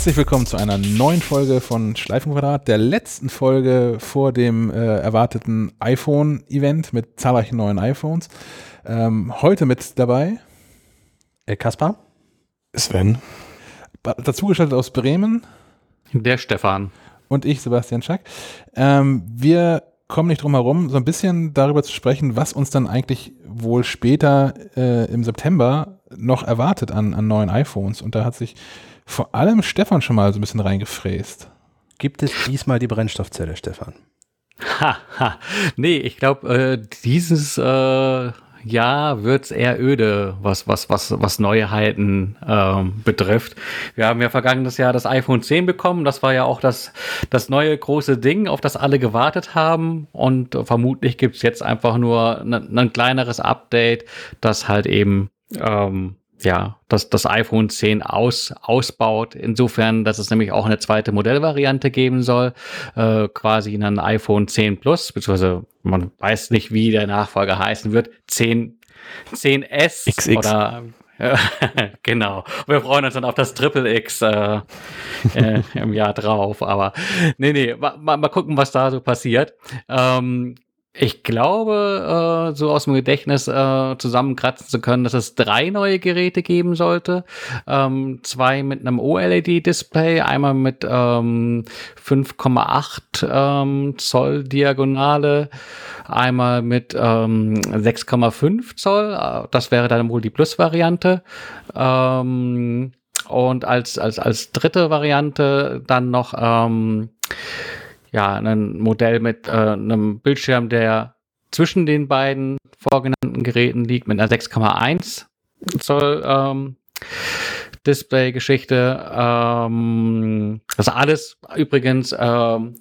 Herzlich willkommen zu einer neuen Folge von Schleifenquadrat, der letzten Folge vor dem äh, erwarteten iPhone-Event mit zahlreichen neuen iPhones. Ähm, heute mit dabei äh, Kaspar, Sven, dazugeschaltet aus Bremen der Stefan und ich, Sebastian Schack. Ähm, wir kommen nicht drum herum, so ein bisschen darüber zu sprechen, was uns dann eigentlich wohl später äh, im September noch erwartet an, an neuen iPhones. Und da hat sich vor allem Stefan schon mal so ein bisschen reingefräst. Gibt es diesmal die Brennstoffzelle, Stefan? Ha, ha. Nee, ich glaube, äh, dieses äh, Jahr wird's eher öde, was, was, was, was Neuheiten ähm, betrifft. Wir haben ja vergangenes Jahr das iPhone 10 bekommen. Das war ja auch das, das neue große Ding, auf das alle gewartet haben. Und vermutlich gibt's jetzt einfach nur ein, ein kleineres Update, das halt eben ähm, ja, das, das iPhone 10 aus, ausbaut. Insofern, dass es nämlich auch eine zweite Modellvariante geben soll, äh, quasi ein iPhone 10 Plus, beziehungsweise man weiß nicht, wie der Nachfolger heißen wird, 10, 10S XX. oder genau. Wir freuen uns dann auf das Triple X äh, äh, im Jahr drauf. Aber nee, nee, mal, mal gucken, was da so passiert. Ähm, ich glaube, äh, so aus dem Gedächtnis äh, zusammenkratzen zu können, dass es drei neue Geräte geben sollte. Ähm, zwei mit einem OLED-Display, einmal mit ähm, 5,8 ähm, Zoll Diagonale, einmal mit ähm, 6,5 Zoll. Äh, das wäre dann wohl die Plus-Variante. Ähm, und als, als, als dritte Variante dann noch ähm, ja, ein Modell mit äh, einem Bildschirm, der zwischen den beiden vorgenannten Geräten liegt, mit einer 6,1 Zoll ähm, Display-Geschichte. Ähm, das alles übrigens ähm,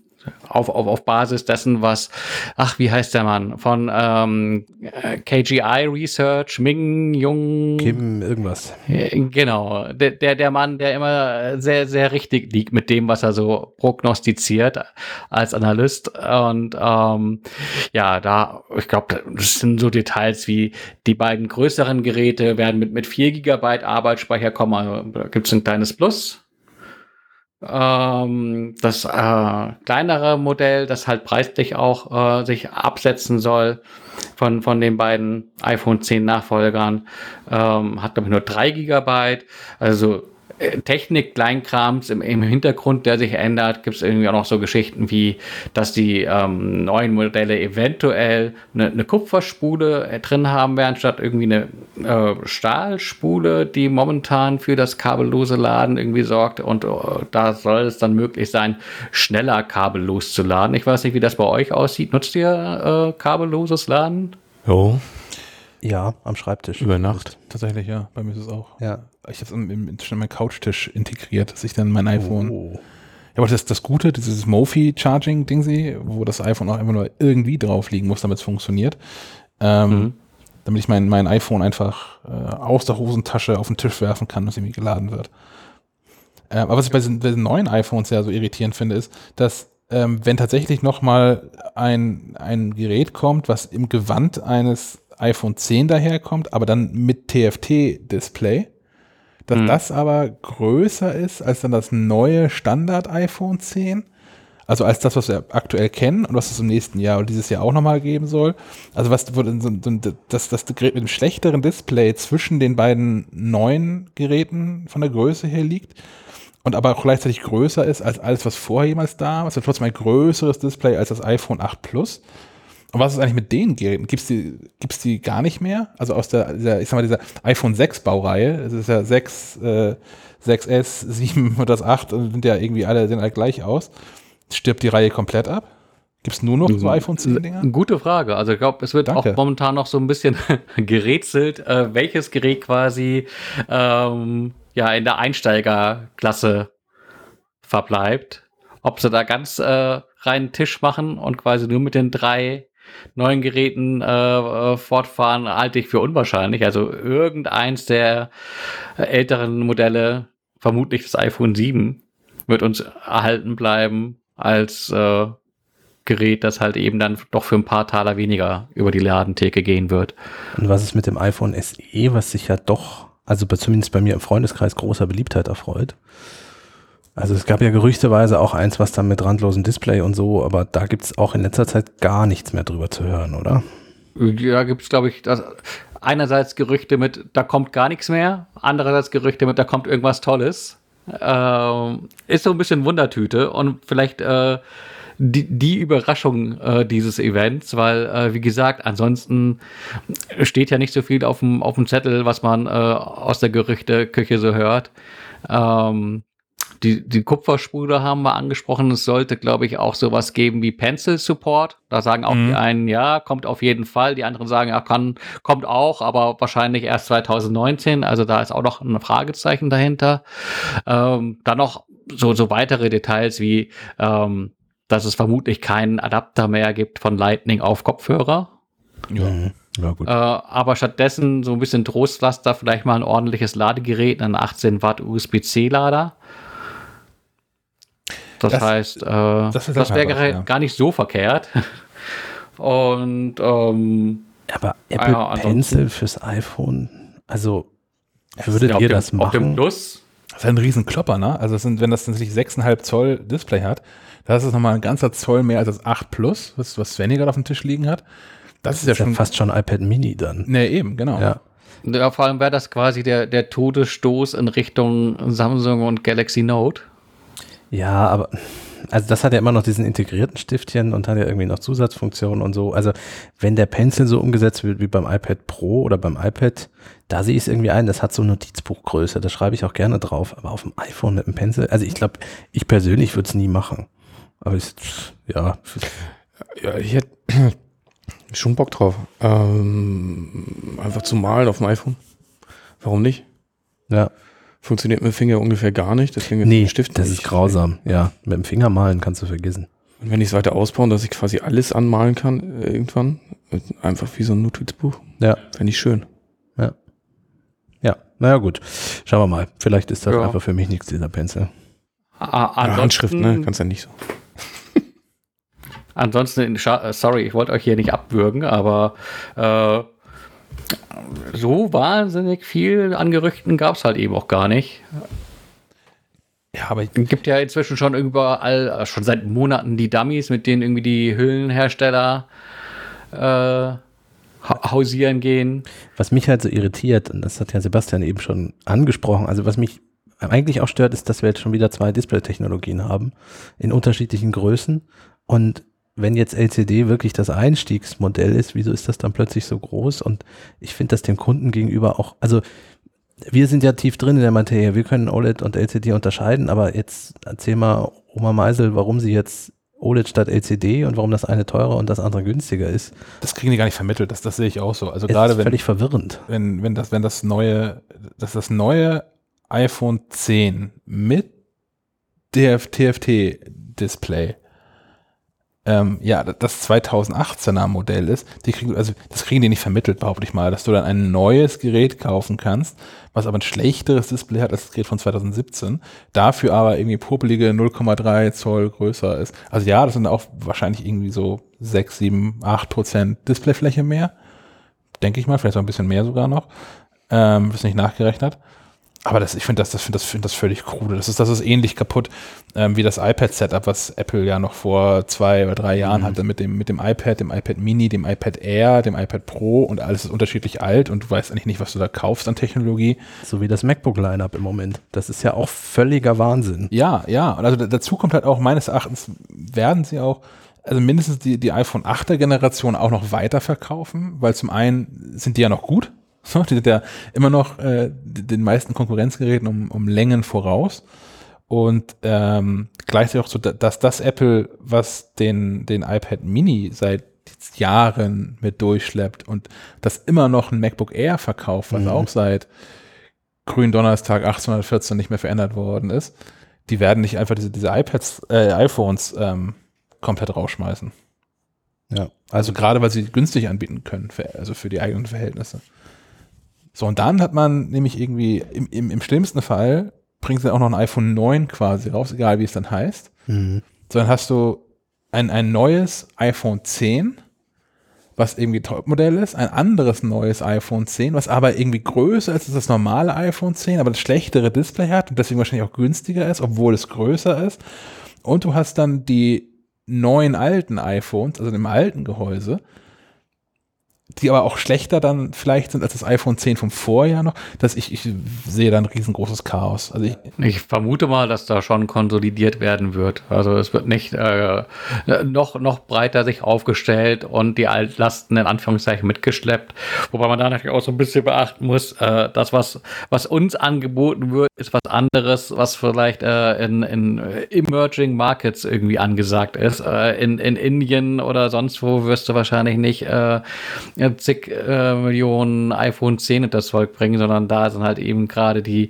auf, auf, auf Basis dessen, was, ach, wie heißt der Mann? Von ähm, KGI Research, Ming Jung. Kim, irgendwas. Genau. Der, der, der Mann, der immer sehr, sehr richtig liegt mit dem, was er so prognostiziert als Analyst. Und ähm, ja, da, ich glaube, das sind so Details wie die beiden größeren Geräte werden mit, mit 4 GB Arbeitsspeicher kommen. Also, da gibt es ein kleines Plus ähm, das äh, kleinere Modell, das halt preislich auch äh, sich absetzen soll von, von den beiden iPhone 10 Nachfolgern, ähm, hat glaube ich nur drei Gigabyte. Also äh, Technik, Kleinkrams im, im Hintergrund, der sich ändert, gibt es irgendwie auch noch so Geschichten wie, dass die ähm, neuen Modelle eventuell eine, eine Kupferspule äh, drin haben werden, statt irgendwie eine äh, Stahlspule, die momentan für das kabellose Laden irgendwie sorgt. Und äh, da soll es dann möglich sein, schneller kabellos zu laden. Ich weiß nicht, wie das bei euch aussieht. Nutzt ihr äh, kabelloses Laden? Jo. Ja, am Schreibtisch. Über Nacht. Tatsächlich, ja. Bei mir ist es auch. Ja. Ich habe es schon in meinen Couchtisch integriert, dass ich dann mein iPhone. Oh. Ja, aber das ist das Gute, dieses Mofi-Charging-Ding, wo das iPhone auch einfach nur irgendwie drauf liegen muss, damit es funktioniert. Ähm, mhm. Damit ich mein, mein iPhone einfach äh, aus der Hosentasche auf den Tisch werfen kann, dass irgendwie geladen wird. Äh, aber was ich bei diesen neuen iPhones ja so irritierend finde, ist, dass ähm, wenn tatsächlich nochmal ein, ein Gerät kommt, was im Gewand eines iPhone 10 daherkommt, aber dann mit TFT-Display, dass mhm. das aber größer ist als dann das neue Standard iPhone 10. Also als das, was wir aktuell kennen und was es im nächsten Jahr oder dieses Jahr auch nochmal geben soll. Also was das, das Gerät mit dem schlechteren Display zwischen den beiden neuen Geräten von der Größe her liegt und aber auch gleichzeitig größer ist als alles, was vorher jemals da war. Also trotzdem ein größeres Display als das iPhone 8 Plus. Und was ist eigentlich mit den Geräten? Gibt es die, gibt's die gar nicht mehr? Also aus der, dieser, ich sag mal, dieser iPhone 6 Baureihe, das ist ja 6, äh, 6S, 7 und das 8 sind ja irgendwie alle, sehen alle gleich aus. Stirbt die Reihe komplett ab? Gibt es nur noch so iPhone 10 Dinger? Gute Frage. Also ich glaube, es wird Danke. auch momentan noch so ein bisschen gerätselt, äh, welches Gerät quasi ähm, ja in der Einsteigerklasse verbleibt. Ob sie da ganz äh, reinen Tisch machen und quasi nur mit den drei neuen Geräten äh, fortfahren, halte ich für unwahrscheinlich. Also irgendeins der älteren Modelle, vermutlich das iPhone 7, wird uns erhalten bleiben als äh, Gerät, das halt eben dann doch für ein paar Taler weniger über die Ladentheke gehen wird. Und was ist mit dem iPhone SE, was sich ja doch, also zumindest bei mir im Freundeskreis großer Beliebtheit erfreut? Also es gab ja gerüchteweise auch eins, was dann mit randlosem Display und so, aber da gibt es auch in letzter Zeit gar nichts mehr drüber zu hören, oder? Da gibt es, glaube ich, das, einerseits Gerüchte mit, da kommt gar nichts mehr, andererseits Gerüchte mit, da kommt irgendwas Tolles. Ähm, ist so ein bisschen Wundertüte und vielleicht äh, die, die Überraschung äh, dieses Events, weil, äh, wie gesagt, ansonsten steht ja nicht so viel auf dem, auf dem Zettel, was man äh, aus der Gerüchteküche so hört. Ähm, die, die Kupferspule haben wir angesprochen. Es sollte, glaube ich, auch sowas geben wie Pencil Support. Da sagen auch mhm. die einen, ja, kommt auf jeden Fall. Die anderen sagen, ja, kann, kommt auch, aber wahrscheinlich erst 2019. Also da ist auch noch ein Fragezeichen dahinter. Ähm, dann noch so, so weitere Details wie, ähm, dass es vermutlich keinen Adapter mehr gibt von Lightning auf Kopfhörer. Ja. Ja, gut. Äh, aber stattdessen so ein bisschen Trostlaster, vielleicht mal ein ordentliches Ladegerät, einen 18 Watt USB-C-Lader. Das, das heißt, äh, das, das wäre ja. gar nicht so verkehrt. Und ähm, aber Apple ja, Pencil fürs iPhone, also würdet ihr dem, das machen? Auf dem Plus? Das ist ein Riesenklopper, ne? Also sind, wenn das natürlich 6,5 Zoll Display hat, das ist nochmal ein ganzer Zoll mehr als das 8 Plus, was, was Svenny gerade auf dem Tisch liegen hat. Das, das ist, ist, ja schon fast schon iPad Mini dann. Ne, eben, genau. Ja. Ja, vor allem wäre das quasi der, der Todesstoß in Richtung Samsung und Galaxy Note. Ja, aber also das hat ja immer noch diesen integrierten Stiftchen und hat ja irgendwie noch Zusatzfunktionen und so. Also wenn der Pencil so umgesetzt wird wie beim iPad Pro oder beim iPad, da sehe ich es irgendwie ein, das hat so Notizbuchgröße, da schreibe ich auch gerne drauf. Aber auf dem iPhone mit dem Pencil, also ich glaube, ich persönlich würde es nie machen. Aber ich, ja. Ja, ich hätte schon Bock drauf. Ähm, einfach zu malen auf dem iPhone. Warum nicht? Ja. Funktioniert mit dem Finger ungefähr gar nicht. Deswegen nee, Stift das ist grausam. Ja, mit dem Finger malen kannst du vergessen. Und wenn ich es weiter ausbauen, dass ich quasi alles anmalen kann äh, irgendwann, einfach wie so ein Notizbuch. Ja. Fände ich schön. Ja. Ja, naja gut. Schauen wir mal. Vielleicht ist das ja. einfach für mich nichts, dieser Pencil. Ah, ja, Handschrift, ne? Kannst ja nicht so. ansonsten, äh, sorry, ich wollte euch hier nicht abwürgen, aber äh, so wahnsinnig viel an Gerüchten gab es halt eben auch gar nicht. Ja, aber es gibt ja inzwischen schon überall, äh, schon seit Monaten die Dummies, mit denen irgendwie die Hüllenhersteller äh, hausieren gehen. Was mich halt so irritiert, und das hat ja Sebastian eben schon angesprochen, also was mich eigentlich auch stört, ist, dass wir jetzt schon wieder zwei Display-Technologien haben, in unterschiedlichen Größen. Und wenn jetzt LCD wirklich das Einstiegsmodell ist, wieso ist das dann plötzlich so groß? Und ich finde das dem Kunden gegenüber auch, also wir sind ja tief drin in der Materie, wir können OLED und LCD unterscheiden, aber jetzt erzähl mal Oma Meisel, warum sie jetzt OLED statt LCD und warum das eine teurer und das andere günstiger ist. Das kriegen die gar nicht vermittelt, das, das sehe ich auch so. Also gerade wenn völlig verwirrend. Wenn, wenn das, wenn das neue, dass das neue iPhone 10 mit TFT-Display ähm, ja, das 2018er Modell ist, die kriegen, also das kriegen die nicht vermittelt, behaupte ich mal, dass du dann ein neues Gerät kaufen kannst, was aber ein schlechteres Display hat als das Gerät von 2017, dafür aber irgendwie popelige 0,3 Zoll größer ist. Also ja, das sind auch wahrscheinlich irgendwie so 6, 7, 8 Prozent Displayfläche mehr. Denke ich mal, vielleicht so ein bisschen mehr sogar noch. Ähm, ist nicht nachgerechnet. Aber das, ich finde das, das finde das, finde das völlig krude. Das ist, das ist ähnlich kaputt ähm, wie das iPad-Setup, was Apple ja noch vor zwei oder drei Jahren mhm. hatte mit dem, mit dem iPad, dem iPad Mini, dem iPad Air, dem iPad Pro und alles ist unterschiedlich alt und du weißt eigentlich nicht, was du da kaufst an Technologie. So wie das MacBook-Lineup im Moment. Das ist ja auch völliger Wahnsinn. Ja, ja. Und also dazu kommt halt auch meines Erachtens werden sie auch also mindestens die, die iPhone 8er Generation auch noch weiter verkaufen, weil zum einen sind die ja noch gut, die sind ja immer noch äh, den meisten Konkurrenzgeräten um, um Längen voraus. Und ähm, gleichzeitig auch so, dass das Apple, was den, den iPad Mini seit Jahren mit durchschleppt und das immer noch ein MacBook Air verkauft, was mhm. auch seit Gründonnerstag 1814 nicht mehr verändert worden ist, die werden nicht einfach diese, diese iPads, äh, iPhones ähm, komplett rausschmeißen. Ja. Also gerade weil sie günstig anbieten können, für, also für die eigenen Verhältnisse. So, und dann hat man nämlich irgendwie im, im, im schlimmsten Fall bringt sie auch noch ein iPhone 9 quasi raus, egal wie es dann heißt. Mhm. So, dann hast du ein, ein neues iPhone 10, was irgendwie Topmodell ist, ein anderes neues iPhone 10, was aber irgendwie größer ist als das normale iPhone 10, aber das schlechtere Display hat und deswegen wahrscheinlich auch günstiger ist, obwohl es größer ist. Und du hast dann die neuen alten iPhones, also im alten Gehäuse, die aber auch schlechter dann vielleicht sind als das iPhone 10 vom Vorjahr noch, dass ich, ich sehe da ein riesengroßes Chaos. Also ich, ich vermute mal, dass da schon konsolidiert werden wird. Also es wird nicht äh, noch, noch breiter sich aufgestellt und die Altlasten in Anführungszeichen mitgeschleppt. Wobei man da natürlich auch so ein bisschen beachten muss, äh, das, was, was uns angeboten wird, ist was anderes, was vielleicht äh, in, in Emerging Markets irgendwie angesagt ist. Äh, in, in Indien oder sonst wo wirst du wahrscheinlich nicht zig äh, Millionen iPhone 10 und das Zeug bringen, sondern da sind halt eben gerade die,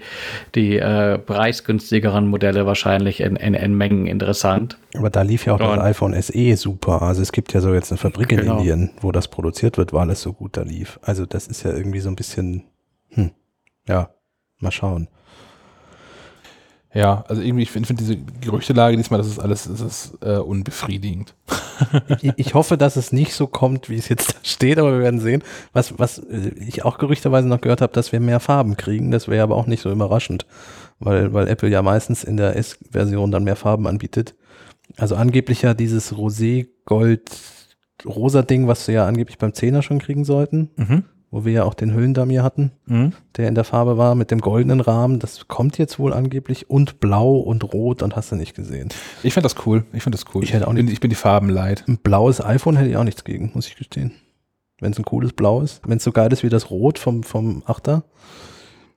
die äh, preisgünstigeren Modelle wahrscheinlich in, in, in, Mengen interessant. Aber da lief ja auch und, das iPhone SE super. Also es gibt ja so jetzt eine Fabrik genau. in Indien, wo das produziert wird, weil es so gut da lief. Also das ist ja irgendwie so ein bisschen, hm, ja, mal schauen. Ja, also irgendwie, ich finde find diese Gerüchtelage diesmal, das ist alles, das ist äh, unbefriedigend. ich, ich, hoffe, dass es nicht so kommt, wie es jetzt da steht, aber wir werden sehen. Was, was äh, ich auch gerüchterweise noch gehört habe, dass wir mehr Farben kriegen, das wäre aber auch nicht so überraschend, weil, weil Apple ja meistens in der S-Version dann mehr Farben anbietet. Also angeblich ja dieses Rosé, Gold, rosa Ding, was wir ja angeblich beim Zehner schon kriegen sollten. Mhm wo wir ja auch den Höhlendamier hatten, mhm. der in der Farbe war mit dem goldenen Rahmen. Das kommt jetzt wohl angeblich und blau und rot und hast du nicht gesehen. Ich finde das cool. Ich finde das cool. Ich, hätte auch nicht, ich bin die Farben leid. Ein blaues iPhone hätte ich auch nichts gegen, muss ich gestehen. Wenn es ein cooles Blau ist. Wenn es so geil ist wie das Rot vom, vom Achter.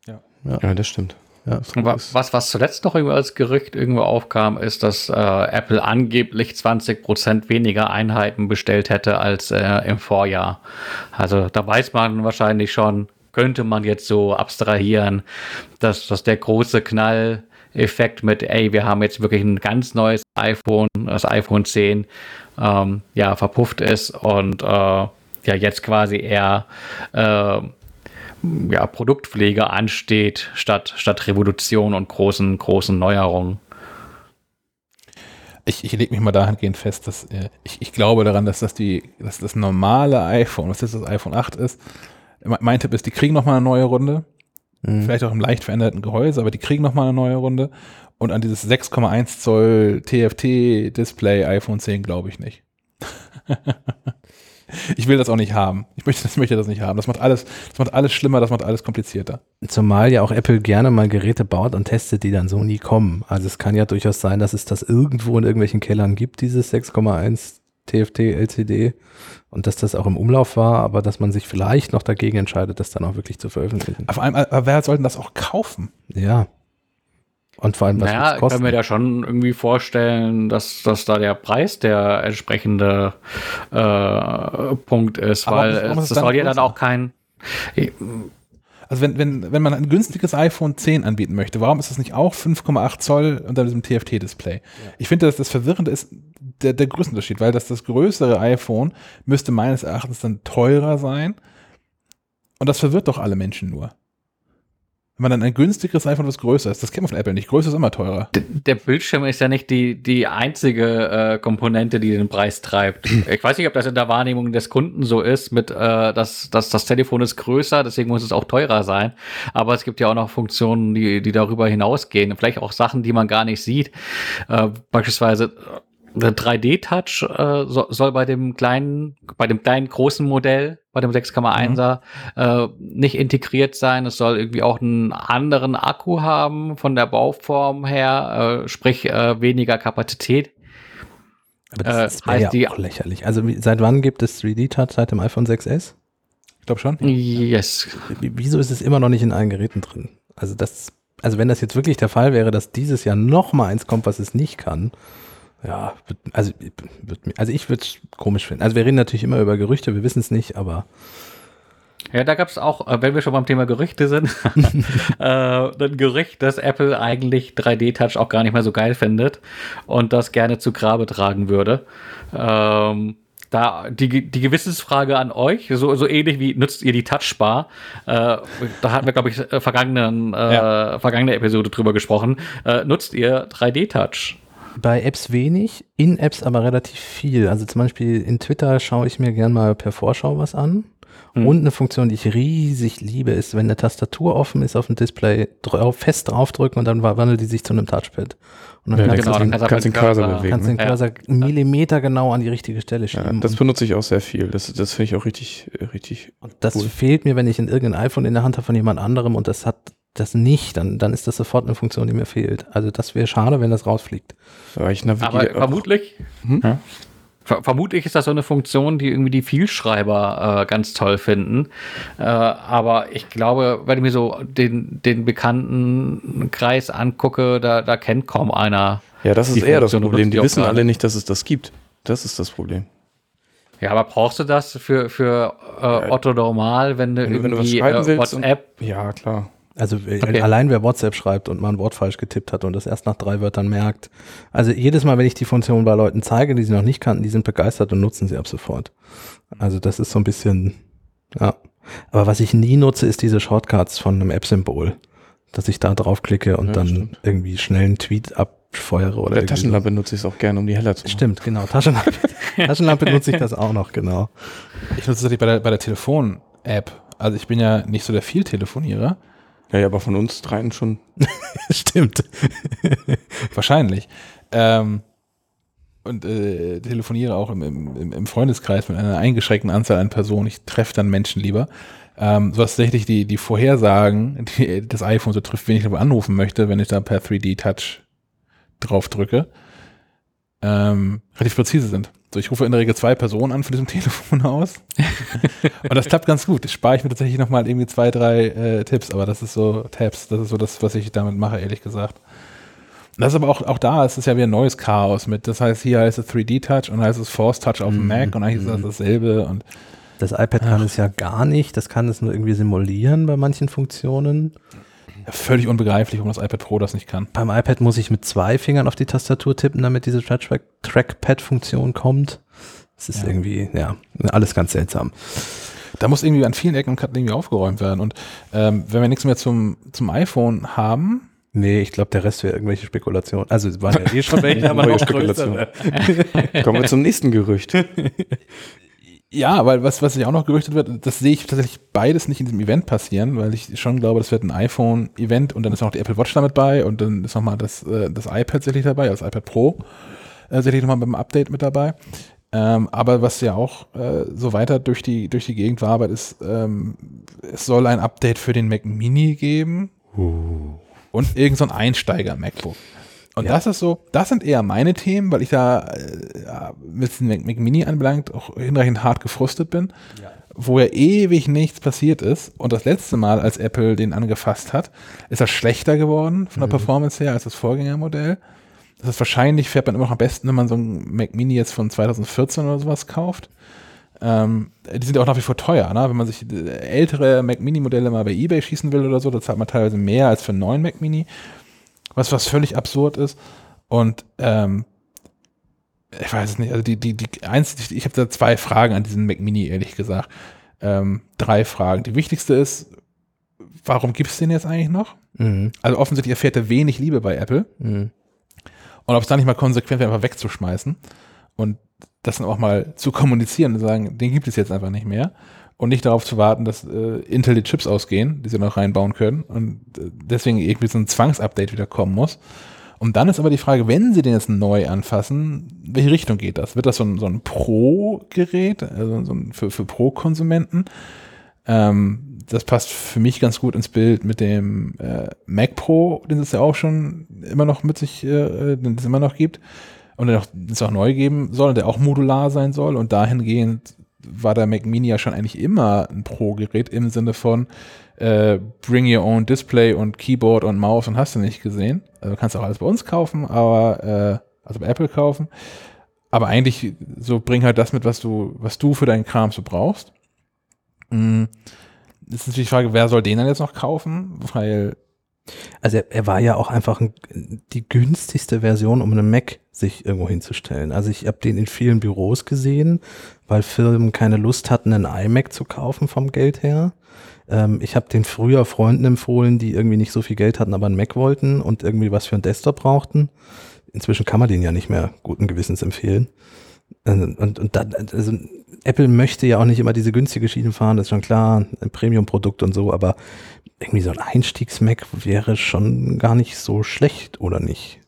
Ja. ja. ja, das stimmt. Ja, was, was zuletzt noch irgendwie als Gerücht irgendwo aufkam, ist, dass äh, Apple angeblich 20% weniger Einheiten bestellt hätte als äh, im Vorjahr. Also da weiß man wahrscheinlich schon, könnte man jetzt so abstrahieren, dass, dass der große Knall Effekt mit, ey, wir haben jetzt wirklich ein ganz neues iPhone, das iPhone 10, ähm, ja, verpufft ist und äh, ja, jetzt quasi eher äh, ja, Produktpflege ansteht, statt, statt Revolution und großen, großen Neuerungen. Ich, ich lege mich mal dahingehend fest, dass äh, ich, ich glaube daran, dass das die, dass das normale iPhone, was jetzt das iPhone 8 ist, mein Tipp ist, die kriegen nochmal eine neue Runde. Mhm. Vielleicht auch im leicht veränderten Gehäuse, aber die kriegen nochmal eine neue Runde. Und an dieses 6,1 Zoll TFT-Display iPhone 10 glaube ich nicht. ich will das auch nicht haben. Ich möchte, ich möchte das nicht haben. Das macht alles, das macht alles schlimmer, das macht alles komplizierter. Zumal ja auch Apple gerne mal Geräte baut und testet, die dann so nie kommen. Also es kann ja durchaus sein, dass es das irgendwo in irgendwelchen Kellern gibt, dieses 6,1 TFT LCD und dass das auch im Umlauf war, aber dass man sich vielleicht noch dagegen entscheidet, das dann auch wirklich zu veröffentlichen. Vor allem, aber wer soll denn das auch kaufen? Ja. Und vor allem, was naja, ich kann mir da schon irgendwie vorstellen, dass, dass da der Preis der entsprechende äh, Punkt ist, Aber weil es, das soll ja dann auch kein. Also wenn, wenn, wenn man ein günstiges iPhone 10 anbieten möchte, warum ist das nicht auch 5,8 Zoll unter diesem TFT-Display? Ja. Ich finde, dass das Verwirrende ist der, der Größenunterschied, weil das, das größere iPhone müsste meines Erachtens dann teurer sein. Und das verwirrt doch alle Menschen nur. Wenn man dann ein günstigeres iPhone, was größer ist, das kennt man von Apple nicht. Größer ist immer teurer. Der Bildschirm ist ja nicht die, die einzige äh, Komponente, die den Preis treibt. Ich weiß nicht, ob das in der Wahrnehmung des Kunden so ist, mit äh, dass, dass das Telefon ist größer, deswegen muss es auch teurer sein. Aber es gibt ja auch noch Funktionen, die, die darüber hinausgehen. Vielleicht auch Sachen, die man gar nicht sieht. Äh, beispielsweise 3D-Touch äh, so, soll bei dem kleinen, bei dem kleinen großen Modell, bei dem 6,1er, mhm. äh, nicht integriert sein. Es soll irgendwie auch einen anderen Akku haben von der Bauform her, äh, sprich äh, weniger Kapazität. Aber das äh, heißt ja auch lächerlich. Also wie, seit wann gibt es 3D-Touch? Seit dem iPhone 6S? Ich glaube schon. Yes. Wieso ist es immer noch nicht in allen Geräten drin? Also das, also wenn das jetzt wirklich der Fall wäre, dass dieses Jahr noch mal eins kommt, was es nicht kann, ja, also, also ich würde es komisch finden. Also wir reden natürlich immer über Gerüchte, wir wissen es nicht, aber. Ja, da gab es auch, äh, wenn wir schon beim Thema Gerüchte sind, äh, ein Gerücht, dass Apple eigentlich 3D-Touch auch gar nicht mehr so geil findet und das gerne zu Grabe tragen würde. Ähm, da die, die Gewissensfrage an euch, so, so ähnlich wie nutzt ihr die Touchbar? Äh, da hatten wir, glaube ich, vergangenen, äh, ja. vergangene Episode drüber gesprochen. Äh, nutzt ihr 3D-Touch? Bei Apps wenig, in Apps aber relativ viel. Also zum Beispiel in Twitter schaue ich mir gern mal per Vorschau was an. Mhm. Und eine Funktion, die ich riesig liebe, ist, wenn eine Tastatur offen ist auf dem Display, drauf, fest draufdrücken und dann wandelt die sich zu einem Touchpad. Und dann ja, kannst, genau, du den, kannst, kannst den Cursor bewegen. Kannst den Cursor ja. Millimeter genau an die richtige Stelle schieben. Ja, das benutze ich auch sehr viel. Das, das finde ich auch richtig, richtig. Und das cool. fehlt mir, wenn ich in irgendein iPhone in der Hand habe von jemand anderem und das hat das nicht, dann, dann ist das sofort eine Funktion, die mir fehlt. Also das wäre schade, wenn das rausfliegt. Aber vermutlich, hm? ja. Vermutlich ist das so eine Funktion, die irgendwie die Vielschreiber äh, ganz toll finden. Äh, aber ich glaube, wenn ich mir so den, den bekannten Kreis angucke, da, da kennt kaum einer. Ja, das ist eher das Problem. Die wissen alle nicht, dass es das gibt. Das ist das Problem. Ja, aber brauchst du das für, für äh, Otto normal, wenn du wenn irgendwie wenn du äh, WhatsApp? Und, ja, klar. Also äh, okay. allein wer WhatsApp schreibt und mal ein Wort falsch getippt hat und das erst nach drei Wörtern merkt. Also jedes Mal, wenn ich die Funktion bei Leuten zeige, die sie noch nicht kannten, die sind begeistert und nutzen sie ab sofort. Also das ist so ein bisschen, ja. Aber was ich nie nutze, ist diese Shortcuts von einem App-Symbol. Dass ich da draufklicke und ja, dann stimmt. irgendwie schnell einen Tweet abfeuere oder. Der Taschenlampe so. nutze ich es auch gerne, um die heller zu machen. Stimmt, genau. Taschenlampe, Taschenlampe nutze ich das auch noch, genau. Ich nutze das bei der, bei der Telefon-App. Also ich bin ja nicht so der Viel-Telefonierer. Ja, ja, aber von uns dreien schon. Stimmt. Wahrscheinlich. Ähm, und äh, telefoniere auch im, im, im, Freundeskreis mit einer eingeschränkten Anzahl an Personen. Ich treffe dann Menschen lieber. Ähm, so dass tatsächlich die, die Vorhersagen, die das iPhone so trifft, wen ich anrufen möchte, wenn ich da per 3D-Touch drauf drücke, ähm, relativ präzise sind. So, ich rufe in der Regel zwei Personen an von diesem Telefon aus. und das klappt ganz gut. Das spare ich mir tatsächlich nochmal irgendwie zwei, drei äh, Tipps, aber das ist so Tabs, das ist so das, was ich damit mache, ehrlich gesagt. Das ist aber auch, auch da, es ist ja wieder ein neues Chaos mit. Das heißt, hier heißt es 3D-Touch und heißt es Force Touch auf dem mhm. Mac und eigentlich ist das mhm. dasselbe und das iPad kann Ach. es ja gar nicht, das kann es nur irgendwie simulieren bei manchen Funktionen. Völlig unbegreiflich, warum das iPad Pro das nicht kann. Beim iPad muss ich mit zwei Fingern auf die Tastatur tippen, damit diese Trackpad-Funktion kommt. Das ist ja. irgendwie, ja, alles ganz seltsam. Da muss irgendwie an vielen Ecken und Kanten irgendwie aufgeräumt werden. Und ähm, wenn wir nichts mehr zum, zum iPhone haben, Nee, ich glaube, der Rest wäre irgendwelche Spekulationen. Also es waren ja eh schon welche, aber noch Spekulationen. Kommen wir zum nächsten Gerücht. Ja, weil was, was sich auch noch gerüchtet wird, das sehe ich tatsächlich beides nicht in diesem Event passieren, weil ich schon glaube, das wird ein iPhone-Event und dann ist noch die Apple Watch damit bei und dann ist nochmal das, äh, das iPad tatsächlich dabei, also das iPad Pro äh, tatsächlich nochmal beim Update mit dabei. Ähm, aber was ja auch äh, so weiter durch die, durch die Gegend war, ist, ähm, es soll ein Update für den Mac Mini geben uh. und irgend so ein Einsteiger-MacBook. Und ja. das ist so, das sind eher meine Themen, weil ich da äh, mit dem Mac Mini anbelangt auch hinreichend hart gefrustet bin, ja. wo ja ewig nichts passiert ist. Und das letzte Mal, als Apple den angefasst hat, ist er schlechter geworden von der mhm. Performance her als das Vorgängermodell. Das ist wahrscheinlich, fährt man immer noch am besten, wenn man so ein Mac Mini jetzt von 2014 oder sowas kauft. Ähm, die sind auch nach wie vor teuer, ne? Wenn man sich äh, ältere Mac Mini-Modelle mal bei Ebay schießen will oder so, da zahlt man teilweise mehr als für einen neuen Mac Mini was, was völlig absurd ist. Und ähm, ich weiß es nicht, also die, die, die eins, ich habe da zwei Fragen an diesen Mac Mini, ehrlich gesagt. Ähm, drei Fragen. Die wichtigste ist, warum gibt es den jetzt eigentlich noch? Mhm. Also offensichtlich erfährt er wenig Liebe bei Apple. Mhm. Und ob es da nicht mal konsequent wäre, einfach wegzuschmeißen und das dann auch mal zu kommunizieren und sagen, den gibt es jetzt einfach nicht mehr und nicht darauf zu warten, dass äh, Intel die Chips ausgehen, die sie noch reinbauen können und äh, deswegen irgendwie so ein Zwangsupdate wieder kommen muss. Und dann ist aber die Frage, wenn sie den jetzt neu anfassen, welche Richtung geht das? Wird das so ein, so ein Pro-Gerät, also so ein, für, für Pro-Konsumenten? Ähm, das passt für mich ganz gut ins Bild mit dem äh, Mac Pro, den es ja auch schon immer noch mit sich, äh, den es immer noch gibt und den es auch neu geben soll, der auch modular sein soll und dahingehend war der Mac Mini ja schon eigentlich immer ein Pro-Gerät im Sinne von äh, Bring Your Own Display und Keyboard und Maus und hast du nicht gesehen. Also kannst du auch alles bei uns kaufen, aber äh, also bei Apple kaufen. Aber eigentlich so bring halt das mit, was du, was du für deinen Kram so brauchst. Mhm. Ist natürlich die Frage, wer soll den dann jetzt noch kaufen? Weil also er, er war ja auch einfach ein, die günstigste Version, um einen Mac sich irgendwo hinzustellen. Also ich habe den in vielen Büros gesehen, weil Firmen keine Lust hatten, einen iMac zu kaufen vom Geld her. Ähm, ich habe den früher Freunden empfohlen, die irgendwie nicht so viel Geld hatten, aber einen Mac wollten und irgendwie was für einen Desktop brauchten. inzwischen kann man den ja nicht mehr guten Gewissens empfehlen. Und, und, und dann, also Apple möchte ja auch nicht immer diese günstige Schiene fahren, das ist schon klar, ein Premium-Produkt und so, aber irgendwie so ein Einstiegs-Mac wäre schon gar nicht so schlecht, oder nicht?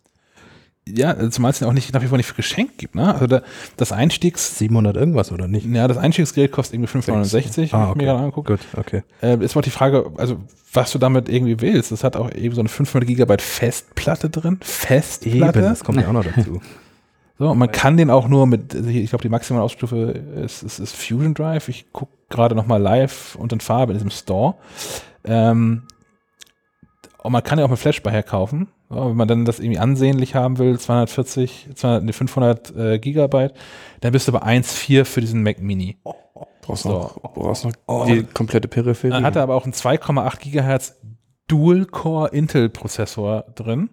Ja, zumal es ja auch nicht nach wie vor nicht für Geschenk gibt, ne? Also da, das Einstiegs... 700 irgendwas, oder nicht? Ja, das Einstiegsgerät kostet irgendwie 569, ah, hab ich okay. mir gerade angeguckt. Gut, okay. Äh, ist mal die Frage, also was du damit irgendwie willst. Das hat auch eben so eine 500 Gigabyte Festplatte drin. Festplatte. Eben, das kommt ja auch noch dazu. So, und man kann den auch nur mit, ich glaube, die maximale Ausstufe ist, ist, ist Fusion Drive. Ich gucke gerade noch mal live und in Farbe in diesem Store. Ähm, und man kann ja auch mit Flashspeicher kaufen. So, wenn man dann das irgendwie ansehnlich haben will, 240, 200, nee, 500 äh, Gigabyte, dann bist du bei 1,4 für diesen Mac Mini. Brauchst So. noch, brauchst noch die komplette Peripherie. Dann hat er aber auch einen 2,8 Gigahertz Dual-Core Intel-Prozessor drin.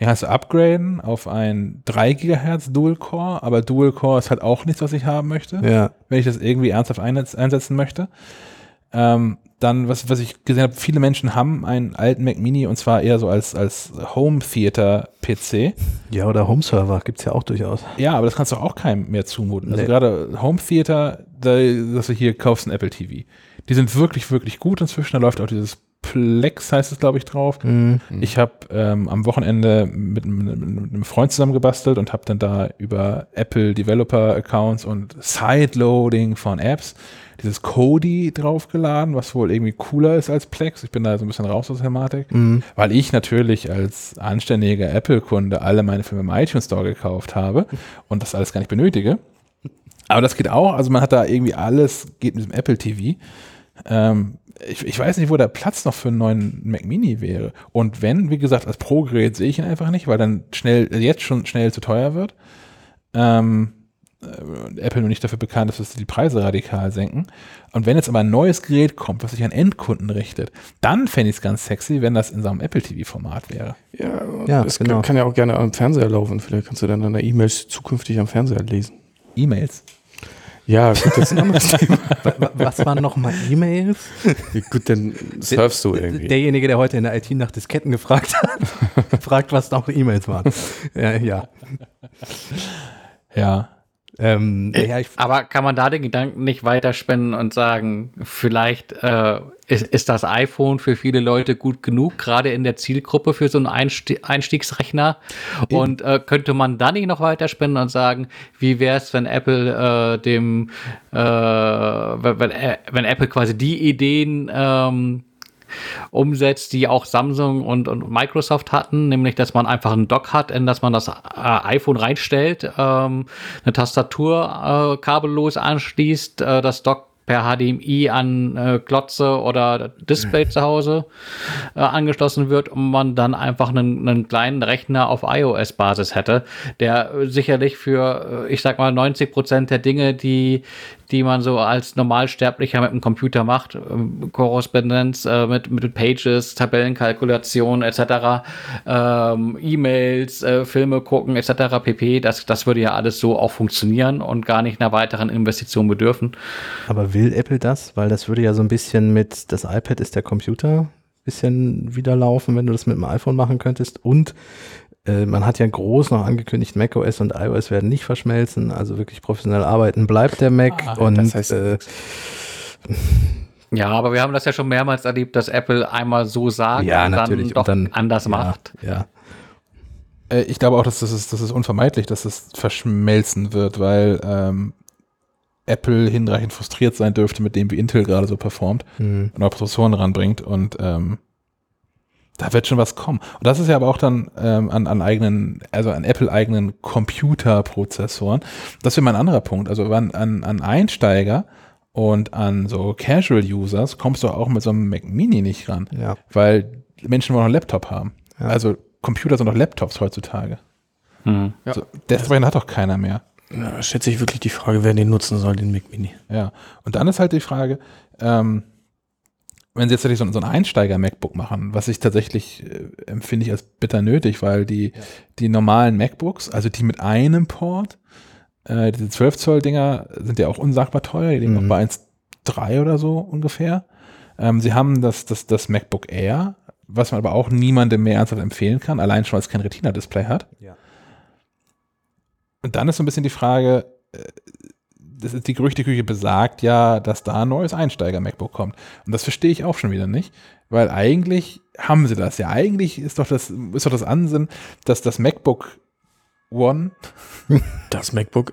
Den kannst du upgraden auf einen 3 Gigahertz Dual-Core, aber Dual-Core ist halt auch nichts, was ich haben möchte, Ja. wenn ich das irgendwie ernsthaft einsetz- einsetzen möchte. Ähm, dann, was, was ich gesehen habe, viele Menschen haben einen alten Mac Mini und zwar eher so als, als Home Theater PC. Ja, oder Home Server gibt's ja auch durchaus. Ja, aber das kannst du auch keinem mehr zumuten. Also Nee. gerade Home Theater, da, dass du hier kaufst ein Apple TV. Die sind wirklich, wirklich gut inzwischen. Da läuft auch dieses Plex, heißt es, glaube ich, drauf. Ich habe ähm, am Wochenende mit, mit, mit einem Freund zusammen gebastelt und habe dann da über Apple Developer Accounts und Sideloading von Apps dieses Kodi draufgeladen, was wohl irgendwie cooler ist als Plex. Ich bin da so ein bisschen raus aus der Thematik, weil ich natürlich als anständiger Apple-Kunde alle meine Filme im iTunes Store gekauft habe und das alles gar nicht benötige. Aber das geht auch. Also man hat da irgendwie alles, geht mit dem Apple TV. Ähm, ich, ich weiß nicht, wo der Platz noch für einen neuen Mac Mini wäre. Und wenn, wie gesagt, als Pro-Gerät sehe ich ihn einfach nicht, weil dann schnell, jetzt schon schnell zu teuer wird. Ähm, äh, Apple nur nicht dafür bekannt ist, dass sie die Preise radikal senken. Und wenn jetzt aber ein neues Gerät kommt, was sich an Endkunden richtet, dann fände ich es ganz sexy, wenn das in so einem Apple TV-Format wäre. ja, Ja, es genau. kann ja auch gerne am Fernseher laufen. Vielleicht kannst du dann deine E-Mails zukünftig am Fernseher lesen. E-Mails. Ja, gut, das ist ein anderes Thema. Wa- Was waren nochmal E-Mails? Gut, dann surfst du irgendwie. Derjenige, der heute in der IT nach Disketten gefragt hat, gefragt, was noch E-Mails waren. Ja, ja. Ja. Ähm, ja, ich, Aber kann man da den Gedanken nicht weiterspinnen und sagen, vielleicht äh, ist, ist das iPhone für viele Leute gut genug, gerade in der Zielgruppe für so einen Einsti Einstiegsrechner? Und äh, könnte man da nicht noch weiterspinnen und sagen, wie wäre es, wenn Apple äh, dem, äh, wenn, wenn, äh, wenn Apple quasi die Ideen ähm, umsetzt, die auch Samsung und, und Microsoft hatten, nämlich dass man einfach einen Dock hat, in das man das äh, iPhone reinstellt, ähm, eine Tastatur äh, kabellos anschließt, äh, das Dock per HDMI an äh, Glotze oder Display zu Hause äh, angeschlossen wird und man dann einfach einen, einen kleinen Rechner auf iOS-Basis hätte, der äh, sicherlich für, äh, ich sag mal, 90 Prozent der Dinge, die, die man so als Normalsterblicher mit dem Computer macht, ähm, Korrespondenz äh, mit, mit Pages, Tabellenkalkulation etc., ähm, E-Mails, äh, Filme gucken etc. pp. Das, das würde ja alles so auch funktionieren und gar nicht einer weiteren Investition bedürfen. aber will Apple das? Weil das würde ja so ein bisschen mit, das iPad ist der Computer, bisschen wieder laufen, wenn du das mit dem iPhone machen könntest. Und äh, man hat ja groß noch angekündigt, macOS und iOS werden nicht verschmelzen, also wirklich professionell arbeiten bleibt der Mac. Ah, und das heißt- äh, Ja, aber wir haben das ja schon mehrmals erlebt, dass Apple einmal so sagt ja, und natürlich. dann doch und dann anders ja, macht. Ja. Äh, Ich glaube auch, dass das ist, das ist unvermeidlich, dass es verschmelzen wird, weil ähm, Apple hinreichend frustriert sein dürfte mit dem, wie Intel gerade so performt Hm. und neue Prozessoren ranbringt und ähm, da wird schon was kommen. Und das ist ja aber auch dann ähm, an, an eigenen, also an Apple-eigenen Computerprozessoren. Das wäre mein anderer Punkt. Also an, an, an Einsteiger und an so Casual-Users kommst du auch mit so einem Mac Mini nicht ran, Ja. weil Menschen wollen noch einen Laptop haben. Ja. Also Computer sind doch Laptops heutzutage. Hm. Ja. So, Desktop hat doch keiner mehr. Ja, schätze ich wirklich die Frage, wer den nutzen soll, den Mac Mini. Ja. Und dann ist halt die Frage, ähm, wenn sie jetzt tatsächlich so, ein Einsteiger-MacBook machen, was ich tatsächlich äh, empfinde ich als bitter nötig, weil die, die normalen MacBooks, also die mit einem Port, äh, diese 12 Zoll Dinger sind ja auch unsagbar teuer, die liegen Mhm. auch bei 1,3 oder so ungefähr. Ähm, sie haben das, das, das MacBook Air, was man aber auch niemandem mehr ernsthaft empfehlen kann, allein schon, weil es kein Retina-Display hat. Ja. Und dann ist so ein bisschen die Frage, äh, das ist die Gerüchteküche besagt ja, dass da ein neues Einsteiger-MacBook kommt. Und das verstehe ich auch schon wieder nicht, weil eigentlich haben sie das ja. Eigentlich ist doch das, ist doch das Ansinnen, dass das MacBook One Das MacBook.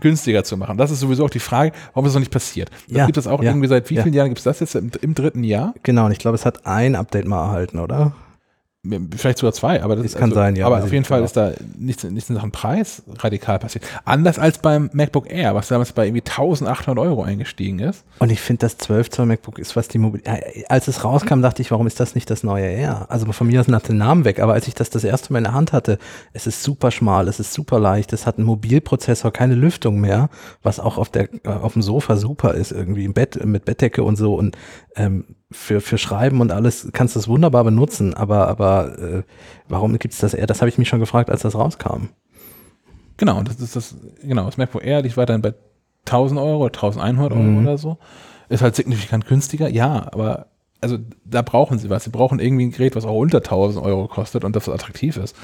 günstiger zu machen. Das ist sowieso auch die Frage, warum das noch nicht passiert. Das Ja, gibt es auch ja, irgendwie seit wie ja. vielen Jahren gibt es das jetzt? Im, Im dritten Jahr? Genau, und ich glaube, es hat ein Update mal erhalten, oder? Vielleicht sogar zwei, aber das, Das kann sein, ja, Aber auf jeden Fall genau. ist da nichts, nichts in Sachen Preis radikal passiert. Anders als beim MacBook Air, was damals bei irgendwie 1800 Euro eingestiegen ist. Und ich finde, das 12 Zoll MacBook ist, was die Mobil Als es rauskam, dachte ich, warum ist das nicht das neue Air? Also von mir aus nach den Namen weg, aber als ich das das erste Mal in der Hand hatte, es ist super schmal, es ist super leicht, es hat einen Mobilprozessor, keine Lüftung mehr, was auch auf, der, äh, auf dem Sofa super ist, irgendwie im Bett, mit Bettdecke und so und ähm, für, für Schreiben und alles kannst du es wunderbar benutzen, aber, aber äh, warum gibt es das Air? Das habe ich mich schon gefragt, als das rauskam. Genau, das ist das, genau, das MacBook Air liegt weiterhin bei 1000 Euro oder 1100 Euro Mhm. oder so. Ist halt signifikant günstiger, ja, aber also da brauchen sie was. Sie brauchen irgendwie ein Gerät, was auch unter 1000 Euro kostet und das attraktiv ist.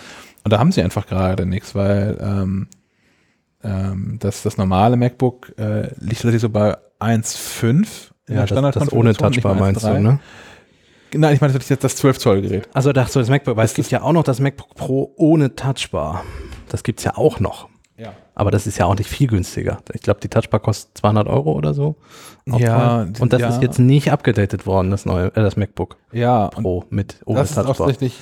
Und da haben sie einfach gerade nichts, weil ähm, ähm, das, das normale MacBook äh, liegt tatsächlich so bei 1,5 in der das, das ohne Touchbar meinst du, 1,3. ne? Nein, ich meine das jetzt das 12 Zoll Gerät. Also dachte so das MacBook, weil es gibt ja auch noch das MacBook Pro ohne Touchbar. Das gibt's ja auch noch. Ja. Aber das ist ja auch nicht viel günstiger. Ich glaube, die Touchbar kostet 200 Euro oder so. Ja, und das ja. ist jetzt nicht abgedatet worden, das neue, äh, das MacBook Ja, Pro mit ohne das ist auch Touchbar. tatsächlich,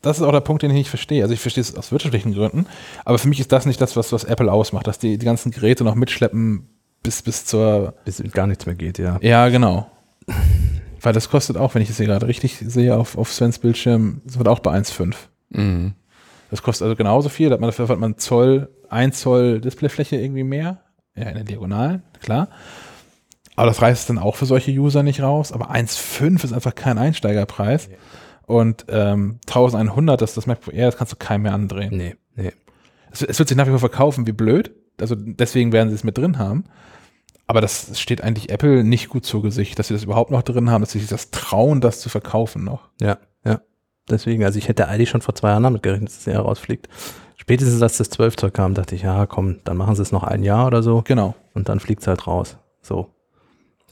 das ist auch der Punkt, den ich nicht verstehe. Also ich verstehe es aus wirtschaftlichen Gründen, aber für mich ist das nicht das, was, was Apple ausmacht, dass die die ganzen Geräte noch mitschleppen bis, bis zur, Bis gar nichts mehr geht, ja. ja genau. Weil das kostet auch, wenn ich es hier gerade richtig sehe auf, auf Svens Bildschirm, das wird auch bei 1,5. Mhm. Das kostet also genauso viel, da hat man dafür hat man Zoll, 1 Zoll Displayfläche irgendwie mehr, ja in der Diagonalen, klar. Aber das reißt es dann auch für solche User nicht raus. Aber 1,5 ist einfach kein Einsteigerpreis. Und ähm, 1100, das ist das MacBook Air, das kannst du keinem mehr andrehen. Nee, nee. Es, es wird sich nach wie vor verkaufen, wie blöd. Also deswegen werden sie es mit drin haben. Aber das steht eigentlich Apple nicht gut zu Gesicht, dass sie das überhaupt noch drin haben, dass sie sich das trauen, das zu verkaufen noch. Ja, ja. Deswegen, also ich hätte eigentlich schon vor zwei Jahren damit gerechnet, dass es eher rausfliegt. Spätestens als das 12 Zoll kam, dachte ich, ja, komm, dann machen sie es noch ein Jahr oder so. Genau. und dann fliegt es halt raus. So.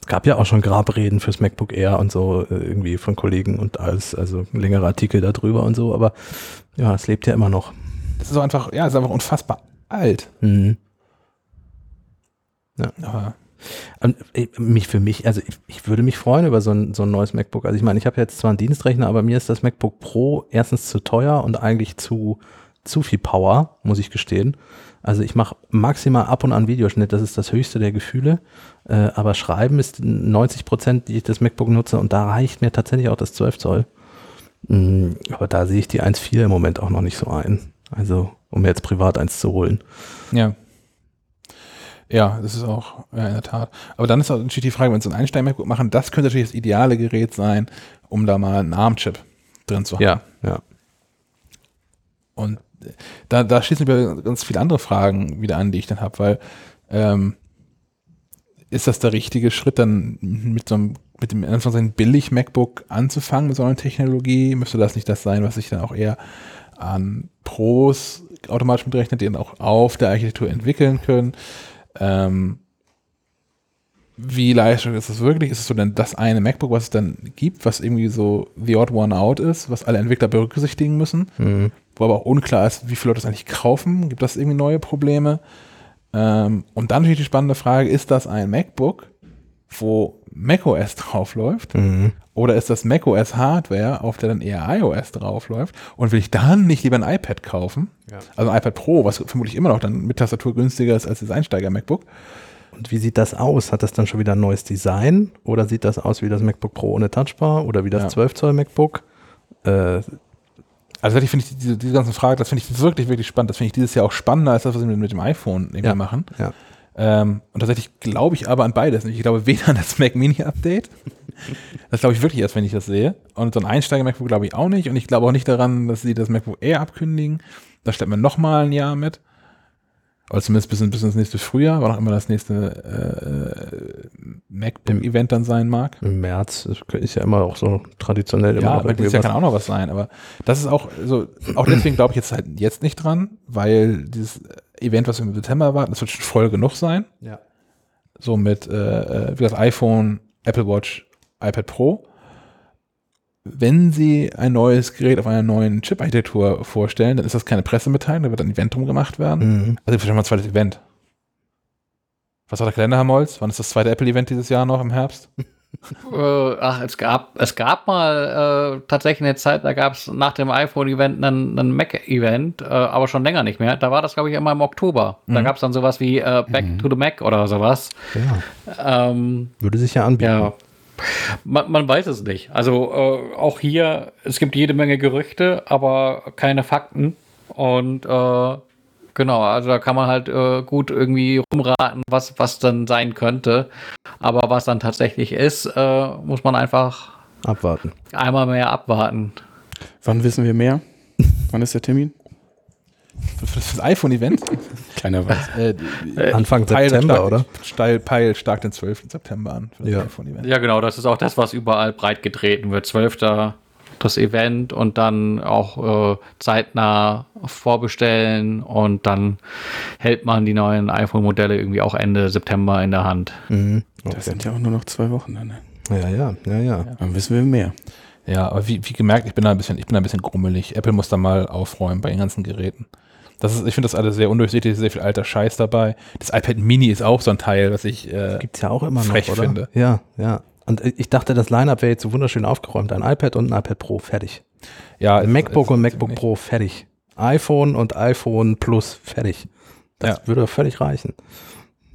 Es gab ja auch schon Grabreden fürs MacBook Air und so äh, irgendwie von Kollegen und alles, also längere Artikel darüber und so, aber ja, es lebt ja immer noch. Das ist einfach, ja, es ist einfach unfassbar alt. Mhm. Aber Äh, mich für mich, also ich, ich würde mich freuen über so ein, so ein neues MacBook. Also ich meine, ich habe jetzt zwar einen Dienstrechner, aber mir ist das MacBook Pro erstens zu teuer und eigentlich zu, zu viel Power, muss ich gestehen. Also ich mache maximal ab und an Videoschnitt, das ist das höchste der Gefühle. Äh, aber Schreiben ist 90 Prozent, die ich das MacBook nutze und da reicht mir tatsächlich auch das 12 Zoll. Mm, Aber da sehe ich die 1.4 im Moment auch noch nicht so ein. Also um mir jetzt privat eins zu holen. Ja. Ja, das ist auch, ja, in der Tat. Aber dann ist auch natürlich die Frage, wenn sie ein Einstein-MacBook machen, das könnte natürlich das ideale Gerät sein, um da mal einen ARM-Chip drin zu haben. Ja, ja. Und äh, da, da schließen wir ganz viele andere Fragen wieder an, die ich dann habe, weil ähm, ist das der richtige Schritt, dann mit so einem, mit dem Anführungszeichen billig MacBook anzufangen mit so einer Technologie? Müsste das nicht das sein, was sich dann auch eher an Pros automatisch mitrechnet, die dann auch auf der Architektur entwickeln können? Ähm, wie leistungsfähig ist das wirklich? Ist es so denn das eine MacBook, was es dann gibt, was irgendwie so the odd one out ist, was alle Entwickler berücksichtigen müssen? Mhm. wo aber auch unklar ist, wie viele Leute das eigentlich kaufen. Gibt das irgendwie neue Probleme? Ähm, und dann natürlich die spannende Frage, ist das ein MacBook, wo macOS draufläuft? Mhm. Oder ist das macOS Hardware, auf der dann eher iOS draufläuft? Und will ich dann nicht lieber ein iPad kaufen? Ja. Also ein iPad Pro, was vermutlich immer noch dann mit Tastatur günstiger ist als das Einsteiger-MacBook. Und wie sieht das aus? Hat das dann schon wieder ein neues Design? Oder sieht das aus wie das MacBook Pro ohne Touchbar? Oder wie das Ja. 12 Zoll MacBook? Äh, Also tatsächlich finde ich diese, diese ganzen Fragen, das finde ich wirklich, wirklich spannend. Das finde ich dieses Jahr auch spannender als das, was sie mit, mit dem iPhone irgendwie Ja. machen. ja. Ähm, und tatsächlich glaube ich aber an beides nicht. Ich glaube weder an das Mac Mini Update. das glaube ich wirklich erst, wenn ich das sehe. Und so ein Einsteiger MacBook glaube ich auch nicht. Und ich glaube auch nicht daran, dass sie das MacBook Air abkündigen. Da stellt man noch mal ein Jahr mit. Oder zumindest bis, bis ins nächste Frühjahr, wann auch immer das nächste äh, MacBook-Event dann sein mag. Im März ist- ja immer auch so traditionell immer Ja, aber dieses Jahr kann auch noch was sein. Aber das ist auch so, auch deswegen glaube ich jetzt halt jetzt nicht dran, weil dieses Event, was wir im September erwarten, das wird schon voll genug sein. Ja. So mit, äh, äh, wie das iPhone, Apple Watch, iPad Pro. Wenn sie ein neues Gerät auf einer neuen Chip-Architektur vorstellen, dann ist das keine Pressemitteilung, da wird ein Event drum gemacht werden. Mhm. Also vielleicht mal ein zweites Event. Was war der Kalender, Herr Molz? Wann ist das zweite Apple-Event dieses Jahr noch im Herbst? Äh, ach, es gab, es gab mal äh, tatsächlich eine Zeit, da gab es nach dem iPhone-Event einen, einen Mac-Event, äh, aber schon länger nicht mehr. Da war das, glaube ich, immer im Oktober. Da Mhm. gab es dann sowas wie äh, Back to the Mac oder sowas. Ja. Ähm, Würde sich ja anbieten. ja. Man, man weiß es nicht. Also äh, auch hier, es gibt jede Menge Gerüchte, aber keine Fakten. Und äh, genau, also da kann man halt äh, gut irgendwie rumraten, was, was dann sein könnte. Aber was dann tatsächlich ist, äh, muss man einfach Abwarten. einmal mehr abwarten. Wann wissen wir mehr? Wann ist der Termin? Für, für das iPhone-Event? Keiner weiß. äh, die- Anfang Peil September, stark, oder? Steil, Peil stark den 12. September an für das Ja. iPhone-Event. Ja, genau, das ist auch das, was überall breit getreten wird. 12. das Event und dann auch äh, zeitnah vorbestellen und dann hält man die neuen iPhone-Modelle irgendwie auch Ende September in der Hand. Mhm. Das sind ja auch nur noch zwei Wochen dann. ne? Ja, ja, ja, ja. Dann wissen wir mehr. Ja, aber wie, wie gemerkt, ich bin da ein bisschen, ich bin da ein bisschen grummelig. Apple muss da mal aufräumen bei den ganzen Geräten. Das ist, ich finde das alles sehr undurchsichtig, sehr viel alter Scheiß dabei. Das iPad Mini ist auch so ein Teil, was ich, äh, Gibt's ja auch immer noch, frech oder? finde. Ja, ja. Und ich dachte, das Line-Up wäre jetzt so wunderschön aufgeräumt. Ein iPad und ein iPad Pro, fertig. ja, Ein MacBook und MacBook Pro, fertig. iPhone und iPhone Plus, fertig. Das Ja. würde völlig reichen.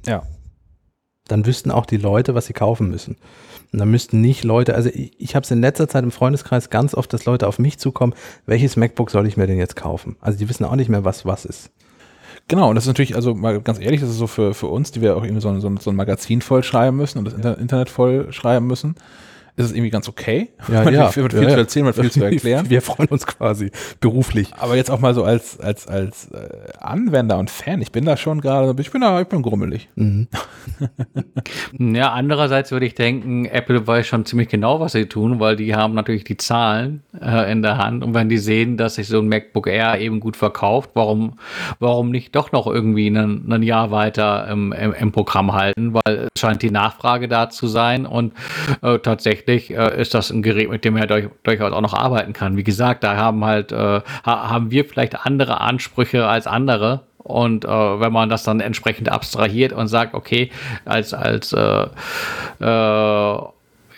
Ja. Dann wüssten auch die Leute, was sie kaufen müssen. Und dann müssten nicht Leute, also ich, ich habe es in letzter Zeit im Freundeskreis ganz oft, dass Leute auf mich zukommen, welches MacBook soll ich mir denn jetzt kaufen? Also die wissen auch nicht mehr, was was ist. Genau, und das ist natürlich, also mal ganz ehrlich, das ist so für, für uns, die wir auch irgendwie so, ein- so, so ein Magazin voll schreiben müssen und das Inter Internet voll schreiben müssen, ist es irgendwie ganz okay. Ja, man ja. viel, viel Ja, zu ja. erzählen, man viel zu erklären. Wir freuen uns quasi beruflich. Aber jetzt auch mal so als, als, als äh, Anwender und Fan, ich bin da schon gerade, ich bin da, ich bin grummelig. Mhm. Ja, andererseits würde ich denken, Apple weiß schon ziemlich genau, was sie tun, weil die haben natürlich die Zahlen äh, in der Hand und wenn die sehen, dass sich so ein MacBook Air eben gut verkauft, warum, warum nicht doch noch irgendwie ein, ein Jahr weiter im, im, im Programm halten, weil es scheint die Nachfrage da zu sein und äh, tatsächlich äh, ist das ein Gerät, mit dem er durch, durchaus auch noch arbeiten kann. Wie gesagt, da haben halt, äh, ha haben wir vielleicht andere Ansprüche als andere und äh, wenn man das dann entsprechend abstrahiert und sagt, okay, als, als äh, äh,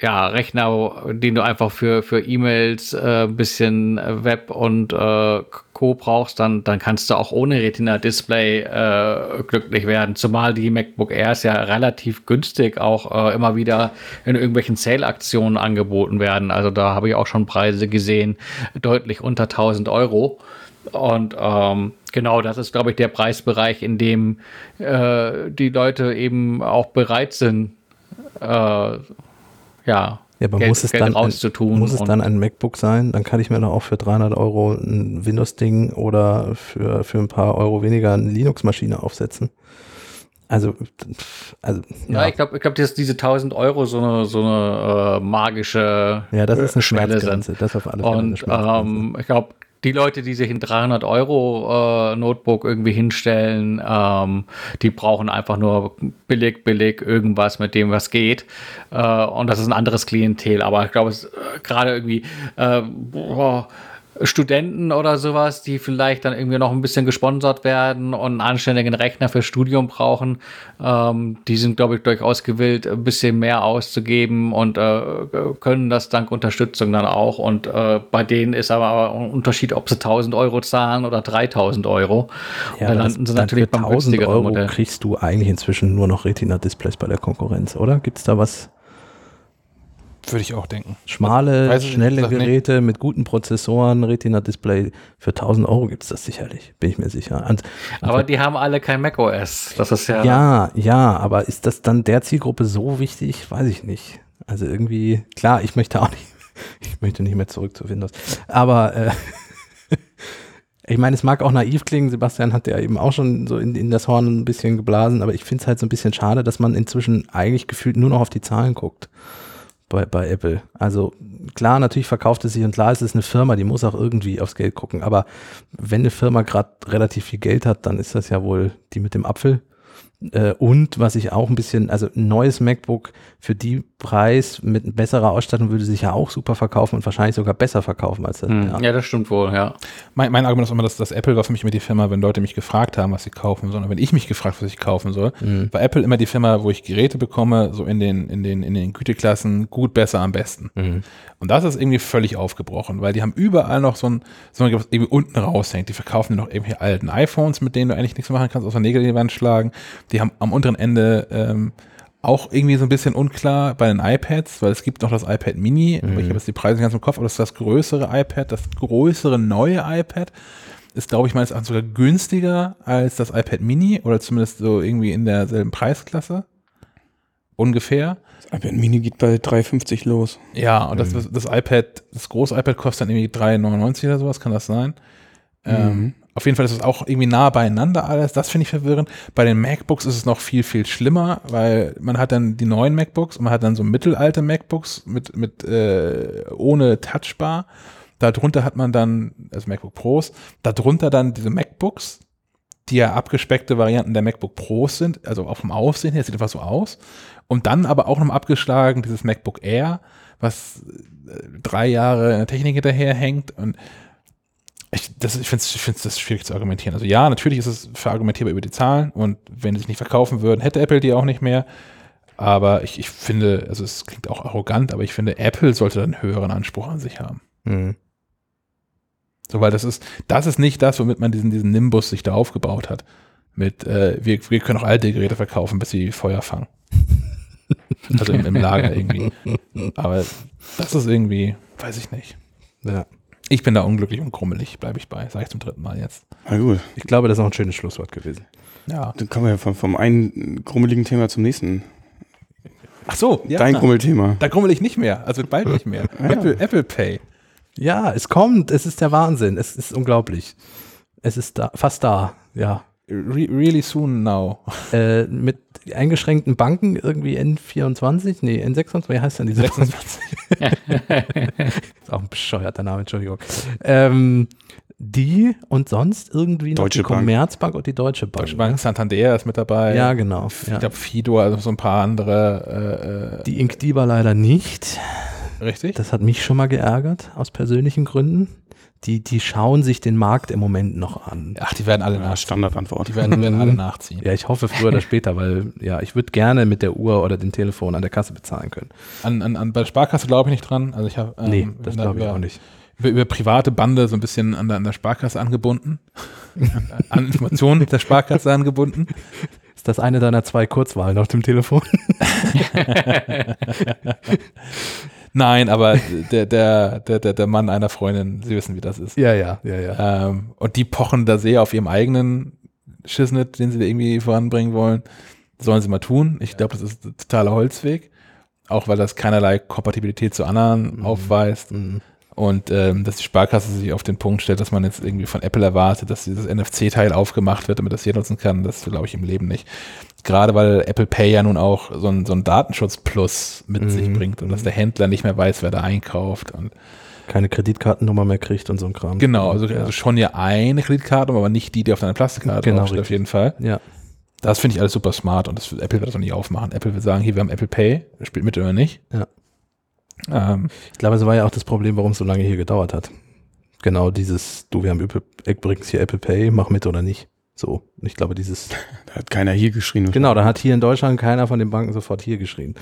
ja, Rechner, den du einfach für, für E-Mails, äh, bisschen Web und äh, Co. brauchst, dann, dann kannst du auch ohne Retina-Display äh, glücklich werden. Zumal die MacBook Airs ja relativ günstig auch äh, immer wieder in irgendwelchen Sale-Aktionen angeboten werden. Also da habe ich auch schon Preise gesehen, deutlich unter 1000 Euro. Und ähm, genau, das ist, glaube ich, der Preisbereich, in dem äh, die Leute eben auch bereit sind, äh, ja, Ja, aber Geld, muss es Geld dann ein, muss es dann ein MacBook sein? Dann kann ich mir doch auch für 300 Euro ein Windows-Ding oder für, für ein paar Euro weniger eine Linux-Maschine aufsetzen. Also, also ja, ja, ich glaube, ich glaub, dass diese 1000 Euro so eine, so eine äh, magische ja, das ist eine Schmerzgrenze. sind. Das auf alle Fälle Und ähm, ich glaube, die Leute, die sich ein 300 Euro äh, Notebook irgendwie hinstellen, ähm, die brauchen einfach nur billig, billig irgendwas, mit dem was geht. Äh, und das ist ein anderes Klientel. Aber ich glaube, es äh, gerade irgendwie äh, boah, Studenten oder sowas, die vielleicht dann irgendwie noch ein bisschen gesponsert werden und einen anständigen Rechner fürs Studium brauchen, ähm, die sind, glaube ich, durchaus gewillt, ein bisschen mehr auszugeben und äh, können das dank Unterstützung dann auch. Und äh, bei denen ist aber ein Unterschied, ob sie 1000 Euro zahlen oder 3000 Euro. ja, dann das- landen sie dann natürlich für beim 1000 günstigeren Euro Modell. kriegst du eigentlich inzwischen nur noch Retina-Displays bei der Konkurrenz, oder? Gibt es da was? Würde ich auch denken. Schmale, Weiß nicht, schnelle nicht. Geräte mit guten Prozessoren, Retina-Display. Für 1000 Euro gibt es das sicherlich, bin ich mir sicher. Und, Aber die haben alle kein macOS. Das ist ja. ja, ja, aber ist das dann der Zielgruppe so wichtig? Weiß ich nicht. Also irgendwie, klar, ich möchte auch nicht, ich möchte nicht mehr zurück zu Windows. Aber äh, ich meine, es mag auch naiv klingen, Sebastian hat ja eben auch schon so in, in das Horn ein bisschen geblasen, aber ich finde es halt so ein bisschen schade, dass man inzwischen eigentlich gefühlt nur noch auf die Zahlen guckt. Bei, bei Apple. Also klar, natürlich verkauft es sich und klar, es ist eine Firma, die muss auch irgendwie aufs Geld gucken. Aber wenn eine Firma gerade relativ viel Geld hat, dann ist das ja wohl die mit dem Apfel. Äh, und was ich auch ein bisschen, also ein neues MacBook für die Preis mit besserer Ausstattung würde sich ja auch super verkaufen und wahrscheinlich sogar besser verkaufen als das. Hm. Ja. ja. das stimmt wohl, ja. Mein, mein Argument ist immer, dass das Apple war für mich immer die Firma, wenn Leute mich gefragt haben, was sie kaufen sollen, wenn ich mich gefragt, was ich kaufen soll, mhm. war Apple immer die Firma, wo ich Geräte bekomme, so in den, in den, in den Güteklassen, gut, besser, am besten. Mhm. Und das ist irgendwie völlig aufgebrochen, weil die haben überall noch so ein, so ein was irgendwie unten raushängt. Die verkaufen noch irgendwie alten iPhones, mit denen du eigentlich nichts machen kannst, außer Nägel in die Wand schlagen. Die haben am unteren Ende ähm, auch irgendwie so ein bisschen unklar bei den iPads, weil es gibt noch das iPad Mini, mhm. ich habe jetzt die Preise ganz im Kopf, aber das ist das größere iPad, das größere neue iPad ist, glaube ich, meines Erachtens sogar günstiger als das iPad Mini oder zumindest so irgendwie in derselben Preisklasse. Ungefähr. Das iPad Mini geht bei 3,50 los. Ja, und mhm. das, das iPad, das große iPad kostet dann irgendwie 3,99 oder sowas, kann das sein? Ähm, mhm. Ähm, auf jeden Fall ist es auch irgendwie nah beieinander alles. Das finde ich verwirrend. Bei den MacBooks ist es noch viel, viel schlimmer, weil man hat dann die neuen MacBooks und man hat dann so mittelalte MacBooks mit, mit äh, ohne Touchbar. Darunter hat man dann, also MacBook Pros, darunter dann diese MacBooks, die ja abgespeckte Varianten der MacBook Pros sind, also auch vom Aussehen her, sieht einfach so aus. Und dann aber auch noch abgeschlagen dieses MacBook Air, was äh, drei Jahre in der Technik hinterherhängt und ich, das, ich finde es ich das schwierig zu argumentieren. Also ja, natürlich ist es verargumentierbar über die Zahlen und wenn sie sich nicht verkaufen würden, hätte Apple die auch nicht mehr. Aber ich, ich finde, also es klingt auch arrogant, aber ich finde, Apple sollte einen höheren Anspruch an sich haben. Mhm. So, weil das ist, das ist nicht das, womit man diesen, diesen Nimbus sich da aufgebaut hat. Mit, äh, wir, wir können auch alte Geräte verkaufen, bis sie Feuer fangen. also im, im Lager irgendwie. Aber das ist irgendwie, weiß ich nicht. Ja. Ich bin da unglücklich und krummelig, bleibe ich bei. Sage ich zum dritten Mal jetzt. Na gut. Ich glaube, das ist auch ein schönes Schlusswort gewesen. Ja. Dann kommen wir ja vom, vom einen krummeligen Thema zum nächsten. Ach so, ja. Dein Krummelthema. Da krummel ich nicht mehr, also bald nicht mehr. ja. Apple, Apple Pay. Ja, es kommt, es ist der Wahnsinn, es ist unglaublich. Es ist da, fast da, ja. Re really soon now. Äh, mit eingeschränkten Banken irgendwie N24, nee, N26, wie heißt denn die 26? ist auch ein bescheuerter Name, Entschuldigung. Ähm, die und sonst irgendwie noch Deutsche die Bank. Commerzbank und die Deutsche Bank. Deutsche Bank, Santander ist mit dabei. Ja, genau. Ich ja. glaube Fido, also so ein paar andere. Äh, äh die Inkdiba leider nicht. Richtig. Das hat mich schon mal geärgert, aus persönlichen Gründen die, die schauen sich den Markt im Moment noch an. Ach, die werden alle ja, nachziehen. Standardantwort. Die werden, werden alle nachziehen. Ja, ich hoffe früher oder später, weil ja, ich würde gerne mit der Uhr oder dem Telefon an der Kasse bezahlen können. An, an, an bei der Sparkasse glaube ich nicht dran. Also ich habe ähm, nee, das glaube ich auch nicht. Über, über, private Bande so ein bisschen an der, an der Sparkasse angebunden. an Informationen der Sparkasse angebunden. Ist das eine deiner zwei Kurzwahlen auf dem Telefon? Nein, aber der, der, der, der Mann einer Freundin, Sie wissen, wie das ist. Ja, ja, ja, ja. Ähm, und die pochen da sehr auf ihrem eigenen Schissnet, den sie da irgendwie voranbringen wollen. sollen sie mal tun. Ich glaube, das ist ein totaler Holzweg. Auch weil das keinerlei Kompatibilität zu anderen mhm. aufweist. Mhm. Und ähm, dass die Sparkasse sich auf den Punkt stellt, dass man jetzt irgendwie von Apple erwartet, dass dieses NFC-Teil aufgemacht wird, damit das jeder nutzen kann, das glaube ich im Leben nicht gerade weil Apple Pay ja nun auch so ein, so ein Datenschutz Plus mit mhm. sich bringt und dass der Händler nicht mehr weiß, wer da einkauft und keine Kreditkartennummer mehr kriegt und so ein Kram. Genau, also, ja. also schon ja eine Kreditkarte, aber nicht die, die auf deiner Plastikkarte genau, steht, auf jeden Fall. Ja. Das finde ich alles super smart und das, Apple wird das auch nicht aufmachen. Apple wird sagen, hier, wir haben Apple Pay, spielt mit oder nicht. Ja. Ähm, ich glaube, es war ja auch das Problem, warum es so lange hier gedauert hat. Genau dieses, du, wir haben übrigens hier Apple Pay, mach mit oder nicht. So, ich glaube, dieses. Da hat keiner hier geschrien. Genau, da hat hier in Deutschland keiner von den Banken sofort hier geschrien.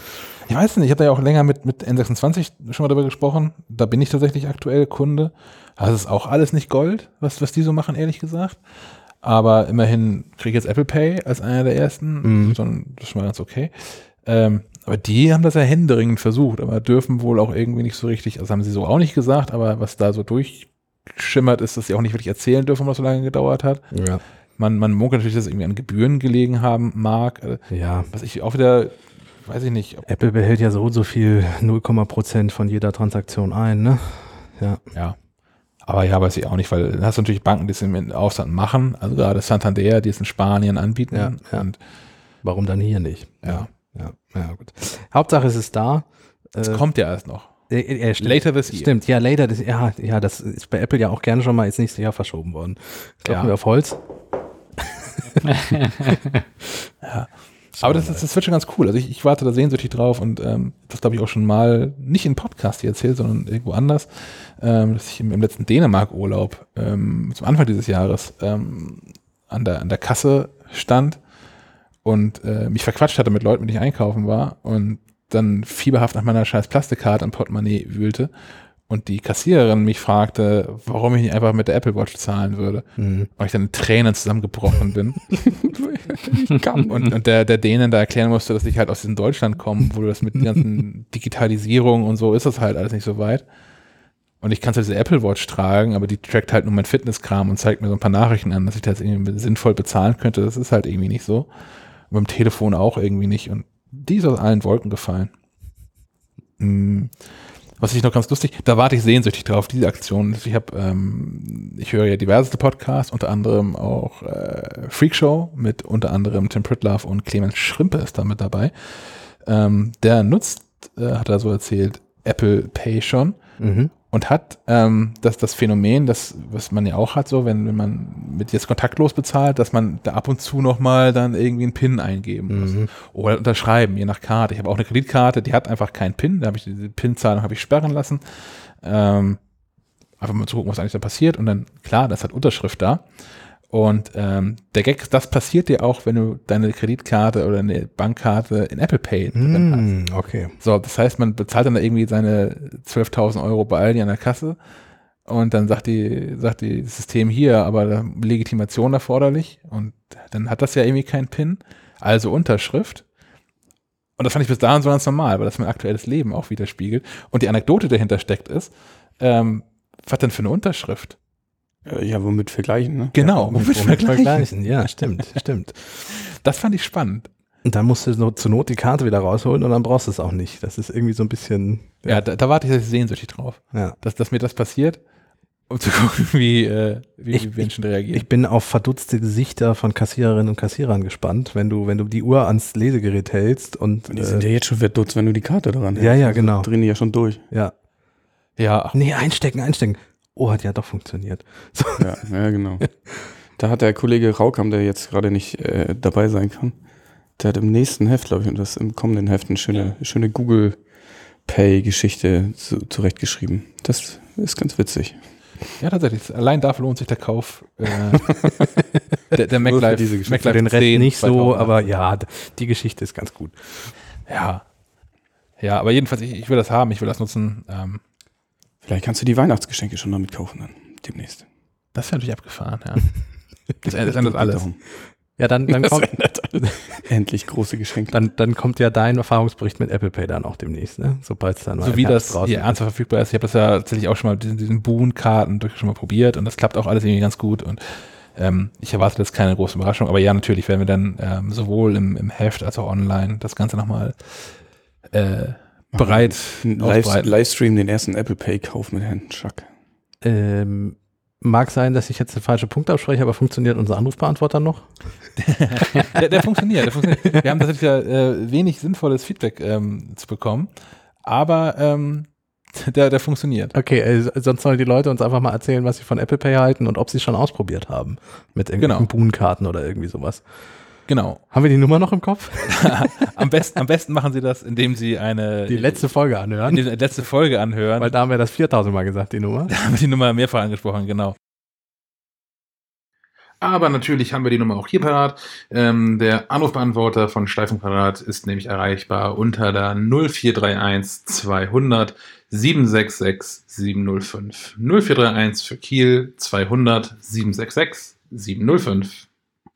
Ich weiß nicht, ich habe ja auch länger mit, mit N26 schon mal darüber gesprochen. Da bin ich tatsächlich aktuell Kunde. Das ist auch alles nicht Gold, was, was die so machen, ehrlich gesagt. Aber immerhin kriege ich jetzt Apple Pay als einer der ersten. Mhm. Das ist schon mal ganz okay. Ähm, aber die haben das ja händeringend versucht, aber dürfen wohl auch irgendwie nicht so richtig, also haben sie so auch nicht gesagt, aber was da so durchschimmert ist, dass sie auch nicht wirklich erzählen dürfen, was so lange gedauert hat. Ja. Man, man munkelt natürlich, dass es irgendwie an Gebühren gelegen haben mag. Äh, ja. Was ich auch wieder, weiß ich nicht. Apple behält ja so und so viel 0, Prozent von jeder Transaktion ein, ne? Ja. Ja. Aber ja, weiß ich auch nicht, weil du hast natürlich Banken, die es im Ausland machen, also gerade Santander, die es in Spanien anbieten. Ja, ja. Und warum dann hier nicht? Ja. Ja, ja, gut. Hauptsache es ist da. Das Äh, kommt ja erst noch. äh, äh. Later this year. Stimmt, ja, later, das, ja, ja, das ist bei Apple ja auch gerne schon mal ins nächste Jahr verschoben worden. Klopfen Ja. wir auf Holz. Aber das, ist- das wird schon ganz cool. Also ich, ich warte da sehnsüchtig drauf und ähm, das glaube ich auch schon mal nicht im Podcast hier erzählt, sondern irgendwo anders, ähm, dass ich im, im letzten Dänemark-Urlaub ähm, zum Anfang dieses Jahres ähm, an, der, an der Kasse stand und äh, mich verquatscht hatte mit Leuten, mit denen ich einkaufen war und dann fieberhaft nach meiner scheiß Plastikkarte und Portemonnaie wühlte und die Kassiererin mich fragte, warum ich nicht einfach mit der Apple Watch zahlen würde. Mhm. Und ich dann in Tränen zusammengebrochen bin. und, und der, der Dänen da erklären musste, dass ich halt aus diesem Deutschland komme, wo das mit der ganzen Digitalisierung und so ist das halt alles nicht so weit. Und ich kann zwar diese Apple Watch tragen, aber die trackt halt nur mein Fitnesskram und zeigt mir so ein paar Nachrichten an, dass ich das irgendwie sinnvoll bezahlen könnte. Das ist halt irgendwie nicht so. Und beim Telefon auch irgendwie nicht. Und die ist aus allen Wolken gefallen. Hm. Was ich noch ganz lustig, da warte ich sehnsüchtig drauf, diese Aktion. Ich habe, ähm, ich höre ja diverseste Podcasts, unter anderem auch äh, Freak Show mit unter anderem Tim Pritlove und Clemens Schrimpe ist da mit dabei. Ähm, der nutzt, äh, hat er so erzählt, Apple Pay schon Mhm. Und hat ähm, das, das Phänomen, das, was man ja auch hat, so, wenn, wenn man mit jetzt kontaktlos bezahlt, dass man da ab und zu nochmal dann irgendwie einen PIN eingeben muss. Mhm. Oder unterschreiben, je nach Karte. Ich habe auch eine Kreditkarte, die hat einfach keinen PIN. Da habe ich diese PIN-Zahlung habe ich sperren lassen. Ähm, einfach mal zu gucken, was eigentlich da passiert. Und dann, klar, das hat Unterschrift da. Und ähm, der Gag, das passiert dir auch, wenn du deine Kreditkarte oder eine Bankkarte in Apple Pay drin hast. Mhm, okay. So, das heißt, man bezahlt dann da irgendwie seine 12.000 Euro bei Aldi an der Kasse und dann sagt die, sagt die System hier, aber Legitimation erforderlich und dann hat das ja irgendwie keinen PIN, also Unterschrift. Und das fand ich bis dahin so ganz normal, weil das mein aktuelles Leben auch widerspiegelt. Und die Anekdote dahinter steckt ist, ähm, was denn für eine Unterschrift? Äh, Ja, womit vergleichen, ne? Genau, Womit womit vergleichen? vergleichen? Ja, stimmt, stimmt. Das fand ich spannend. Und dann musst du so zur Not die Karte wieder rausholen und dann brauchst du es auch nicht. Das ist irgendwie so ein bisschen, Ja, da, da warte ich sehnsüchtig drauf, ja. dass, dass mir das passiert, um zu gucken, wie, äh, wie Ich- die Menschen reagieren. Ich bin auf verdutzte Gesichter von Kassiererinnen und Kassierern gespannt, wenn du, wenn du die Uhr ans Lesegerät hältst und Die sind ja jetzt schon verdutzt, wenn du die Karte daran Ja, ja, genau. Also, drehen die ja schon durch. ja. ja, Nee, einstecken, einstecken. Oh, hat ja doch funktioniert. So. Ja, ja, genau. Da hat der Kollege Raukam, der jetzt gerade nicht äh, dabei sein kann, der hat im nächsten Heft, glaube ich, und das im kommenden Heft eine schöne, schöne Google Pay-Geschichte zu, zurechtgeschrieben. Das ist ganz witzig. Ja, tatsächlich. Allein dafür lohnt sich der Kauf. Äh, der der MacLife. Für den Rest 10 nicht so, 2008. aber ja, die Geschichte ist ganz gut. Ja. Ja, aber jedenfalls, ich, ich will das haben, ich will das nutzen. Ähm, Vielleicht kannst du die Weihnachtsgeschenke schon damit kaufen dann demnächst. das ist natürlich abgefahren, ja. Das, das ändert alles. Darum. Ja, dann, dann, Das kommt, ändert alles. Endlich große Geschenke. dann, dann kommt ja dein Erfahrungsbericht mit Apple Pay dann auch demnächst, ne? Sobald es dann mal So wie das ist. ernsthaft verfügbar ist. Ich habe das ja tatsächlich auch schon mal mit diesen, diesen Boon-Karten durch schon mal probiert und das klappt auch alles irgendwie ganz gut und ähm, ich erwarte das keine große Überraschung, aber ja, natürlich werden wir dann ähm, sowohl im, im Heft als auch online das Ganze nochmal äh, bereit Live. Livestream den ersten Apple Pay Kauf mit Herrn Schack. Ähm, mag sein, dass ich jetzt den falschen Punkt abspreche, aber funktioniert unser Anrufbeantworter noch? der, der funktioniert, der funktioniert. Wir haben tatsächlich ja, äh, wenig sinnvolles Feedback ähm, zu bekommen, aber ähm, der, der funktioniert. Okay, äh, sonst sollen die Leute uns einfach mal erzählen, was sie von Apple Pay halten und ob sie es schon ausprobiert haben. Mit irgendwelchen Genau. Boon-Karten oder irgendwie sowas. Genau. Haben wir die Nummer noch im Kopf? Am besten, am besten machen Sie das, indem Sie eine Die letzte Folge anhören. eine letzte Folge anhören. Weil da haben wir das 4000 Mal gesagt, die Nummer. Da haben wir die Nummer mehrfach angesprochen, genau. Aber natürlich haben wir die Nummer auch hier parat. Ähm, der Anrufbeantworter von Steifenquadrat ist nämlich erreichbar unter der 0431 200 766 705. 0431 für Kiel 200 766 705.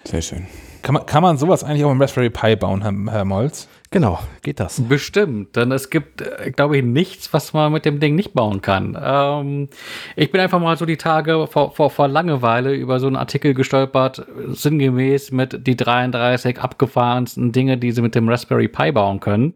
Sehr schön. Kann man, kann man sowas eigentlich auch im Raspberry Pi bauen, Herr, Herr Molz? Genau, geht das. Bestimmt, denn es gibt, äh, glaube ich, nichts, was man mit dem Ding nicht bauen kann. Ähm, ich bin einfach mal so die Tage vor, vor, vor Langeweile über so einen Artikel gestolpert, sinngemäß mit die 33 abgefahrensten Dinge, die sie mit dem Raspberry Pi bauen können.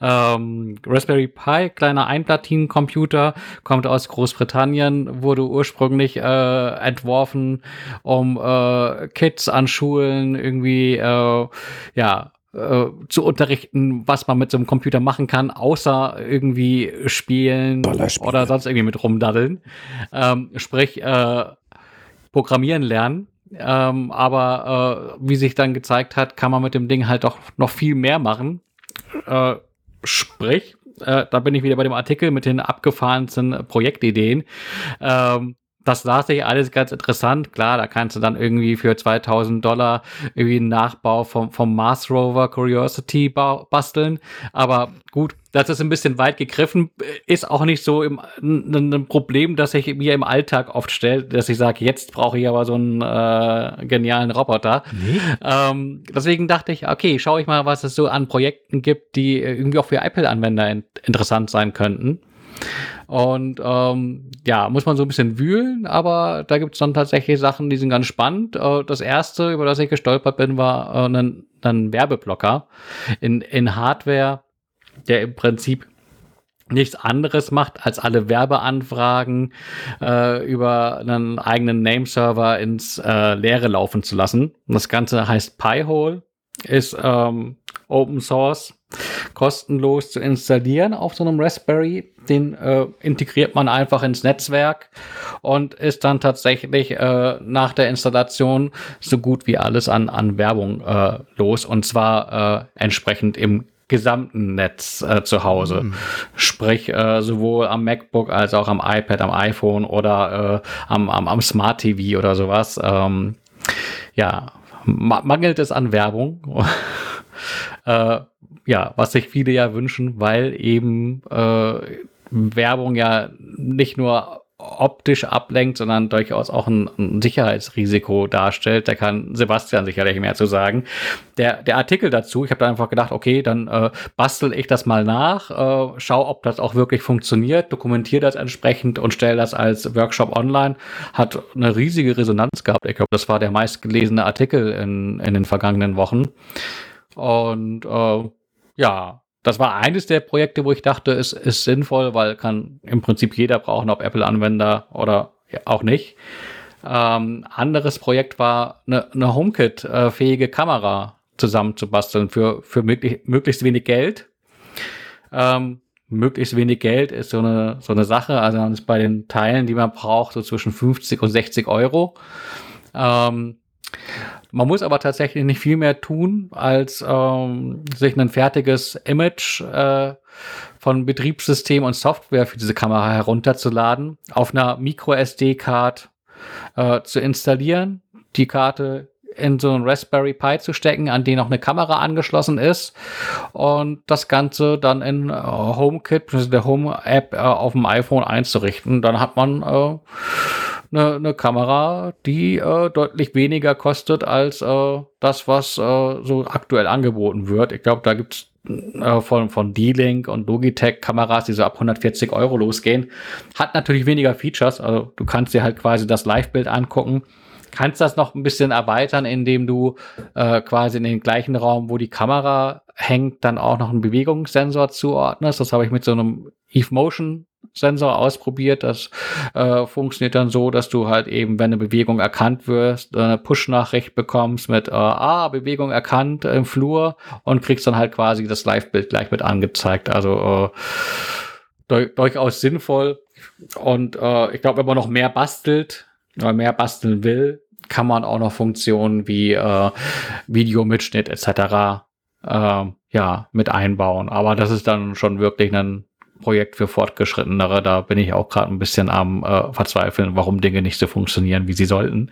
Ähm, Raspberry Pi, kleiner Einplatinencomputer, kommt aus Großbritannien, wurde ursprünglich äh, entworfen, um äh, Kids an Schulen irgendwie äh, ja äh, zu unterrichten, was man mit so einem Computer machen kann, außer irgendwie spielen oder sonst irgendwie mit rumdaddeln. Ähm, sprich, äh, Programmieren lernen. Ähm, aber äh, wie sich dann gezeigt hat, kann man mit dem Ding halt doch noch viel mehr machen. Äh, sprich, äh, da bin ich wieder bei dem Artikel mit den abgefahrensten Projektideen. Ähm, das las sich alles ganz interessant. Klar, da kannst du dann irgendwie für 2000 Dollar irgendwie einen Nachbau vom, vom Mars Rover Curiosity basteln. Aber gut, das ist ein bisschen weit gegriffen. Ist auch nicht so im, ein, Problem, das sich mir im Alltag oft stellt, dass ich sage, jetzt brauche ich aber so einen äh, genialen Roboter. Nee. Ähm, deswegen dachte ich, okay, schaue ich mal, was es so an Projekten gibt, die irgendwie auch für Apple-Anwender in interessant sein könnten. Und ähm, ja, muss man so ein bisschen wühlen, aber da gibt es dann tatsächlich Sachen, die sind ganz spannend. Äh, das erste, über das ich gestolpert bin, war äh, ein, ein Werbeblocker in, in Hardware, der im Prinzip nichts anderes macht, als alle Werbeanfragen äh, über einen eigenen Nameserver ins äh, Leere laufen zu lassen. Und das Ganze heißt Piehole, ist ähm, Open Source, kostenlos zu installieren auf so einem Raspberry. Den äh, integriert man einfach ins Netzwerk und ist dann tatsächlich äh, nach der Installation so gut wie alles an, an Werbung äh, los und zwar äh, entsprechend im gesamten Netz äh, zu Hause. Mhm. Sprich, äh, sowohl am MacBook als auch am iPad, am iPhone oder äh, am, am, am Smart TV oder sowas. Ähm, ja, ma mangelt es an Werbung. äh, ja, was sich viele ja wünschen, weil eben äh, Werbung ja nicht nur optisch ablenkt, sondern durchaus auch ein, ein, Sicherheitsrisiko darstellt. Da kann Sebastian sicherlich mehr zu sagen. Der, der Artikel dazu, ich habe da einfach gedacht, okay, dann äh, bastel ich das mal nach, äh, schau, ob das auch wirklich funktioniert, dokumentiere das entsprechend und stelle das als Workshop online. Hat eine riesige Resonanz gehabt. Ich glaube, das war der meistgelesene Artikel in, in den vergangenen Wochen. Und äh, ja, das war eines der Projekte, wo ich dachte, es ist sinnvoll, weil kann im Prinzip jeder brauchen, ob Apple-Anwender oder auch nicht. Ähm, anderes Projekt war eine, eine HomeKit-fähige Kamera zusammenzubasteln für, für möglich, möglichst wenig Geld. Ähm, möglichst wenig Geld ist so eine, so eine Sache. Also ist bei den Teilen, die man braucht, so zwischen 50 und 60 Euro. Ähm, man muss aber tatsächlich nicht viel mehr tun, als ähm, sich ein fertiges Image äh, von Betriebssystem und Software für diese Kamera herunterzuladen, auf einer Micro-SD-Card äh, zu installieren, die Karte in so einen Raspberry Pi zu stecken, an den noch eine Kamera angeschlossen ist und das Ganze dann in äh, HomeKit, der Home-App äh, auf dem iPhone einzurichten. Dann hat man äh, eine, eine Kamera, die äh, deutlich weniger kostet als äh, das, was äh, so aktuell angeboten wird. Ich glaube, da gibt's äh, von, von D-Link und Logitech Kameras, die so ab 140 Euro losgehen. Hat natürlich weniger Features, also du kannst dir halt quasi das Live-Bild angucken kannst das noch ein bisschen erweitern, indem du äh, quasi in den gleichen Raum, wo die Kamera hängt, dann auch noch einen Bewegungssensor zuordnest. Das habe ich mit so einem Eve Motion Sensor ausprobiert. Das äh, funktioniert dann so, dass du halt eben, wenn eine Bewegung erkannt wirst, eine Push-Nachricht bekommst mit äh, Ah, Bewegung erkannt im Flur und kriegst dann halt quasi das Live-Bild gleich mit angezeigt. Also äh, durchaus sinnvoll. Und äh, ich glaube, wenn man noch mehr bastelt oder mehr basteln will, kann man auch noch Funktionen wie äh, Videomitschnitt etc. Äh, ja, mit einbauen. Aber das ist dann schon wirklich ein Projekt für Fortgeschrittenere. Da bin ich auch gerade ein bisschen am äh, Verzweifeln, warum Dinge nicht so funktionieren, wie sie sollten.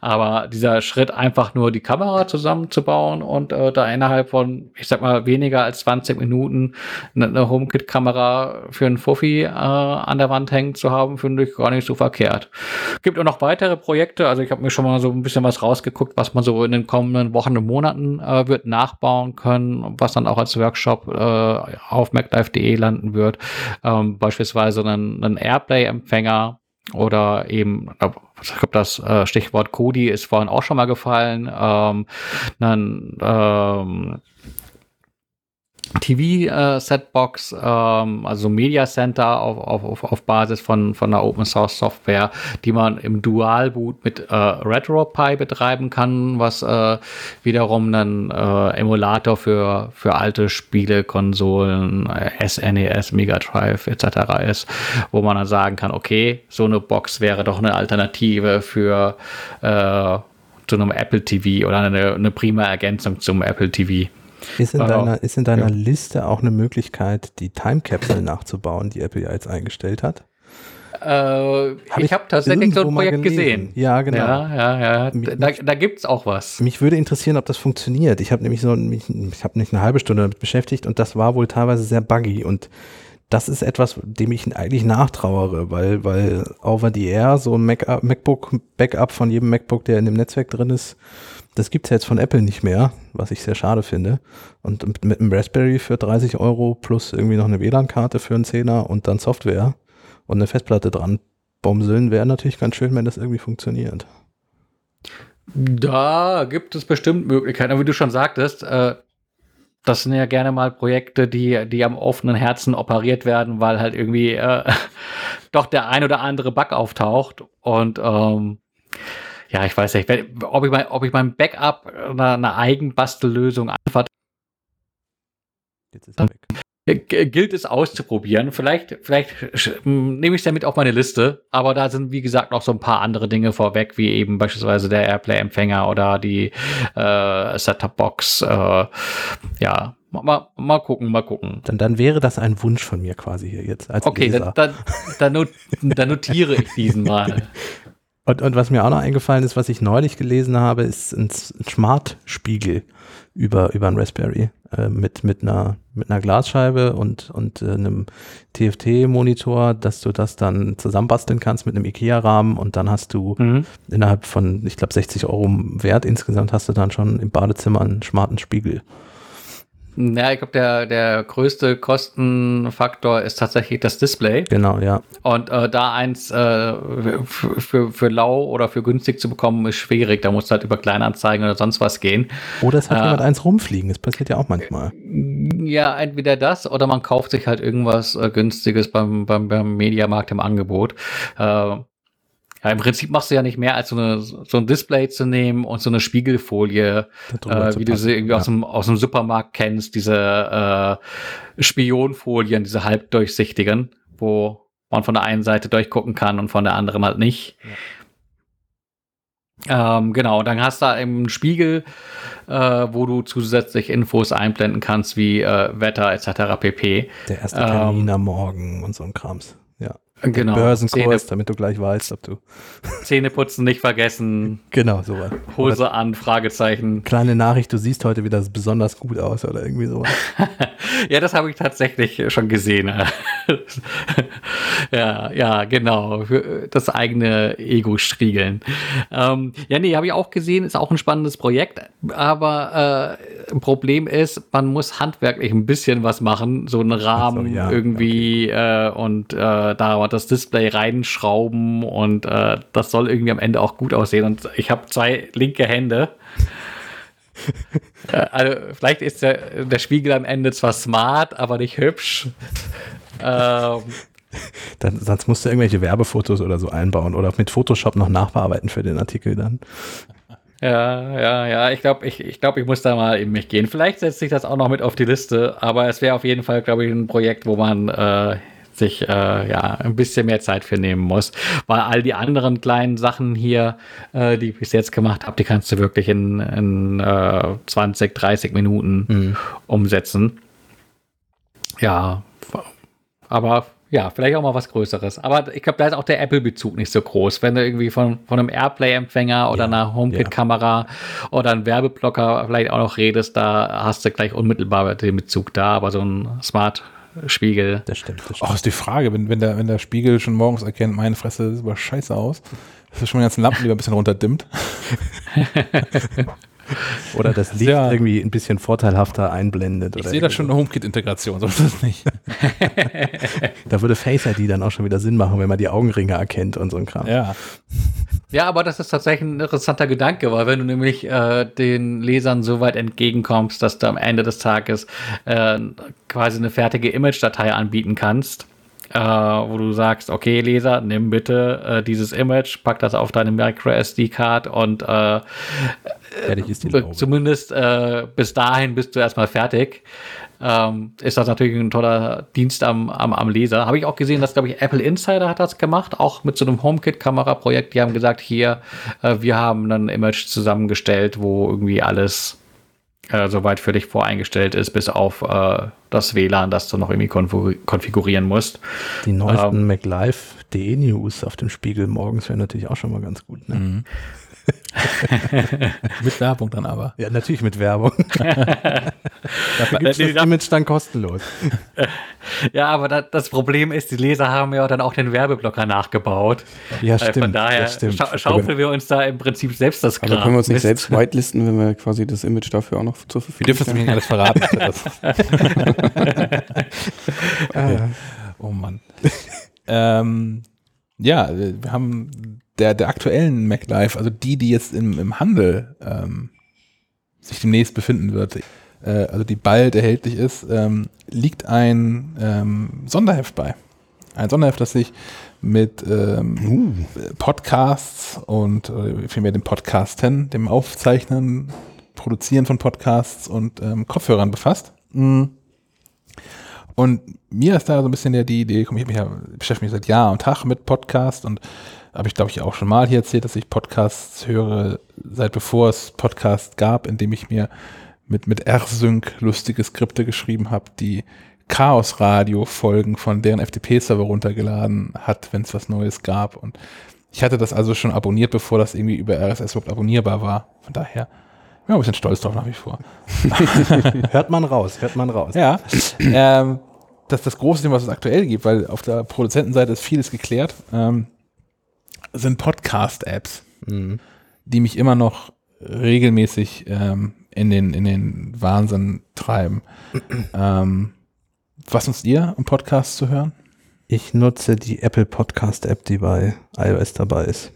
Aber dieser Schritt, einfach nur die Kamera zusammenzubauen und äh, da innerhalb von, ich sag mal, weniger als 20 Minuten eine, eine HomeKit-Kamera für einen Fuffi äh, an der Wand hängen zu haben, finde ich gar nicht so verkehrt. Gibt auch noch weitere Projekte. Also ich habe mir schon mal so ein bisschen was rausgeguckt, was man so in den kommenden Wochen und Monaten äh, wird nachbauen können, was dann auch als Workshop äh, auf MacLife.de landen wird ähm, beispielsweise einen, einen Airplay-Empfänger oder eben, ich glaube, das äh, Stichwort Kodi ist vorhin auch schon mal gefallen, ähm, einen, ähm, TV-Setbox, äh, ähm, also Media Center auf, auf, auf Basis von, von einer Open Source Software, die man im Dual Boot mit äh, RetroPie betreiben kann, was äh, wiederum ein äh, Emulator für, für alte Spiele, Konsolen, SNES, äh, Mega Drive etc. ist, wo man dann sagen kann, okay, so eine Box wäre doch eine Alternative für äh, zu einem Apple TV oder eine, eine prima Ergänzung zum Apple TV. Ist in, äh, deiner, ist in deiner ja. Liste auch eine Möglichkeit, die Time Capsule nachzubauen, die Apple ja jetzt eingestellt hat? Äh, hab ich habe tatsächlich so ein Projekt gesehen. Ja, genau. Ja, ja, ja. Da, da gibt es auch was. Mich würde interessieren, ob das funktioniert. Ich habe nämlich so, mich, ich habe nicht eine halbe Stunde damit beschäftigt und das war wohl teilweise sehr buggy und das ist etwas, dem ich eigentlich nachtrauere, weil, weil over the air so ein Mac MacBook Backup von jedem MacBook, der in dem Netzwerk drin ist, das gibt's jetzt von Apple nicht mehr, was ich sehr schade finde. Und mit einem Raspberry für 30 Euro plus irgendwie noch eine WLAN-Karte für einen Zehner und dann Software und eine Festplatte dran bomseln, wäre natürlich ganz schön, wenn das irgendwie funktioniert. Da gibt es bestimmt Möglichkeiten. Aber wie du schon sagtest, äh, das sind ja gerne mal Projekte, die, die am offenen Herzen operiert werden, weil halt irgendwie äh, doch der ein oder andere Bug auftaucht. Und ähm, ja, ich weiß nicht, ob ich mein, ob ich mein Backup eine, eine Eigenbastellösung anfahre. Jetzt ist er weg. Gilt es auszuprobieren. Vielleicht, vielleicht nehme ich es ja mit auf meine Liste, aber da sind, wie gesagt, noch so ein paar andere Dinge vorweg, wie eben beispielsweise der Airplay-Empfänger oder die äh, Setup-Box. Äh, ja, mal, mal gucken, mal gucken. Dann, dann wäre das ein Wunsch von mir quasi hier jetzt. Als okay, Leser. dann, dann, dann, dann notiere ich diesen mal. Und, und was mir auch noch eingefallen ist, was ich neulich gelesen habe, ist ein Smart-Spiegel über, über ein Raspberry äh, mit, mit, einer, mit einer Glasscheibe und, und äh, einem TFT-Monitor, dass du das dann zusammenbasteln kannst mit einem IKEA-Rahmen und dann hast du mhm. innerhalb von, ich glaube, 60 Euro Wert insgesamt hast du dann schon im Badezimmer einen smarten Spiegel. Ja, ich glaube, der, der größte Kostenfaktor ist tatsächlich das Display. Genau, ja. Und äh, da eins äh, für, für lau oder für günstig zu bekommen, ist schwierig. Da muss halt über Kleinanzeigen oder sonst was gehen. Oder es hat äh, jemand eins rumfliegen. Das passiert ja auch manchmal. Ja, entweder das oder man kauft sich halt irgendwas äh, Günstiges beim, beim, beim Mediamarkt im Angebot. Äh, ja, im Prinzip machst du ja nicht mehr, als so, eine, so ein Display zu nehmen und so eine Spiegelfolie, äh, wie du sie irgendwie ja. aus, dem, aus dem Supermarkt kennst, diese äh, Spionfolien, diese halbdurchsichtigen, wo man von der einen Seite durchgucken kann und von der anderen halt nicht. Ja. Ähm, genau, dann hast du da einen Spiegel, äh, wo du zusätzlich Infos einblenden kannst, wie äh, Wetter etc. pp. Der erste Termin ähm, am Morgen und so ein Krams. Ja. Genau. Börsenkurs, Zähne, damit du gleich weißt, ob du. Zähneputzen nicht vergessen. Genau, sowas. Hose oder an, Fragezeichen. Kleine Nachricht, du siehst heute wieder besonders gut aus oder irgendwie sowas. ja, das habe ich tatsächlich schon gesehen. ja, ja, genau. Für das eigene Ego striegeln. Ähm, ja, nee, habe ich auch gesehen, ist auch ein spannendes Projekt. Aber äh, ein Problem ist, man muss handwerklich ein bisschen was machen, so einen Rahmen so, ja, irgendwie okay. äh, und äh, da das Display reinschrauben und äh, das soll irgendwie am Ende auch gut aussehen. Und ich habe zwei linke Hände. Äh, also vielleicht ist der, der Spiegel am Ende zwar smart, aber nicht hübsch. ähm, dann, sonst musst du irgendwelche Werbefotos oder so einbauen oder mit Photoshop noch nachbearbeiten für den Artikel dann. Ja, ja, ja. Ich glaube, ich, ich, glaub, ich muss da mal in mich gehen. Vielleicht setze ich das auch noch mit auf die Liste, aber es wäre auf jeden Fall, glaube ich, ein Projekt, wo man äh, sich äh, ja ein bisschen mehr Zeit für nehmen muss. Weil all die anderen kleinen Sachen hier, äh, die ich bis jetzt gemacht habe, die kannst du wirklich in, in äh, 20, 30 Minuten mhm. umsetzen. Ja, aber ja, vielleicht auch mal was Größeres. Aber ich glaube, da ist auch der Apple-Bezug nicht so groß. Wenn du irgendwie von, von einem Airplay-Empfänger oder ja, einer HomeKit-Kamera ja. oder einem Werbeblocker vielleicht auch noch redest, da hast du gleich unmittelbar den Bezug da. Aber so ein Smart Spiegel. Das stimmt. Das stimmt. Auch ist die Frage, wenn, wenn, der, wenn der Spiegel schon morgens erkennt, meine Fresse sieht aber scheiße aus, dass du schon die ganzen Lampen lieber ein bisschen runterdimmt. oder das Licht ja. irgendwie ein bisschen vorteilhafter einblendet. Ich sehe da schon eine HomeKit-Integration, so ist das nicht. da würde Face ID dann auch schon wieder Sinn machen, wenn man die Augenringe erkennt und so ein Kram. Ja. Ja, aber das ist tatsächlich ein interessanter Gedanke, weil wenn du nämlich äh, den Lesern so weit entgegenkommst, dass du am Ende des Tages äh, quasi eine fertige Image-Datei anbieten kannst, äh, wo du sagst, okay, Leser, nimm bitte äh, dieses Image, pack das auf deine Micro SD-Card und äh, Fertig ist die Laube. zumindest äh, bis dahin bist du erstmal fertig. Ähm, ist das natürlich ein toller Dienst am, am, am Leser. Habe ich auch gesehen, dass, glaube ich, Apple Insider hat das gemacht, auch mit so einem HomeKit-Kamera-Projekt. Die haben gesagt, hier, äh, wir haben ein Image zusammengestellt, wo irgendwie alles äh, soweit für dich voreingestellt ist, bis auf äh, das WLAN, das du noch irgendwie konfigu- konfigurieren musst. Die neuesten Ähm. MacLive.de News auf dem Spiegel morgens wäre natürlich auch schon mal ganz gut. Ne? Mhm. Mit Werbung dann aber. Ja, natürlich mit Werbung. Dafür gibt es das da- Image dann kostenlos. Ja, aber da, das Problem ist, die Leser haben ja dann auch den Werbeblocker nachgebaut. Ja, Äh, stimmt. Von daher das stimmt. scha schaufeln wir uns da im Prinzip selbst das Aber können wir uns nicht Mist. selbst whitelisten, wenn wir quasi das Image dafür auch noch zur Wir Verfügung dürfen es nicht alles verraten. Das- Ah, oh Mann. ähm, ja, wir haben der, der aktuellen MacLife, also die, die jetzt im, im Handel ähm, sich demnächst befinden wird, äh, also die bald erhältlich ist, ähm, liegt ein ähm, Sonderheft bei. Ein Sonderheft, das sich mit ähm, Podcasts und äh, vielmehr dem Podcasten, dem Aufzeichnen, Produzieren von Podcasts und ähm, Kopfhörern befasst. Mm. Und mir ist da so ein bisschen der, die Idee, komm, ich mich ja, beschäftige mich seit Jahr und Tag mit Podcast und habe ich, glaube ich, auch schon mal hier erzählt, dass ich Podcasts höre, seit bevor es Podcasts gab, indem ich mir mit, mit R-Sync lustige Skripte geschrieben habe, die Chaos-Radio-Folgen von deren FTP-Server runtergeladen hat, wenn es was Neues gab. Und ich hatte das also schon abonniert, bevor das irgendwie über RSS überhaupt abonnierbar war. Von daher, ja, ein bisschen stolz drauf nach wie vor. hört man raus, hört man raus. Ja, ähm, das ist das große Thema, was es aktuell gibt, weil auf der Produzentenseite ist vieles geklärt, ähm, sind Podcast-Apps, Mhm. die mich immer noch regelmäßig ähm, in, den, in den Wahnsinn treiben. ähm, was nutzt ihr, um Podcasts zu hören? Ich nutze die Apple Podcast App, die bei iOS dabei ist.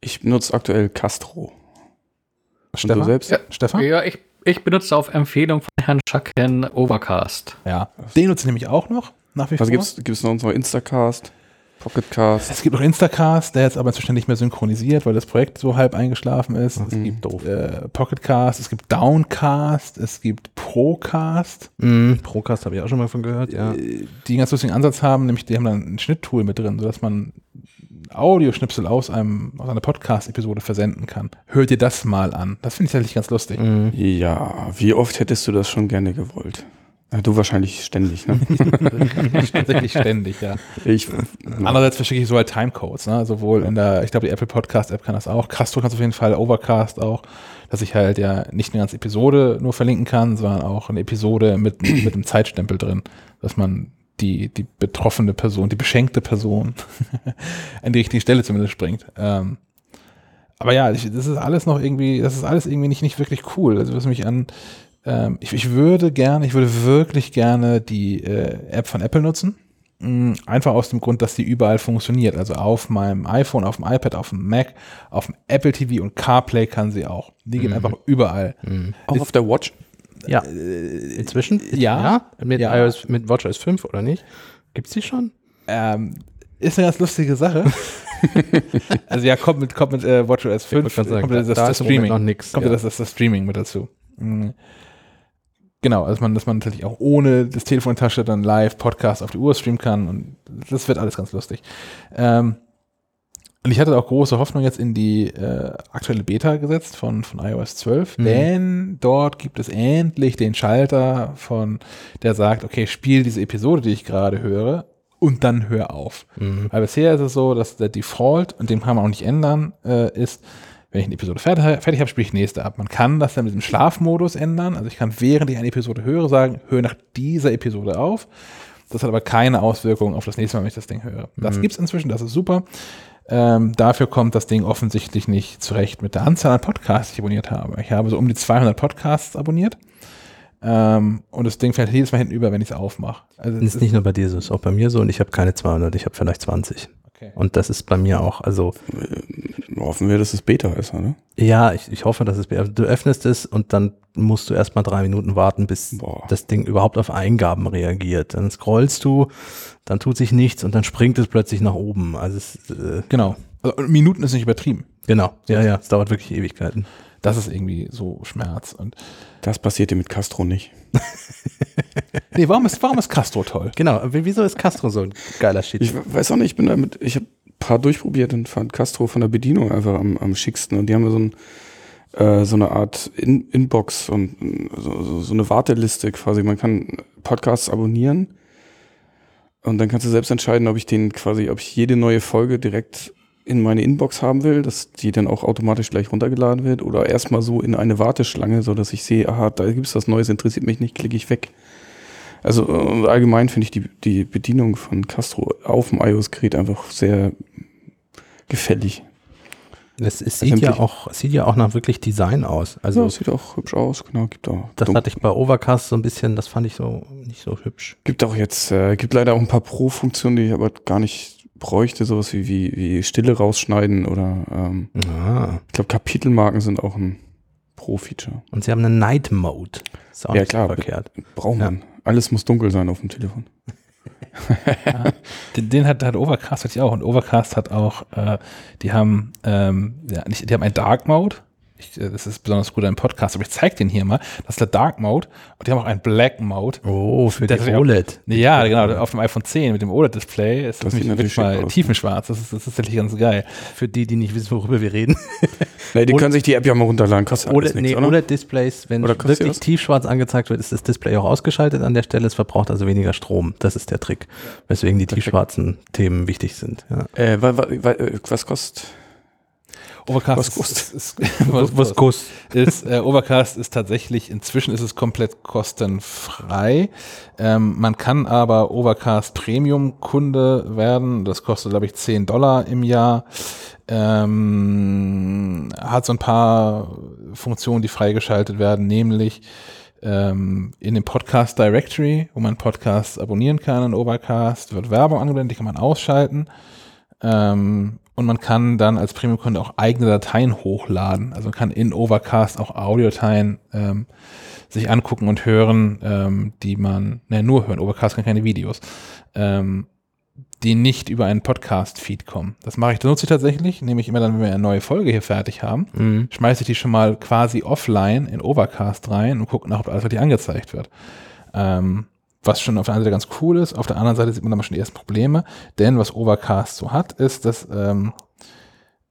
Ich nutze aktuell Castro. Stefan? du selbst? Ja. Stefan? Ja, ich, ich benutze auf Empfehlung von Herrn Schacken Overcast. Ja. Den nutze ich nämlich auch noch, nach wie Was vor. gibt's? Gibt's noch noch Instacast, Pocketcast? Es gibt noch Instacast, der jetzt aber inzwischen nicht mehr synchronisiert, weil das Projekt so halb eingeschlafen ist. Es Mhm. gibt äh, Pocketcast, es gibt Downcast, es gibt Procast, Mhm. Procast habe ich auch schon mal von gehört, ja. äh, die einen ganz lustigen Ansatz haben, nämlich die haben dann ein Schnitttool mit drin, sodass man Audioschnipsel aus einem aus einer Podcast-Episode versenden kann. Hört ihr das mal an. Das finde ich tatsächlich ganz lustig. Mhm. Ja, wie oft hättest du das schon gerne gewollt? Ja, du wahrscheinlich ständig, ne? tatsächlich ständig, ja. Ich, Andererseits verschicke ich so halt Timecodes, ne? sowohl in der, ich glaube, die Apple Podcast App kann das auch, Castro kann es auf jeden Fall, Overcast auch, dass ich halt ja nicht eine ganze Episode nur verlinken kann, sondern auch eine Episode mit, mit einem Zeitstempel drin, dass man die, die betroffene Person, die beschenkte Person an die richtige Stelle zumindest springt. Ähm, aber ja, ich, das ist alles noch irgendwie, das ist alles irgendwie nicht, nicht wirklich cool. Also was mich an, ähm, ich, ich würde gerne, ich würde wirklich gerne die äh, App von Apple nutzen. Mm, Einfach aus dem Grund, dass die überall funktioniert. Also auf meinem iPhone, auf dem iPad, auf dem Mac, auf dem Apple TV und CarPlay kann sie auch. Die geht einfach überall. auch auf der Watch? Ja. Inzwischen? ja. Mit, Ja. iOS, mit WatchOS 5 oder nicht? Gibt's die schon? Ähm, ist eine ganz lustige Sache. also ja, kommt mit, kommt mit äh, WatchOS 5, wollte gerade sagen, kommt das, da- das, da das ist Streaming. noch nix, Kommt ja. das, das, das Streaming mit dazu. Mhm. Genau, also man, dass man natürlich auch ohne das Telefon in der Tasche dann live Podcast auf die Uhr streamen kann und das wird alles ganz lustig. Ähm, und ich hatte auch große Hoffnung jetzt in die äh, aktuelle Beta gesetzt von, von iOS 12, Mhm. denn dort gibt es endlich den Schalter von, der sagt, okay, spiel diese Episode, die ich gerade höre und dann hör auf. Mhm. Weil bisher ist es so, dass der Default, und den kann man auch nicht ändern, äh, ist, wenn ich eine Episode fertig, fertig habe, spiele ich nächste ab. Man kann das dann mit dem Schlafmodus ändern. Also ich kann, während ich eine Episode höre, sagen, höre nach dieser Episode auf. Das hat aber keine Auswirkung auf das nächste Mal, wenn ich das Ding höre. Das gibt's inzwischen, das ist super. Ähm, dafür kommt das Ding offensichtlich nicht zurecht mit der Anzahl an Podcasts, die ich abonniert habe. Ich habe so um die 200 Podcasts abonniert. Ähm, und das Ding fällt jedes Mal hinten über, wenn ich es aufmache. Also es Das ist nicht nur bei dir so, ist auch bei mir so und ich habe keine 200, ich habe vielleicht 20. okay. Und das ist bei mir auch, also Hoffen wir, dass es Beta ist, oder? Ja, ich, ich hoffe, dass es also Du öffnest es und dann musst du erstmal drei Minuten warten, bis Boah. das Ding überhaupt auf Eingaben reagiert. Dann scrollst du, dann tut sich nichts und dann springt es plötzlich nach oben. Also es, äh, Genau. Also, Minuten ist nicht übertrieben. genau, ja, ja, es dauert wirklich Ewigkeiten. Das ist irgendwie so Schmerz. Und Das passiert dir mit Castro nicht. nee, warum ist, warum ist Castro toll? Genau, wieso ist Castro so ein geiler Shit? Ich weiß auch nicht, ich bin damit, ich habe ein paar durchprobiert und fand Castro von der Bedienung einfach am, am schicksten. Und die haben so, ein, äh, so eine Art In Inbox und so, so, so eine Warteliste quasi. Man kann Podcasts abonnieren und dann kannst du selbst entscheiden, ob ich den quasi, ob ich jede neue Folge direkt in meine Inbox haben will, dass die dann auch automatisch gleich runtergeladen wird oder erstmal so in eine Warteschlange, so dass ich sehe, aha, da gibt's was Neues, interessiert mich nicht, klicke ich weg. Also äh, allgemein finde ich die, die Bedienung von Castro auf dem iOS-Gerät einfach sehr gefällig. Es, es sieht ja auch, es sieht ja auch nach wirklich Design aus. Also Also sieht auch hübsch aus, genau, gibt auch. das dun- hatte ich bei Overcast so ein bisschen, das fand ich so nicht so hübsch. gibt auch jetzt, äh, gibt leider auch ein paar Pro-Funktionen, die ich aber gar nicht bräuchte, sowas wie, wie, wie Stille rausschneiden oder ähm, Ah. ich glaube Kapitelmarken sind auch ein Pro-Feature. Und sie haben einen Night Mode. Ist auch Ja, nicht klar. verkehrt. Braucht man. Alles muss dunkel sein auf dem Telefon. Den, den hat, hat Overcast hat ja auch. Und Overcast hat auch, äh, die haben, ähm, ja, nicht, die haben einen Dark Mode. Ich, äh, das ist besonders gut ein Podcast, aber ich zeige den hier mal. Das ist der Dark Mode. Und die haben auch einen Black Mode. Oh, für Das die ist ja- OLED. Ja, genau, auf dem iPhone 10 mit dem OLED-Display ist Das das, natürlich mal aus. tiefenschwarz. Das ist, das ist tatsächlich ganz geil. Für die, die nicht wissen, worüber wir reden. Nee, die Und- können sich die App ja mal runterladen. Kostet alles OLED, nichts, nee? OLED-Displays, wenn wirklich tiefschwarz angezeigt wird, ist das Display auch ausgeschaltet an der Stelle. Es verbraucht also weniger Strom. Das ist der Trick, weswegen die tiefschwarzen Themen wichtig sind. Ja. Äh, äh, was kostet? Overcast Was ist, kostet? ist, ist, was, was kostet? ist äh, Overcast ist tatsächlich, inzwischen ist es komplett kostenfrei. Ähm, man kann aber Overcast Premium Kunde werden. Das kostet, glaube ich, 10 Dollar im Jahr. Ähm, hat so ein paar Funktionen, die freigeschaltet werden, nämlich ähm, in dem Podcast Directory, wo man Podcasts abonnieren kann in Overcast, wird Werbung angeblendet, die kann man ausschalten. Ähm, und man kann dann als Premium-Kunde auch eigene Dateien hochladen. Also man kann in Overcast auch Audiodateien ähm, sich angucken und hören, ähm, die man, ne, nur hören. Overcast kann keine Videos, ähm, die nicht über einen Podcast-Feed kommen. Das mache ich, das nutze ich tatsächlich, nämlich immer dann, wenn wir eine neue Folge hier fertig haben, Mhm. schmeiße ich die schon mal quasi offline in Overcast rein und gucke nach, ob alles wirklich angezeigt wird. Ähm, was schon auf der einen Seite ganz cool ist, auf der anderen Seite sieht man aber schon die ersten Probleme, denn was Overcast so hat, ist, dass ähm,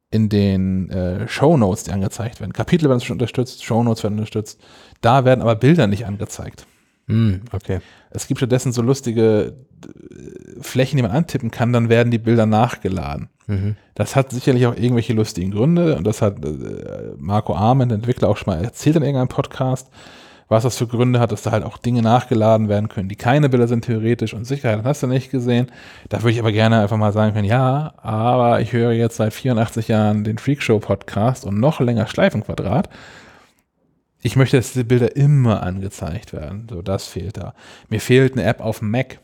in den äh, Show Notes, die angezeigt werden, Kapitel werden schon unterstützt, Show Notes werden unterstützt, da werden aber Bilder nicht angezeigt. Mhm, okay. Es gibt stattdessen so lustige äh, Flächen, die man antippen kann, dann werden die Bilder nachgeladen. Mhm. Das hat sicherlich auch irgendwelche lustigen Gründe und das hat äh, Marco Arment, der Entwickler, auch schon mal erzählt in irgendeinem Podcast, was das für Gründe hat, dass da halt auch Dinge nachgeladen werden können, die keine Bilder sind theoretisch und Sicherheit hast du nicht gesehen. Da würde ich aber gerne einfach mal sagen können, ja, aber ich höre jetzt seit 84 Jahren den Freakshow Podcast und noch länger Schleifenquadrat. Ich möchte, dass diese Bilder immer angezeigt werden. So, das fehlt da. Mir fehlt eine App auf dem Mac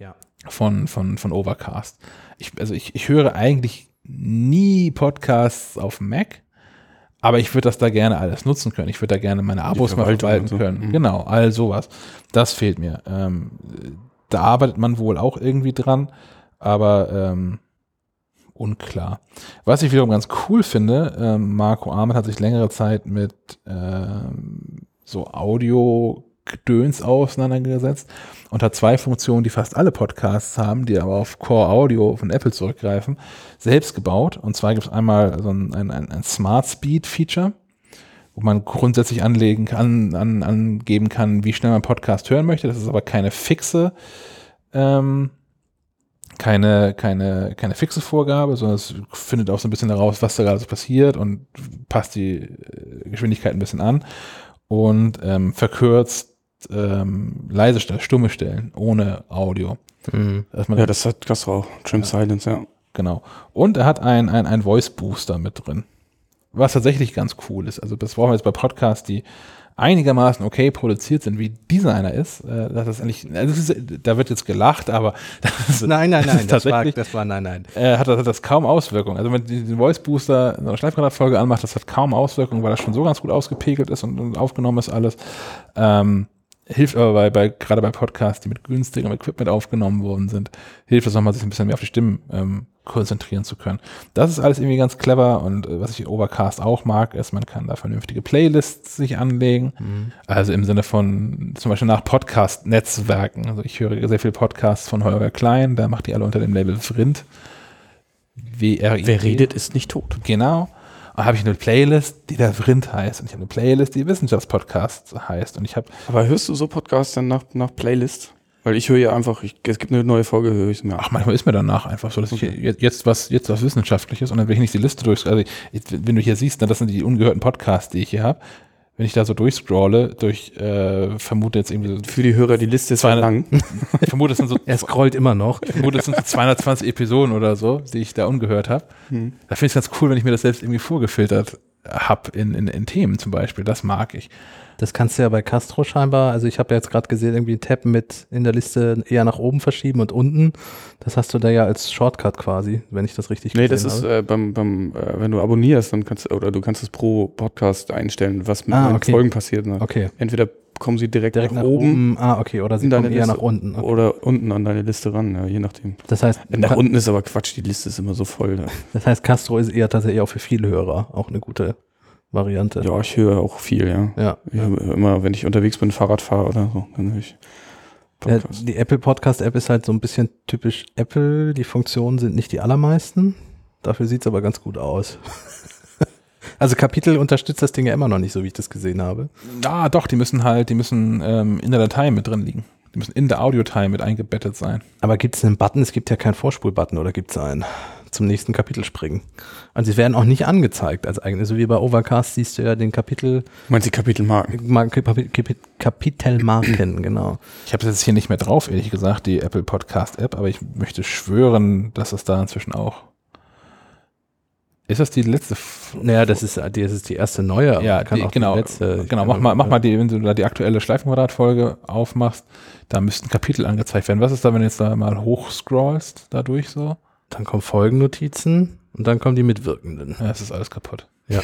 Ja. von, von, von Overcast. Ich, also ich, ich höre eigentlich nie Podcasts auf Mac, aber ich würde das da gerne alles nutzen können. Ich würde da gerne meine Abos mal verwalten so. können. Mhm. Genau, all sowas. Das fehlt mir. Ähm, da arbeitet man wohl auch irgendwie dran, aber ähm, unklar. Was ich wiederum ganz cool finde, ähm, Marco Ahmed hat sich längere Zeit mit ähm, so Audio-Gedöns auseinandergesetzt und hat zwei Funktionen, die fast alle Podcasts haben, die aber auf Core Audio von Apple zurückgreifen, selbst gebaut. Und zwar gibt es einmal so ein, ein, ein, ein Smart Speed Feature, wo man grundsätzlich anlegen kann, an, angeben kann, wie schnell man Podcast hören möchte. Das ist aber keine fixe, ähm, keine, keine, keine fixe Vorgabe, sondern es findet auch so ein bisschen heraus, was da gerade so passiert und passt die äh, Geschwindigkeit ein bisschen an und ähm, verkürzt ähm, leise Stellen, stumme Stellen ohne Audio. Mhm. Ja, das hat Castro auch. Trim Silence, ja. Genau. Und er hat ein, ein, ein Voice Booster mit drin. was tatsächlich ganz cool ist. Also das brauchen wir jetzt bei Podcasts, die einigermaßen okay produziert sind, wie dieser einer ist. Äh, das ist eigentlich, also das da wird jetzt gelacht, aber das ist, nein, nein, nein, das, war, das war nein, nein. Äh, hat, das, hat das kaum Auswirkungen. Also wenn man den Voice Booster in einer Schleifgranatfolge anmacht, das hat kaum Auswirkungen, weil das schon so ganz gut ausgepegelt ist und, und aufgenommen ist alles. Ähm, hilft aber bei, bei gerade bei Podcasts, die mit günstigem Equipment aufgenommen worden sind, hilft es nochmal, sich ein bisschen mehr auf die Stimmen ähm, konzentrieren zu können. Das ist alles irgendwie ganz clever und äh, was ich in Overcast auch mag, ist, man kann da vernünftige Playlists sich anlegen. Mhm. Also im Sinne von zum Beispiel nach Podcast-Netzwerken. Also ich höre sehr viele Podcasts von Holger Klein, der macht die alle unter dem Label Vrind. Wer redet, ist nicht tot. Genau. Und habe ich eine Playlist, die der Vrind heißt. Und ich habe eine Playlist, die Wissenschaftspodcast heißt. Und ich habe. Aber hörst du so Podcasts dann nach, nach Playlist? Weil ich höre ja einfach, ich, es gibt eine neue Folge, höre ich es mir. Ach, manchmal ist mir danach einfach so, dass okay. ich jetzt was, jetzt was Wissenschaftliches und dann will ich nicht die Liste durch. Also, wenn du hier siehst, dann das sind die ungehörten Podcasts, die ich hier habe wenn ich da so durchscrolle, durch, äh, vermute jetzt irgendwie so Für die Hörer, die Liste ist 200, lang. ich vermute, es sind so. er scrollt immer noch. Ich vermute, es sind so 220 Episoden oder so, die ich da ungehört habe. Hm. Da finde ich es ganz cool, wenn ich mir das selbst irgendwie vorgefiltert habe in, in, in Themen zum Beispiel. Das mag ich. Das kannst du ja bei Castro scheinbar, also ich habe ja jetzt gerade gesehen, irgendwie ein Tab mit in der Liste eher nach oben verschieben und unten. Das hast du da ja als Shortcut quasi, wenn ich das richtig Nee, das ist äh, beim, beim äh, wenn du abonnierst, dann kannst du, oder du kannst es pro Podcast einstellen, was mit ah, okay. Folgen passiert. Ne? Okay. Entweder kommen sie direkt, direkt nach, nach, oben. Ah, okay, oder sie kommen eher Liste, nach unten. Okay. Oder unten an deine Liste ran, ja, je nachdem. Das heißt, nach unten ist aber Quatsch, die Liste ist immer so voll. Da. Das heißt, Castro ist eher tatsächlich auch für viele Hörer auch eine gute Variante. Ja, ich höre auch viel, ja. Ja. ja. Immer, wenn ich unterwegs bin, Fahrrad fahre oder so, dann höre ich. Ja, die Apple Podcast App ist halt so ein bisschen typisch Apple. Die Funktionen sind nicht die allermeisten. Dafür sieht es aber ganz gut aus. also Kapitel unterstützt das Ding ja immer noch nicht, so wie ich das gesehen habe. Ja, doch, die müssen halt, die müssen ähm, in der Datei mit drin liegen. Die müssen in der Audio-Datei mit eingebettet sein. Aber gibt es einen Button? Es gibt ja keinen Vorspul-Button oder gibt es einen? Zum nächsten Kapitel springen. Also sie werden auch nicht angezeigt als eigenes. So wie bei Overcast siehst du ja den Kapitel. Meinst du Kapitelmarken? Kapitelmarken, genau. Ich habe es jetzt hier nicht mehr drauf, ehrlich gesagt, die Apple Podcast App, aber ich möchte schwören, dass es da inzwischen auch. Ist das die letzte? F naja, das ist, das ist die erste neue. Ja, die, genau. Die letzte, genau, mach mal, mach mal die, wenn du da die aktuelle Schleifenquadrat-Folge aufmachst, da müssten Kapitel angezeigt werden. Was ist da, wenn du jetzt da mal hochscrollst, dadurch so? Dann kommen Folgennotizen und dann kommen die Mitwirkenden. Ja, es ist alles kaputt. Ja.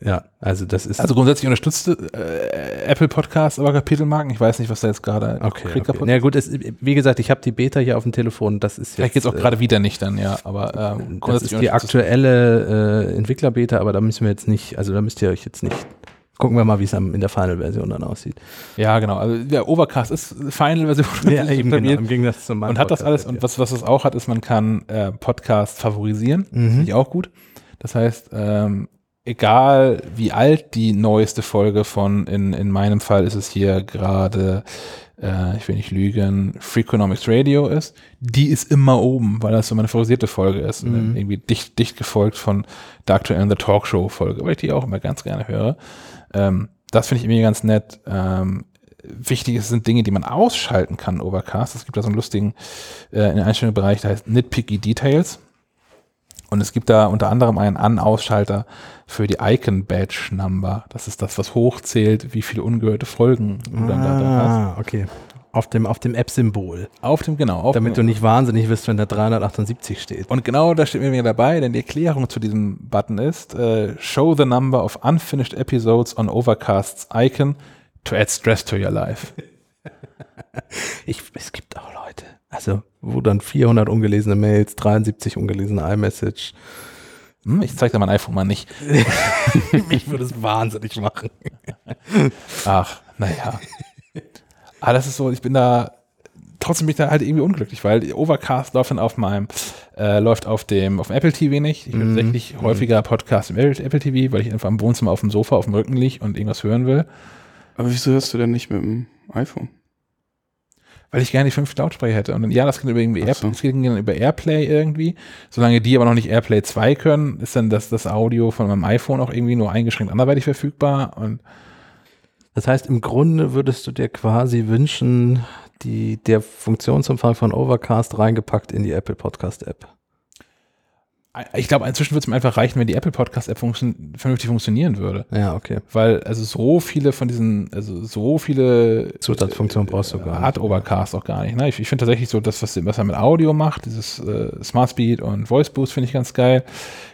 ja, also das ist. Also grundsätzlich unterstützt äh, Apple Podcasts aber Kapitelmarken. Ich weiß nicht, was da jetzt gerade okay, okay. kaputt Ja, gut, es, wie gesagt, ich habe die Beta hier auf dem Telefon. Das ist jetzt. Vielleicht geht's auch äh, gerade wieder nicht dann, ja. Aber ähm, das ist die aktuelle äh, Entwickler-Beta, aber da müssen wir jetzt nicht, also da müsst ihr euch jetzt nicht Gucken wir mal, wie es in der Final-Version dann aussieht. Ja, genau. Also der Overcast ist Final-Version. Ja, eben genau, im Gegensatz zum Und hat das alles. Und was, was es auch hat, ist, man kann äh, Podcasts favorisieren. Mhm. Finde ich auch gut. Das heißt, ähm, egal wie alt die neueste Folge von, in, in meinem Fall ist es hier gerade, äh, ich will nicht lügen, Freakonomics Radio ist, die ist immer oben, weil das so meine favorisierte Folge ist. Mhm. Irgendwie dicht, dicht gefolgt von der aktuellen The Talkshow Folge, weil ich die auch immer ganz gerne höre. Ähm, das finde ich irgendwie ganz nett. Ähm, wichtig sind Dinge, die man ausschalten kann, Overcast. Es gibt da so einen lustigen äh, in Einstellungsbereich, der heißt Nitpicky Details. Und es gibt da unter anderem einen An-Ausschalter für die Icon-Badge-Number. Das ist das, was hochzählt, wie viele ungehörte Folgen du ah, dann da, da hast. Ah, okay. Auf dem, auf dem App-Symbol. Auf dem, genau. Auf Damit dem, du nicht wahnsinnig wirst, wenn da 378 steht. Und genau da steht mir dabei, denn die Erklärung zu diesem Button ist, äh, show the number of unfinished episodes on Overcast's Icon to add stress to your life. ich, es gibt auch Leute, also wo dann 400 ungelesene Mails, 73 ungelesene iMessage. Hm, ich zeig dir mein iPhone mal nicht. ich würde es wahnsinnig machen. Ach, naja. Aber das ist so, ich bin da, trotzdem bin ich da halt irgendwie unglücklich, weil Overcast läuft dann auf meinem, äh, läuft auf dem, auf dem Apple TV nicht. Ich höre mm. tatsächlich mm. häufiger Podcast im Apple, TV, weil ich einfach im Wohnzimmer auf dem Sofa auf dem Rücken liege und irgendwas hören will. Aber wieso hörst du denn nicht mit dem iPhone? Weil ich gerne die fünf Lautsprecher hätte. Und ja, das geht über, irgendwie Air, so. das geht dann über Airplay irgendwie. Solange die aber noch nicht Airplay 2 können, ist dann das, das Audio von meinem iPhone auch irgendwie nur eingeschränkt anderweitig verfügbar. Und das heißt, im Grunde würdest du dir quasi wünschen, die, der Funktionsumfang von Overcast reingepackt in die Apple Podcast App. ich glaube, inzwischen würde es mir einfach reichen, wenn die Apple Podcast App funktio vernünftig funktionieren würde. Ja, okay. Weil, also so viele von diesen, also so viele Zusatzfunktionen brauchst du gar nicht. Hat Overcast auch gar nicht. Ne? Ich, ich finde tatsächlich so, das, was, was er mit Audio macht, dieses äh, Smart Speed und Voice Boost finde ich ganz geil.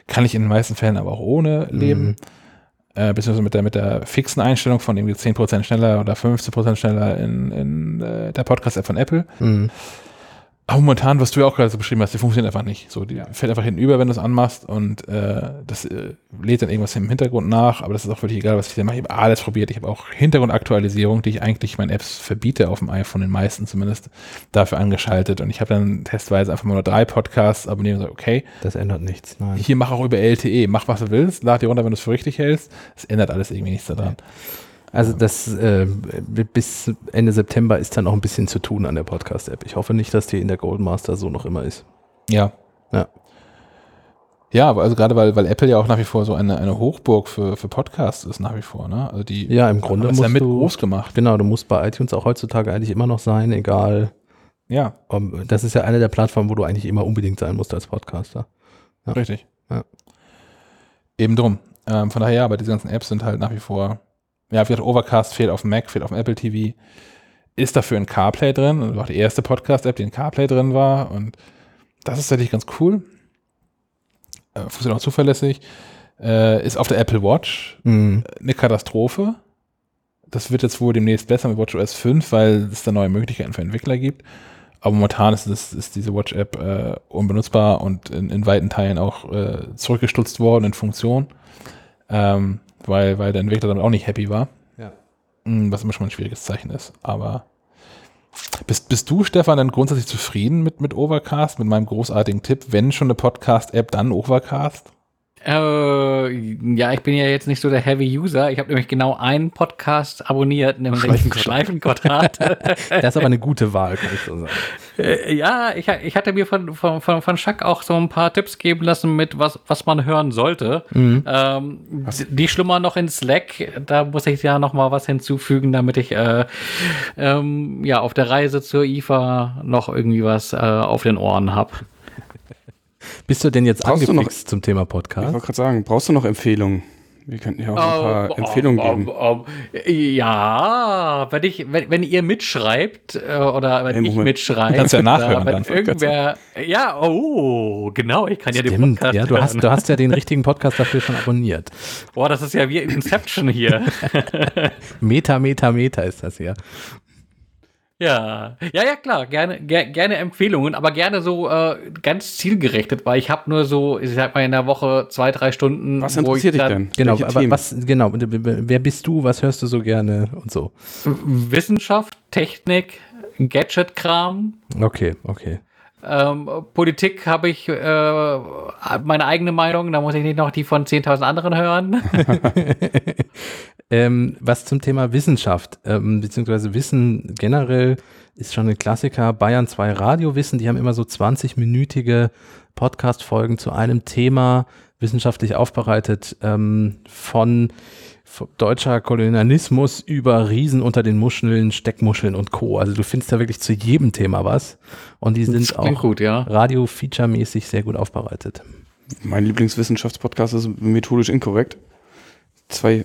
Kann ich in den meisten Fällen aber auch ohne leben. Mhm. Äh, beziehungsweise mit der, mit der fixen Einstellung von irgendwie 10% schneller oder 15% schneller in, in äh, der Podcast-App von Apple. Mhm. Aber momentan, was du ja auch gerade so beschrieben hast, die funktioniert einfach nicht. So, die fällt einfach hinten über, wenn du es anmachst und äh, das äh, lädt dann irgendwas im Hintergrund nach, aber das ist auch völlig egal, was ich da mache. Ich habe alles probiert. Ich habe auch Hintergrundaktualisierung, die ich eigentlich meinen Apps verbiete, auf dem iPhone, den meisten zumindest, dafür angeschaltet. Und ich habe dann testweise einfach mal nur drei Podcasts abonniert und gesagt, okay, Das ändert nichts. Nein. hier mach auch über LTE, mach was du willst, lad dir runter, wenn du es für richtig hältst. Es ändert alles irgendwie nichts daran. Also das äh, bis Ende September ist dann noch ein bisschen zu tun an der Podcast-App. Ich hoffe nicht, dass die in der Goldmaster so noch immer ist. Ja. Ja. Ja, aber also gerade weil, weil Apple ja auch nach wie vor so eine, eine Hochburg für, für Podcasts ist, nach wie vor, ne? Also die Ja, im Grunde es ja mit du- groß gemacht. Genau, du musst bei iTunes auch heutzutage eigentlich immer noch sein, egal. Ja, Um, das ist ja eine der Plattformen, wo du eigentlich immer unbedingt sein musst als Podcaster. Ja. richtig. Ja. Eben drum. Ähm, von daher, ja, aber diese ganzen Apps sind halt nach wie vor, ja, wie gesagt, Overcast fehlt auf dem Mac, fehlt auf dem Apple TV, ist dafür in CarPlay drin und war die erste Podcast-App, die in CarPlay drin war und das ist tatsächlich ganz cool. Äh, funktioniert auch zuverlässig. Äh, ist auf der Apple Watch Mhm. eine Katastrophe. Das wird jetzt wohl demnächst besser mit WatchOS 5, weil es da neue Möglichkeiten für Entwickler gibt. Aber momentan ist, das, ist diese Watch-App äh, unbenutzbar und in, in weiten Teilen auch äh, zurückgestutzt worden in Funktion, ähm, weil, weil der Entwickler damit auch nicht happy war. Ja. Mm, Was immer schon mal ein schwieriges Zeichen ist. Aber bist, bist du, Stefan, denn grundsätzlich zufrieden mit, mit Overcast, mit meinem großartigen Tipp? Wenn schon eine Podcast-App, dann Overcast? Äh, ja, ich bin ja jetzt nicht so der Heavy User. Ich habe nämlich genau einen Podcast abonniert, nämlich Schleifenquadrat. Das ist aber eine gute Wahl, kann ich so sagen. Äh, ja, ich, ich hatte mir von, von, von, von Schack auch so ein paar Tipps geben lassen mit was, was man hören sollte. Ähm, die schlummern noch in Slack. Da muss ich ja noch mal was hinzufügen, damit ich äh, ähm, ja auf der Reise zur IFA noch irgendwie was äh, auf den Ohren habe. Bist du denn jetzt Brauchst du noch- angefixt zum Thema Ich Podcast? wollte gerade sagen, brauchst du noch Empfehlungen? Wir könnten ja auch ein paar Empfehlungen geben. ja, wenn ich, wenn, wenn ihr mitschreibt äh, oder wenn Hey, ich mitschreibe, Kannst ja nachhören dann. irgendwer, ja, oh, genau, ich kann ja den Stimmt, Podcast ja, du hast, du hast ja den richtigen Podcast dafür schon abonniert. Boah, das ist ja wie Inception hier. Meta, Meta, Meta ist das ja. Ja, ja, ja, klar, gerne, ger gerne Empfehlungen, aber gerne so äh, ganz zielgerichtet, weil ich habe nur so, ich sag mal in der Woche zwei, drei Stunden. Was wo interessiert ich dich denn? Genau, aber was, genau, wer bist du, was hörst du so gerne und so. Wissenschaft, Technik, Gadget-Kram, Okay, okay. Ähm, Politik habe ich äh, meine eigene Meinung, da muss ich nicht noch die von 10.000 anderen hören. Ähm, was zum Thema Wissenschaft, ähm, beziehungsweise Wissen generell ist schon ein Klassiker. Bayern 2 Radiowissen, die haben immer so 20-minütige Podcast-Folgen zu einem Thema, wissenschaftlich aufbereitet, ähm, von, von deutscher Kolonialismus über Riesen unter den Muscheln, Steckmuscheln und Co. Also du findest da wirklich zu jedem Thema was. Und die sind auch gut, ja. radio-feature-mäßig sehr gut aufbereitet. Mein Lieblingswissenschaftspodcast ist methodisch inkorrekt. Zwei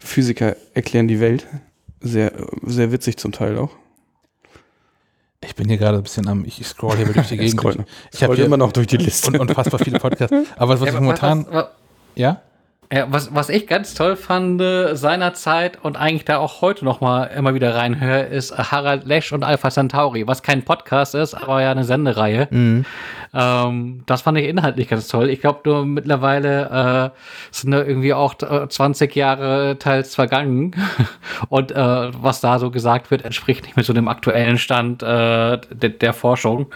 Physiker erklären die Welt. Sehr, sehr witzig zum Teil auch. Ich bin hier gerade ein bisschen am, ich scroll hier durch die Gegend. Durch. Ich habe scrollt hier immer noch durch die Liste. Und, unfassbar viele Podcasts. Aber was, was Ja, ich momentan, was, was, ja? Ja, was, was ich ganz toll fand äh, seinerzeit und eigentlich da auch heute noch mal immer wieder reinhöre, ist Harald Lesch und Alpha Centauri, was kein Podcast ist, aber ja eine Sendereihe. Ähm, das fand ich inhaltlich ganz toll. Ich glaube, nur mittlerweile äh, sind da irgendwie auch äh, 20 Jahre teils vergangen. Und äh, was da so gesagt wird, entspricht nicht mehr so dem aktuellen Stand äh, der, der Forschung.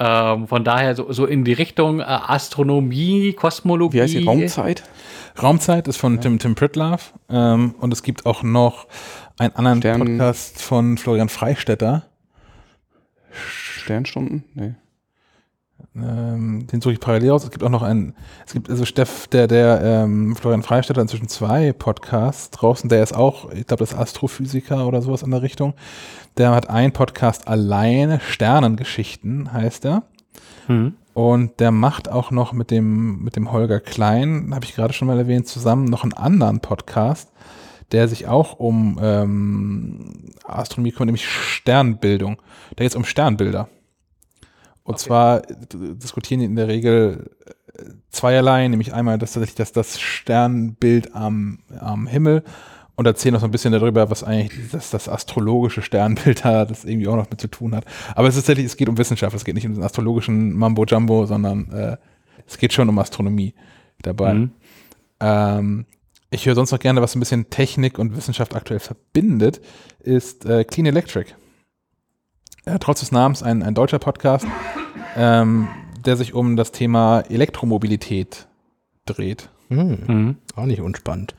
Ähm, von daher so, so in die Richtung äh, Astronomie, Kosmologie. Wie heißt die Raumzeit? Raumzeit ist von Tim, Tim Pritlove. Ähm, und es gibt auch noch einen anderen Stern- Podcast von Florian Freistetter. Sternstunden? Nee. Ähm, den suche ich parallel aus. Es gibt auch noch einen, es gibt also Steff, der, der ähm, Florian Freistetter inzwischen zwei Podcasts draußen, der ist auch, ich glaube, das ist Astrophysiker oder sowas in der Richtung. Der hat einen Podcast alleine, Sternengeschichten heißt er. Mhm. Und der macht auch noch mit dem, mit dem Holger Klein, habe ich gerade schon mal erwähnt, zusammen noch einen anderen Podcast, der sich auch um ähm, Astronomie kümmert, nämlich Sternbildung. Da geht es um Sternbilder. Und okay. zwar diskutieren die in der Regel äh, zweierlei, nämlich einmal das tatsächlich das, das Sternbild am, am Himmel und erzählen noch so ein bisschen darüber, was eigentlich das, das astrologische Sternbild hat, das irgendwie auch noch mit zu tun hat. Aber es ist tatsächlich, es geht um Wissenschaft, es geht nicht um den astrologischen Mambo-Jumbo, sondern äh, es geht schon um Astronomie dabei. Mhm. Ähm, ich höre sonst noch gerne, was ein bisschen Technik und Wissenschaft aktuell verbindet, ist äh, Clean Electric. Äh, trotz des Namens ein, ein deutscher Podcast, ähm, der sich um das Thema Elektromobilität dreht. Mhm. Mhm. Auch nicht unspannend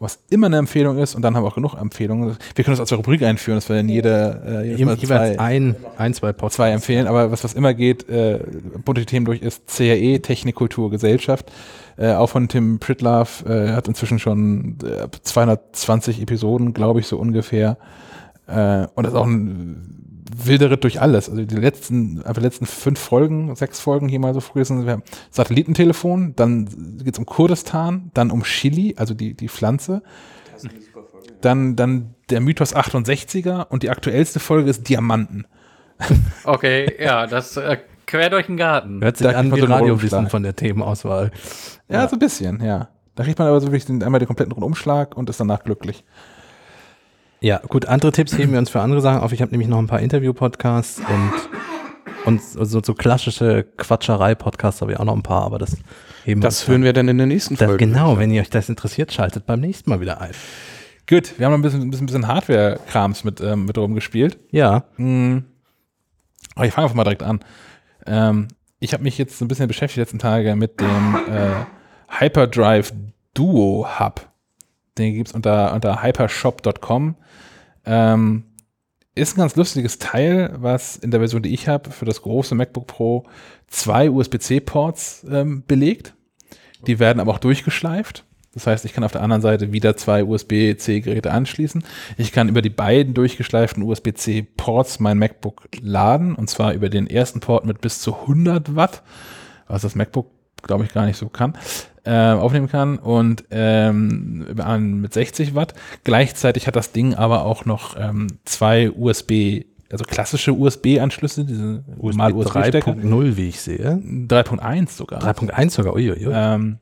was immer eine Empfehlung ist und dann haben wir auch genug Empfehlungen. Wir können das als Rubrik einführen, dass wir dann jede, äh, jedes zwei, ein, ein, zwei Podcasts. Zwei empfehlen, aber was, was immer geht, äh, bunte Themen durch ist CRE, Technik, Kultur, Gesellschaft. Äh, auch von Tim Pritlove, äh, hat inzwischen schon äh, 220 Episoden, glaube ich, so ungefähr. Äh, und das ist auch ein wilder Ritt durch alles. Also die letzten, einfach die letzten fünf Folgen, sechs Folgen hier mal so früh sind wir haben Satellitentelefon, dann geht es um Kurdistan, dann um Chili, also die, die Pflanze. Dann, dann der Mythos 68er und die aktuellste Folge ist Diamanten. Okay, ja, das äh, quer durch den Garten. Hört sich da an wie Radiowissen von der Themenauswahl. Ja, ja, so ein bisschen, ja. Da kriegt man aber so wirklich den, einmal den kompletten Rundumschlag und ist danach glücklich. Ja, gut, andere Tipps heben wir uns für andere Sachen auf. Ich habe nämlich noch ein paar Interview-Podcasts und, und so, so klassische Quatscherei-Podcasts habe ich auch noch ein paar, aber das heben Das hören wir dann in der nächsten Folge. Das, genau, wenn ihr euch das interessiert, schaltet beim nächsten Mal wieder ein. Gut, wir haben ein bisschen, ein bisschen, bisschen Hardware-Krams mit, ähm, mit rumgespielt. Ja. Hm. Aber ich fange einfach mal direkt an. Ähm, ich habe mich jetzt ein bisschen beschäftigt die letzten Tage mit dem äh, Hyperdrive Duo Hub. Den gibt es unter, unter hypershop.com. Ähm, ist ein ganz lustiges Teil, was in der Version, die ich habe, für das große MacBook Pro zwei USB-C-Ports ähm, belegt. Die werden aber auch durchgeschleift. Das heißt, ich kann auf der anderen Seite wieder zwei USB-C-Geräte anschließen. Ich kann über die beiden durchgeschleiften USB-C-Ports mein MacBook laden und zwar über den ersten Port mit bis zu 100 Watt, was das MacBook, glaube ich, gar nicht so kann äh, aufnehmen kann und ähm, mit 60 Watt. Gleichzeitig hat das Ding aber auch noch ähm, zwei USB also klassische USB-Anschlüsse, diese USB 3.0, wie ich sehe. 3.1 sogar. 3.1 sogar, uiuiui. Ähm,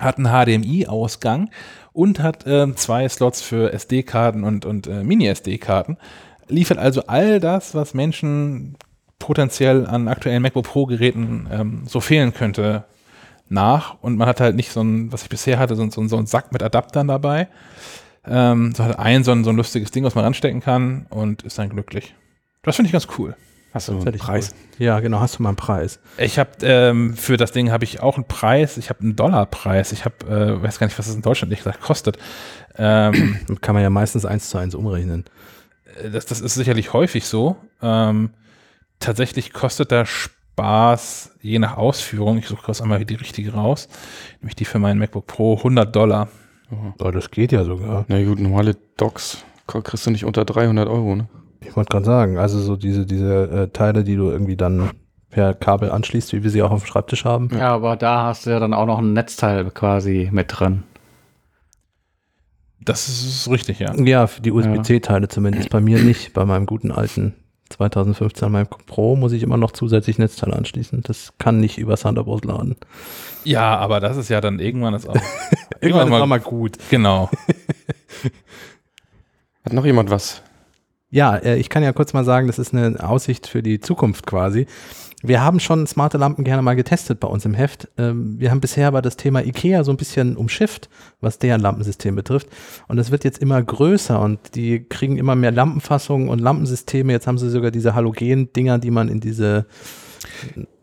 hat einen HDMI-Ausgang und hat ähm, zwei Slots für SD-Karten und, und äh, Mini-SD-Karten. Liefert also all das, was Menschen potenziell an aktuellen MacBook Pro-Geräten ähm, so fehlen könnte, nach und man hat halt nicht so ein, was ich bisher hatte, so, so, so einen Sack mit Adaptern dabei. Ähm, so hat ein so ein, so ein lustiges Ding, was man ranstecken kann und ist dann glücklich. Das finde ich ganz cool. Hast du einen Preis? Cool. Ja, genau, hast du mal einen Preis. Ich habe ähm, für das Ding habe ich auch einen Preis. Ich habe einen Dollarpreis. Ich habe, äh, weiß gar nicht, was das in Deutschland nicht gesagt kostet. Ähm, Kann man ja meistens eins zu eins umrechnen. Äh, das, das ist sicherlich häufig so. Ähm, tatsächlich kostet da Spaß, je nach Ausführung, ich suche kurz einmal die richtige raus, nämlich die für meinen MacBook Pro 100 Dollar. Oh, das geht ja sogar. Na gut, normale Docs kriegst du nicht unter 300 Euro, ne? Ich wollte gerade sagen, also so diese, diese äh, Teile, die du irgendwie dann per Kabel anschließt, wie wir sie auch auf dem Schreibtisch haben. Ja, aber da hast du ja dann auch noch ein Netzteil quasi mit drin. Das ist richtig, ja. Ja, für die USB-C-Teile zumindest. Bei mir nicht, bei meinem guten alten 2015 an meinem Pro muss ich immer noch zusätzlich Netzteil anschließen. Das kann nicht über Thunderbolt laden. Ja, aber das ist ja dann irgendwann ist auch irgendwann, irgendwann ist auch mal gut. Genau. Hat noch jemand was? Ja, äh, ich kann ja kurz mal sagen, das ist eine Aussicht für die Zukunft quasi. Wir haben schon smarte Lampen gerne mal getestet bei uns im Heft. Ähm, wir haben bisher aber das Thema IKEA so ein bisschen umschifft, was deren Lampensystem betrifft. Und es wird jetzt immer größer und die kriegen immer mehr Lampenfassungen und Lampensysteme. Jetzt haben sie sogar diese Halogen-Dinger, die man in diese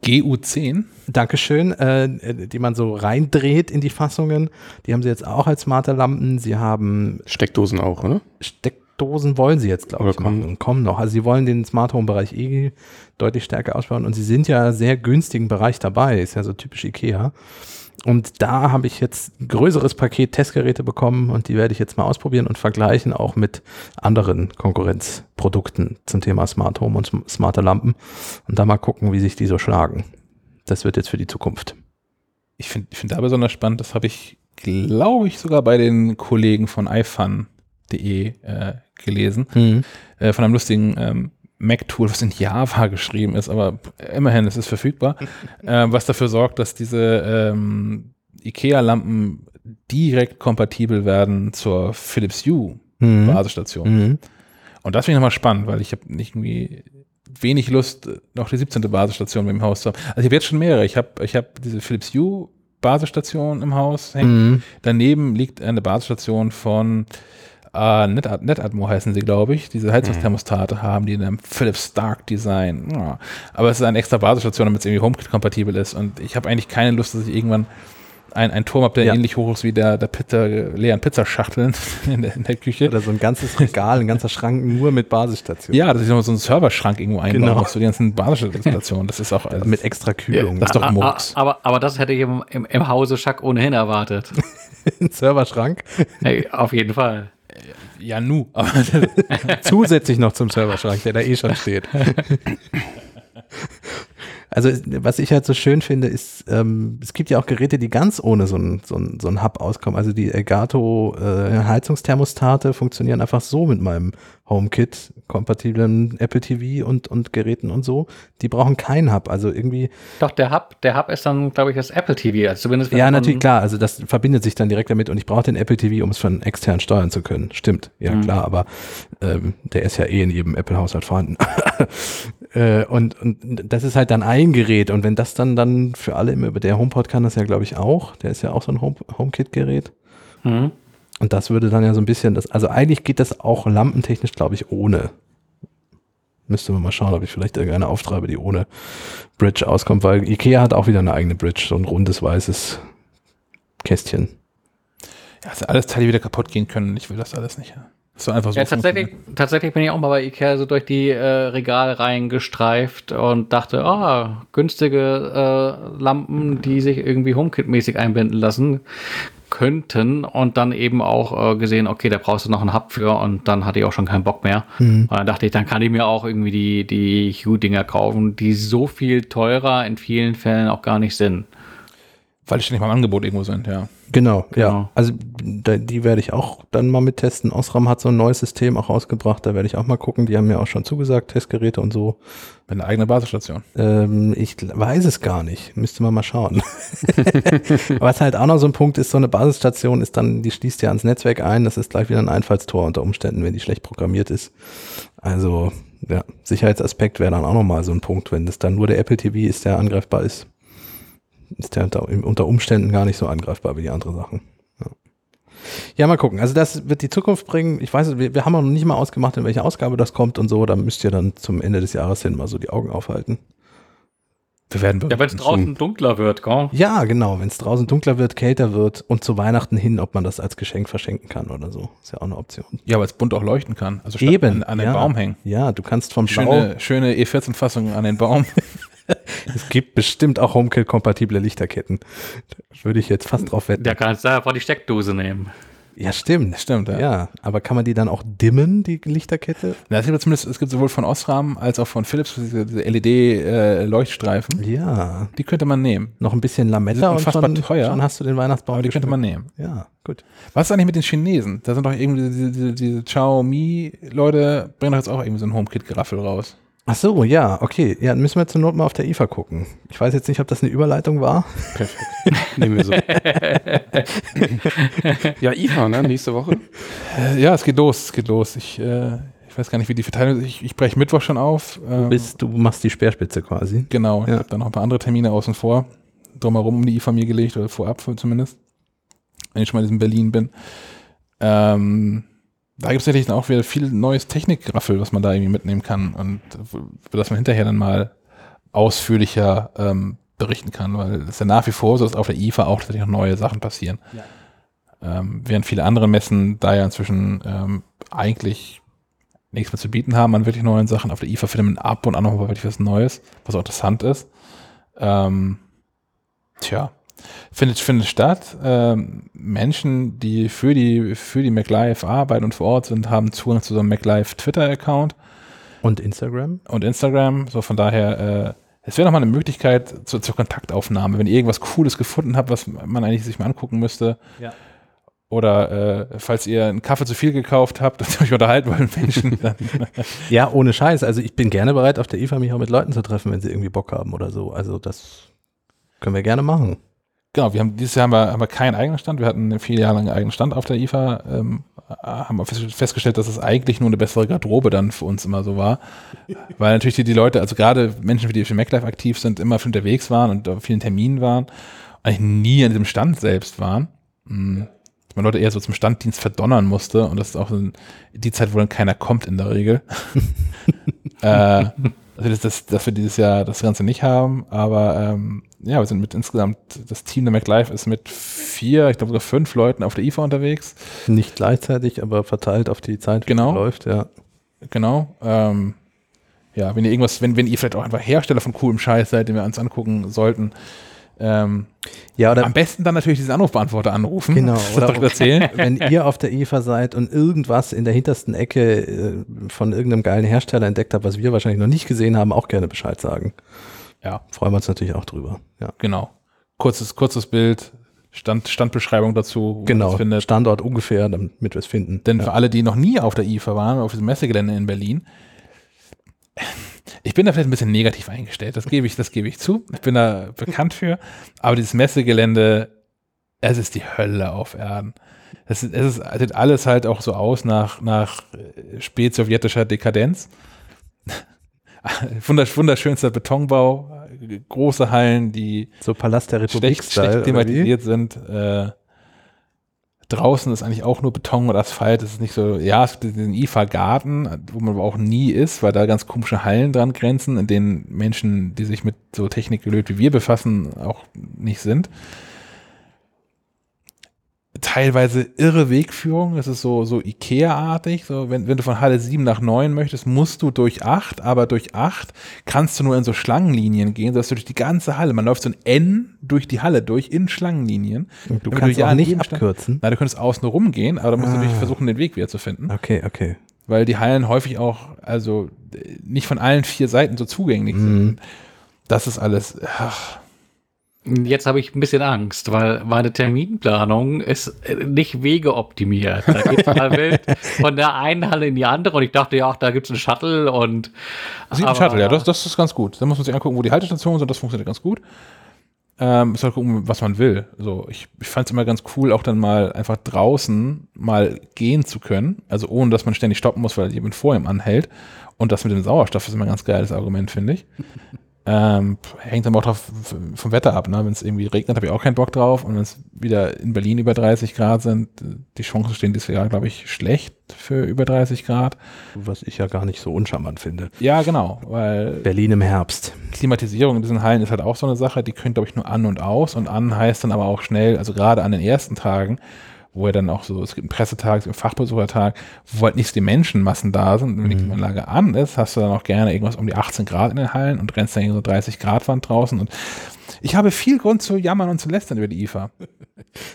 GU10. Dankeschön, äh, die man so reindreht in die Fassungen. Die haben sie jetzt auch als smarte Lampen. Sie haben Steckdosen auch, oder? Steckdosen. Dosen wollen sie jetzt, glaube ich, kommen. machen und kommen noch. Also sie wollen den Smart Home Bereich eh deutlich stärker ausbauen und sie sind ja sehr günstigen Bereich dabei, ist ja so typisch Ikea. Und da habe ich jetzt ein größeres Paket Testgeräte bekommen und die werde ich jetzt mal ausprobieren und vergleichen auch mit anderen Konkurrenzprodukten zum Thema Smart Home und smarte Lampen und da mal gucken, wie sich die so schlagen. das wird jetzt für die Zukunft. Ich finde ich find da besonders spannend, das habe ich, glaube ich, sogar bei den Kollegen von ifun.de äh, gelesen, Mhm. äh, von einem lustigen ähm, Mac-Tool, was in Java geschrieben ist, aber immerhin, es ist verfügbar, äh, was dafür sorgt, dass diese ähm, IKEA-Lampen direkt kompatibel werden zur Philips Hue Mhm. Basisstation. Mhm. Und das finde ich nochmal spannend, weil ich habe nicht irgendwie wenig Lust, noch die 17. Basisstation im Haus zu haben. Also ich habe jetzt schon mehrere. Ich habe ich hab diese Philips Hue Basisstation im Haus hängen. Mhm. Daneben liegt eine Basisstation von äh, Net Netatmo heißen sie, glaube ich. Diese Heizungsthermostate haben die in einem Philips Stark Design. Ja. Aber es ist eine extra Basisstation, damit es irgendwie HomeKit-kompatibel ist. Und ich habe eigentlich keine Lust, dass ich irgendwann ein, ein Turm habe, der Ja. ähnlich hoch ist wie der, der Pizza, leeren Pizzaschachteln in der, in der Küche. Oder so ein ganzes Regal, ein ganzer Schrank nur mit Basisstation. Ja, dass ich noch so einen Serverschrank irgendwo einbauen Genau. für die ganzen Basisstationen. Das ist auch alles. Mit extra Kühlung. Das ist doch Ah, ah, Murks. aber, aber das hätte ich im, im, im Hause Schack ohnehin erwartet. Ein Serverschrank. Hey, auf jeden Fall. Ja, nu. Aber Zusätzlich noch zum Serverschrank, der da eh schon steht. Also was ich halt so schön finde, ist, ähm, es gibt ja auch Geräte, die ganz ohne so ein, so ein, so ein Hub auskommen. Also die Elgato äh, Heizungsthermostate funktionieren einfach so mit meinem HomeKit, kompatiblen Apple TV und, und Geräten und so. Die brauchen keinen Hub. Also irgendwie, Doch, der Hub, der Hub ist dann, glaube ich, das Apple TV. Also zumindest ja natürlich klar, also das verbindet sich dann direkt damit und ich brauche den Apple TV, um es von extern steuern zu können. Stimmt, ja Mhm. klar, aber ähm, der ist ja eh in jedem Apple-Haushalt vorhanden. äh, und, und das ist halt dann ein Gerät und wenn das dann dann für alle immer über der HomePod kann das ja glaube ich auch, der ist ja auch so ein Home, HomeKit-Gerät Mhm. und das würde dann ja so ein bisschen das, also eigentlich geht das auch lampentechnisch glaube ich ohne. Müsste man mal schauen, ob ich vielleicht irgendeine auftreibe, die ohne Bridge auskommt, weil Ikea hat auch wieder eine eigene Bridge, so ein rundes weißes Kästchen. ja, das sind alles Teile, wieder kaputt gehen können. Ich will das alles nicht. Ja. Soll einfach so Ja, tatsächlich, tatsächlich bin ich auch mal bei Ikea so durch die äh, Regalreihen gestreift und dachte, ah, günstige äh, Lampen, die sich irgendwie HomeKit-mäßig einbinden lassen könnten und dann eben auch äh, gesehen, okay, da brauchst du noch einen Hub für und dann hatte ich auch schon keinen Bock mehr. Und dann dachte ich, dann kann ich mir auch irgendwie die, die Hue-Dinger kaufen, die so viel teurer in vielen Fällen auch gar nicht sind. Weil die ständig mal im Angebot irgendwo sind, ja. Genau, ja. Genau. Also da, die werde ich auch dann mal mittesten. Osram hat so ein neues System auch rausgebracht, da werde ich auch mal gucken. Die haben mir auch schon zugesagt, Testgeräte und so. Mit einer eigenen Basisstation. Ähm, ich weiß es gar nicht. Müsste man mal schauen. Was halt auch noch so ein Punkt ist, so eine Basisstation ist dann, die schließt ja ans Netzwerk ein. Das ist gleich wieder ein Einfallstor unter Umständen, wenn die schlecht programmiert ist. Also, ja, Sicherheitsaspekt wäre dann auch nochmal so ein Punkt, wenn das dann nur der Apple TV ist, der angreifbar ist. Ist der unter, unter Umständen gar nicht so angreifbar wie die anderen Sachen. Ja. Ja, mal gucken. Also das wird die Zukunft bringen. Ich weiß, wir, wir haben auch noch nicht mal ausgemacht, in welche Ausgabe das kommt und so. Da müsst ihr dann zum Ende des Jahres hin mal so die Augen aufhalten. Wir werden Ja, wenn es draußen dunkler wird, gell? Ja, genau. Wenn es draußen dunkler wird, kälter wird und zu Weihnachten hin, ob man das als Geschenk verschenken kann oder so. Ist ja auch eine Option. Ja, weil es bunt auch leuchten kann. Also Eben. an, an den ja. Baum hängen. Ja, du kannst vom Blau. Schöne, schöne E14-Fassung an den Baum. Es gibt bestimmt auch HomeKit-kompatible Lichterketten. Da würde ich jetzt fast drauf wetten. Der kannst du einfach die Steckdose nehmen. Ja, stimmt. Stimmt, ja. Ja, aber kann man die dann auch dimmen, die Lichterkette? Na, es gibt zumindest, es gibt sowohl von Osram als auch von Philips diese, LED-Leuchtstreifen. Ja, die könnte man nehmen. noch ein bisschen Lametta und schon, teuer. schon hast du den Weihnachtsbaum. Aber die könnte man nehmen. Ja, gut. Was ist eigentlich mit den Chinesen? Da sind doch irgendwie diese, diese, diese Xiaomi-Leute, bringen doch jetzt auch irgendwie so ein HomeKit-Geraffel raus. Ach so, ja, okay. Ja, dann müssen wir zur Not mal auf der IFA gucken. Ich weiß jetzt nicht, ob das eine Überleitung war. Nehmen wir so. ja, IFA, ne? Nächste Woche. Äh, ja, es geht los, es geht los. Ich, äh, ich weiß gar nicht, wie die Verteilung ist. Ich, ich breche Mittwoch schon auf. Ähm, Bis du machst die Speerspitze quasi. Genau, ich Ja. habe dann noch ein paar andere Termine außen vor, drumherum um die IFA mir gelegt oder vorab zumindest, wenn ich schon mal in diesem Berlin bin. Ähm, da gibt es tatsächlich auch wieder viel neues Technikraffel, was man da irgendwie mitnehmen kann und das man hinterher dann mal ausführlicher ähm, berichten kann, weil es ja nach wie vor so ist, auf der IFA auch tatsächlich noch neue Sachen passieren. Ähm, während viele andere Messen da ja inzwischen ähm, eigentlich nichts mehr zu bieten haben an wirklich neuen Sachen. Auf der IFA findet man ab und an noch mal wirklich was Neues, was auch interessant ist. Ähm, tja, findet, findet statt. Ähm, Menschen, die für die, für die MacLive arbeiten und vor Ort sind, haben Zugang zu so einem MacLive Twitter-Account Und Instagram? und Instagram. So von daher, äh, es wäre nochmal eine Möglichkeit zu, zur Kontaktaufnahme, wenn ihr irgendwas Cooles gefunden habt, was man eigentlich sich mal angucken müsste. Ja. Oder äh, falls ihr einen Kaffee zu viel gekauft habt und euch unterhalten wollen Menschen. Dann, Ja, ohne Scheiß. Also ich bin gerne bereit, auf der IFA mich auch mit Leuten zu treffen, wenn sie irgendwie Bock haben oder so. Also das können wir gerne machen. Genau, wir haben dieses Jahr haben wir, haben wir keinen eigenen Stand. Wir hatten vier Jahre lang einen eigenen Stand auf der IFA. Ähm, haben festgestellt, dass es eigentlich nur eine bessere Garderobe dann für uns immer so war. Weil natürlich die, die Leute, also gerade Menschen, die für MacLife aktiv sind, immer unterwegs waren und auf vielen Terminen waren, eigentlich nie an diesem Stand selbst waren. Mhm. Dass man Leute eher so zum Standdienst verdonnern musste und das ist auch so die Zeit, wo dann keiner kommt in der Regel. äh, also das, das, dass wir dieses Jahr das Ganze nicht haben, aber ähm, ja, wir sind mit insgesamt, das Team der MacLife ist mit vier, ich glaube sogar fünf Leuten auf der IFA unterwegs. Nicht gleichzeitig, aber verteilt auf die Zeit, Genau. es läuft, ja. Genau. Ähm, ja, wenn ihr irgendwas, wenn, wenn ihr vielleicht auch einfach Hersteller von coolem Scheiß seid, den wir uns angucken sollten, ähm, Ja, oder am besten dann natürlich diesen Anrufbeantworter anrufen. Genau, oder- direkt erzählen. wenn ihr auf der IFA seid und irgendwas in der hintersten Ecke äh, von irgendeinem geilen Hersteller entdeckt habt, was wir wahrscheinlich noch nicht gesehen haben, auch gerne Bescheid sagen. Ja, Freuen wir uns natürlich auch drüber. Ja. genau. Kurzes, kurzes Bild, Stand, Standbeschreibung dazu, Genau. Standort ungefähr, damit wir es finden. Denn ja. für alle, die noch nie auf der IFA waren, auf diesem Messegelände in Berlin, ich bin da vielleicht ein bisschen negativ eingestellt, das gebe ich, das gebe ich zu. Ich bin da bekannt für, aber dieses Messegelände, es ist die Hölle auf Erden. Es, ist, es ist, sieht alles halt auch so aus nach, nach äh, spätsowjetischer Dekadenz. Wundersch, wunderschönster Betonbau, äh, große Hallen, die so Palast der Republik schlecht, schlecht thematisiert sind. Äh, draußen ist eigentlich auch nur Beton und Asphalt. Es ist nicht so, ja, es gibt diesen IFA-Garten, wo man aber auch nie ist, weil da ganz komische Hallen dran grenzen, in denen Menschen, die sich mit so Technik gelöt wie wir befassen, auch nicht sind. Teilweise irre Wegführung, es ist so, so Ikea-artig, so, wenn, wenn du von Halle 7 nach 9 möchtest, musst du durch 8, aber durch 8 kannst du nur in so Schlangenlinien gehen, sodass du durch die ganze Halle, man läuft so ein N durch die Halle durch in Schlangenlinien. Und du kannst ja auch an nicht abkürzen. Nein, du könntest außen rumgehen, aber da musst du Ah. natürlich versuchen, den Weg wieder zu finden. Okay, okay. Weil die Hallen häufig auch, also nicht von allen vier Seiten so zugänglich Mhm. sind. Das ist alles, ach, Jetzt habe ich ein bisschen Angst, weil meine Terminplanung ist äh, nicht wegeoptimiert. Da geht mal wild von der einen Halle in die andere und ich dachte ja auch, da gibt es einen Shuttle und Sieht ein Shuttle, ja, das, das ist ganz gut. Da muss man sich angucken, wo die Haltestationen sind, das funktioniert ganz gut. Ähm, muss halt gucken, was man will. So, ich, ich fand es immer ganz cool, auch dann mal einfach draußen mal gehen zu können. Also ohne, dass man ständig stoppen muss, weil jemand vor ihm anhält. Und das mit dem Sauerstoff ist immer ein ganz geiles Argument, finde ich. Ähm, hängt aber auch drauf vom Wetter ab. Ne? Wenn es irgendwie regnet, habe ich auch keinen Bock drauf. Und wenn es wieder in Berlin über 30 Grad sind, die Chancen stehen dieses Jahr, glaube ich, schlecht für über 30 Grad. Was ich ja gar nicht so uncharmant finde. Ja, genau, weil Berlin im Herbst. Klimatisierung in diesen Hallen ist halt auch so eine Sache, die können, glaube ich, nur an und aus. Und an heißt dann aber auch schnell, also gerade an den ersten Tagen, wo er dann auch so, es gibt einen Pressetag, es gibt einen Fachbesuchertag, wo halt nicht so die Menschenmassen da sind. Und wenn die Klimaanlage an ist, hast du dann auch gerne irgendwas um die 18 Grad in den Hallen und rennst dann gegen so 30 Grad Wand draußen. Und ich habe viel Grund zu jammern und zu lästern über die IFA.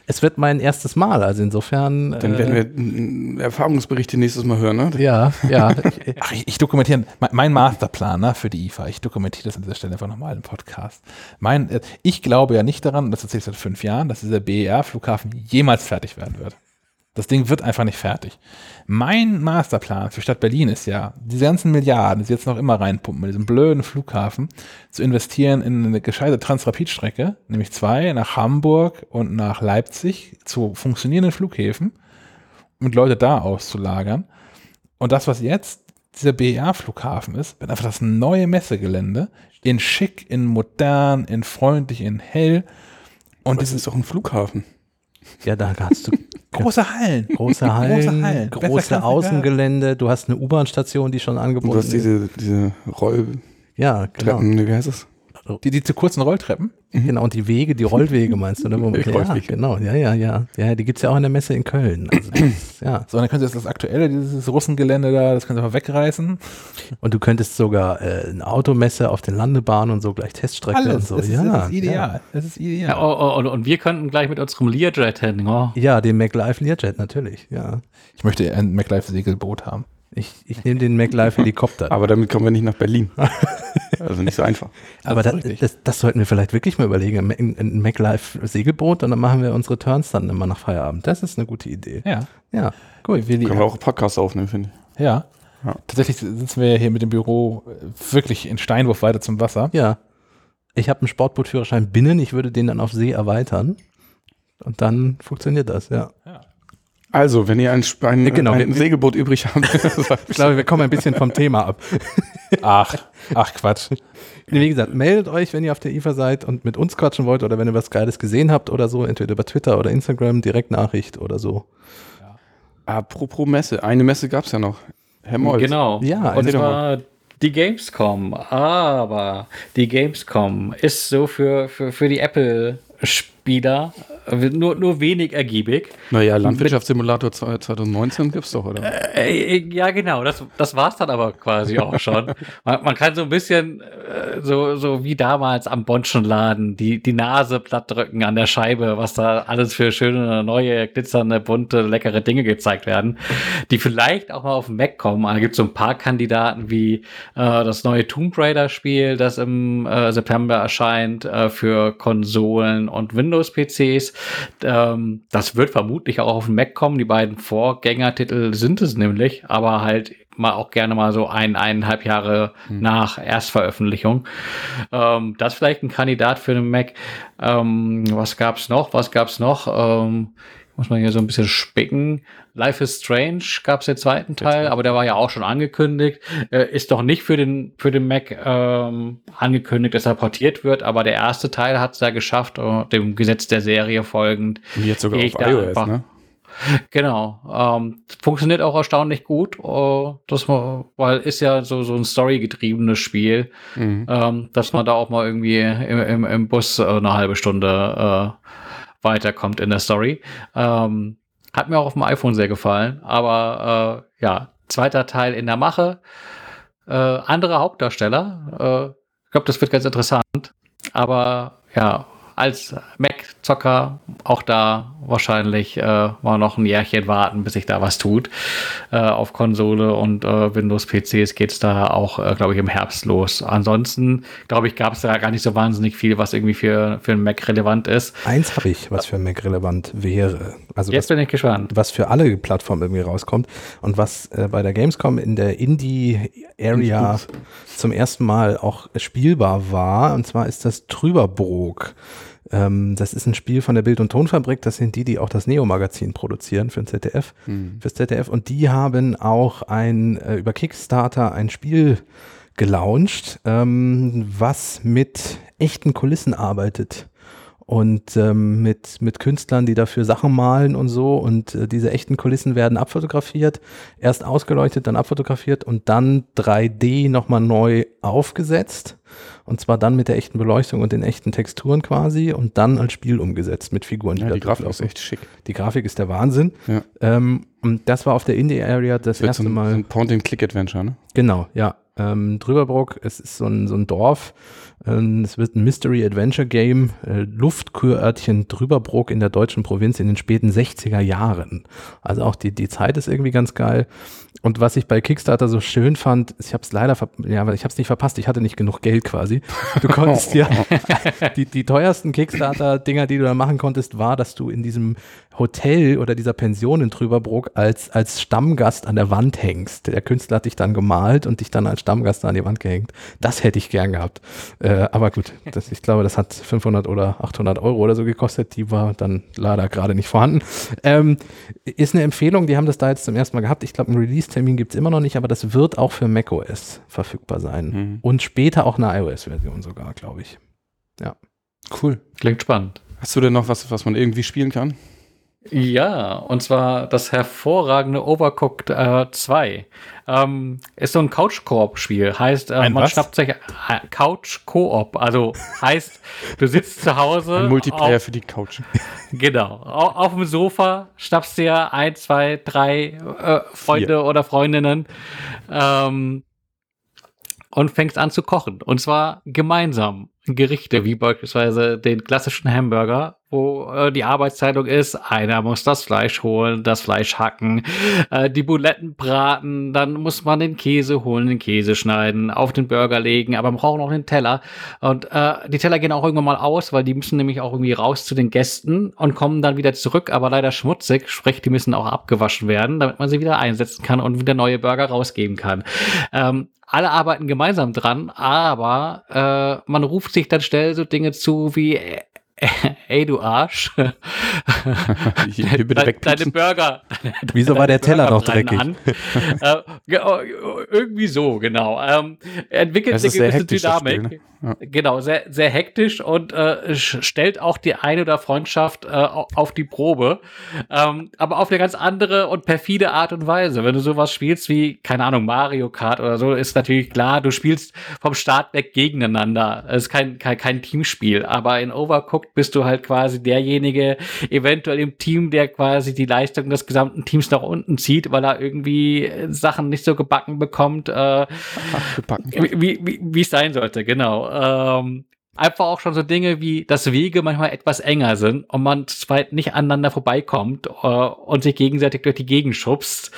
Es wird mein erstes Mal, also insofern. Dann äh, werden wir mm, Erfahrungsberichte nächstes Mal hören, ne? Ja, ja. Ich, Ach, ich, ich dokumentiere, mein, mein Masterplan ne, für die IFA, ich dokumentiere das an dieser Stelle einfach nochmal im Podcast. Mein, äh, ich glaube ja nicht daran, und das erzähle ich seit fünf Jahren, dass dieser BER-Flughafen jemals fertig werden wird. Das Ding wird einfach nicht fertig. Mein Masterplan für Stadt Berlin ist ja, diese ganzen Milliarden, die sie jetzt noch immer reinpumpen, mit diesem blöden Flughafen, zu investieren in eine gescheite Transrapid-Strecke, nämlich zwei, nach Hamburg und nach Leipzig, zu funktionierenden Flughäfen, und Leute da auszulagern. Und das, was jetzt dieser BER-Flughafen ist, wird einfach das neue Messegelände in schick, in modern, in freundlich, in hell. Und dieses ist doch ein Flughafen. Ja, da hast du große Hallen. große Hallen, Große Hallen. Große Außengelände. Du hast eine U-Bahn-Station, die schon Und angebunden du hast ist. diese, diese Rolltreppen, Ja, genau. ne, wie heißt das? Die, die zu kurzen Rolltreppen. Genau, und die Wege, die Rollwege meinst du, ne? Die ja, Rollwege. genau, ja, ja, ja. Ja, die gibt's ja auch in der Messe in Köln. Also das, ja. So, und dann können sie jetzt das aktuelle, dieses Russengelände da, das können sie einfach wegreißen. Und du könntest sogar äh, eine Automesse auf den Landebahnen und so gleich Teststrecke und so. Das, ist, ja, das ist ideal. Das ist ideal. Ja, oh, oh, und, und wir könnten gleich mit unserem Learjet hin. Oh. Ja, ja den MacLife Learjet natürlich, ja. Ich möchte ein MacLife Segelboot haben. Ich, ich nehme den MacLife Helikopter. Aber damit kommen wir nicht nach Berlin. also nicht so einfach. Aber das, das, das, sollten wir vielleicht wirklich mal überlegen. Ein, ein MacLife Segelboot und dann machen wir unsere Turns dann immer nach Feierabend. Das ist eine gute Idee. Ja. Ja, cool. Wir Können wir auch Podcast aufnehmen, finde ich. Ja. ja. Tatsächlich sitzen wir hier mit dem Büro wirklich in Steinwurf weiter zum Wasser. Ja. Ich habe einen Sportbootführerschein binnen. Ich würde den dann auf See erweitern. Und dann funktioniert das, ja. ja. Also, wenn ihr ein, ein, genau. ein Segelboot übrig habt. ich glaube, wir kommen ein bisschen vom Thema ab. Ach, ach Quatsch. Wie gesagt, meldet euch, wenn ihr auf der IFA seid und mit uns quatschen wollt oder wenn ihr was Geiles gesehen habt oder so, entweder über Twitter oder Instagram, Direktnachricht oder so. Ja. Apropos Messe, eine Messe gab es ja noch. Herr Molz. Genau. Ja, und zwar die Gamescom. Aber die Gamescom ist so für, für, für die Apple-Spieler nur, nur wenig ergiebig. Naja, Landwirtschaftssimulator 2019 gibt es doch, oder? Äh, äh, ja, genau, das, das war es dann aber quasi auch schon. Man, man, kann so ein bisschen äh, so, so wie damals am Bonschen Laden die, die Nase platt drücken an der Scheibe, was da alles für schöne, neue, glitzernde, bunte, leckere Dinge gezeigt werden, die vielleicht auch mal auf den Mac kommen. Da gibt es so ein paar Kandidaten wie äh, das neue Tomb Raider-Spiel, das im äh, September erscheint äh, für Konsolen und Windows-PCs. Ähm, das wird vermutlich auch auf den Mac kommen. Die beiden Vorgängertitel sind es nämlich, aber halt mal auch gerne mal so ein, eineinhalb Jahre hm. nach Erstveröffentlichung. Ähm, das ist vielleicht ein Kandidat für den Mac. Ähm, was gab's noch? Was gab's noch? Ähm, muss man hier so ein bisschen spicken. Life is Strange gab es den zweiten Teil, aber der war ja auch schon angekündigt. Äh, ist doch nicht für den, für den Mac ähm, angekündigt, dass er portiert wird, aber der erste Teil hat es ja geschafft, uh, dem Gesetz der Serie folgend. Und jetzt sogar auf iOS, einfach, ne? Genau. Ähm, funktioniert auch erstaunlich gut. Uh, dass man, weil ist ja so, so ein storygetriebenes Spiel, mhm. ähm, dass man da auch mal irgendwie im, im, im Bus äh, eine halbe Stunde äh, weiterkommt in der Story. Ähm, hat mir auch auf dem iPhone sehr gefallen, aber äh, ja, zweiter Teil in der Mache. Äh, andere Hauptdarsteller. Äh, ich glaube, das wird ganz interessant. Aber ja, als Mac-Zocker auch da wahrscheinlich äh, mal noch ein Jährchen warten, bis sich da was tut. Äh, auf Konsole und äh, Windows-PCs geht es da auch, äh, glaube ich, im Herbst los. Ansonsten, glaube ich, gab es da gar nicht so wahnsinnig viel, was irgendwie für, für einen Mac relevant ist. Eins habe ich, was für einen Mac relevant wäre. Also Jetzt was, bin ich gespannt. Was für alle Plattformen irgendwie rauskommt und was äh, bei der Gamescom in der Indie-Area zum ersten Mal auch spielbar war. Und zwar ist das Trüberbrook. Ähm, das ist ein Spiel von der Bild- und Tonfabrik. Das sind die, die auch das Neo-Magazin produzieren für ein ZDF, mhm. fürs ZDF. Und die haben auch ein äh, über Kickstarter ein Spiel gelauncht, ähm, was mit echten Kulissen arbeitet und ähm, mit, mit Künstlern, die dafür Sachen malen und so. Und äh, diese echten Kulissen werden abfotografiert, erst ausgeleuchtet, dann abfotografiert und dann 3D nochmal neu aufgesetzt. Und zwar dann mit der echten Beleuchtung und den echten Texturen quasi und dann als Spiel umgesetzt mit Figuren. Die, ja, die Grafik ist echt schick. Die Grafik ist der Wahnsinn. Ja. Ähm, und das war auf der Indie-Area das, das erste so ein, Mal. So ein Point-and-Click-Adventure, ne? Genau, ja. Ähm, Drüberbrook, es ist so ein, so ein Dorf, es wird ein Mystery Adventure Game, äh, Luftkurörtchen Drüberbrook in der deutschen Provinz in den späten 60er Jahren. Also auch die, die Zeit ist irgendwie ganz geil. Und was ich bei Kickstarter so schön fand, ich habe es leider, ja, ich habe es nicht verpasst, ich hatte nicht genug Geld quasi. Du konntest ja, die, die teuersten Kickstarter-Dinger, die du da machen konntest, war, dass du in diesem Hotel oder dieser Pension in Trüberbrook als, als Stammgast an der Wand hängst. Der Künstler hat dich dann gemalt und dich dann als Stammgast an die Wand gehängt. Das hätte ich gern gehabt. Äh, aber gut, das, ich glaube, das hat 500 oder 800 Euro oder so gekostet. Die war dann leider gerade nicht vorhanden. Ähm, ist eine Empfehlung, die haben das da jetzt zum ersten Mal gehabt. Ich glaube, einen Release-Termin gibt es immer noch nicht, aber das wird auch für macOS verfügbar sein. Mhm. Und später auch eine iOS-Version sogar, glaube ich. Ja. Cool. Klingt spannend. Hast du denn noch was, was man irgendwie spielen kann? Ja, und zwar das hervorragende Overcooked äh, 2. Ähm, ist so ein Couch-Koop-Spiel. Heißt, äh, man was? schnappt sich äh, Couch-Koop. Also heißt, du sitzt zu Hause. Ein Multiplayer auf, für die Couch. Genau. Auf, auf, dem Sofa schnappst dir ein, zwei, drei äh, Freunde Vier. oder Freundinnen ähm, und fängst an zu kochen. Und zwar gemeinsam. Gerichte wie beispielsweise den klassischen Hamburger wo äh, die Arbeitsteilung ist. Einer muss das Fleisch holen, das Fleisch hacken, äh, die Buletten braten, dann muss man den Käse holen, den Käse schneiden, auf den Burger legen, aber man braucht noch den Teller. Und äh, die Teller gehen auch irgendwann mal aus, weil die müssen nämlich auch irgendwie raus zu den Gästen und kommen dann wieder zurück, aber leider schmutzig, sprich, die müssen auch abgewaschen werden, damit man sie wieder einsetzen kann und wieder neue Burger rausgeben kann. Ähm, alle arbeiten gemeinsam dran, aber äh, man ruft sich dann schnell so Dinge zu wie äh, ey du Arsch. Hier bitte Deine, deine Burger. Wieso war der Teller noch dreckig? äh, irgendwie so, genau. Ähm, entwickelt sich eine gewisse Dynamik. Spiel, ne? ja. Genau, sehr, sehr hektisch und äh, stellt auch die eine oder Freundschaft äh, auf die Probe. Ähm, aber auf eine ganz andere und perfide Art und Weise. Wenn du sowas spielst wie, keine Ahnung, Mario Kart oder so, ist natürlich klar, du spielst vom Start weg gegeneinander. Es ist kein, kein, kein Teamspiel. Aber in Overcooked bist du halt quasi derjenige, eventuell im Team, der quasi die Leistung des gesamten Teams nach unten zieht, weil er irgendwie Sachen nicht so gebacken bekommt, äh, Ach, wie, wie, wie es sein sollte, genau. Ähm, einfach auch schon so Dinge wie, dass Wege manchmal etwas enger sind und man zweit nicht aneinander vorbeikommt äh, und sich gegenseitig durch die Gegend schubst.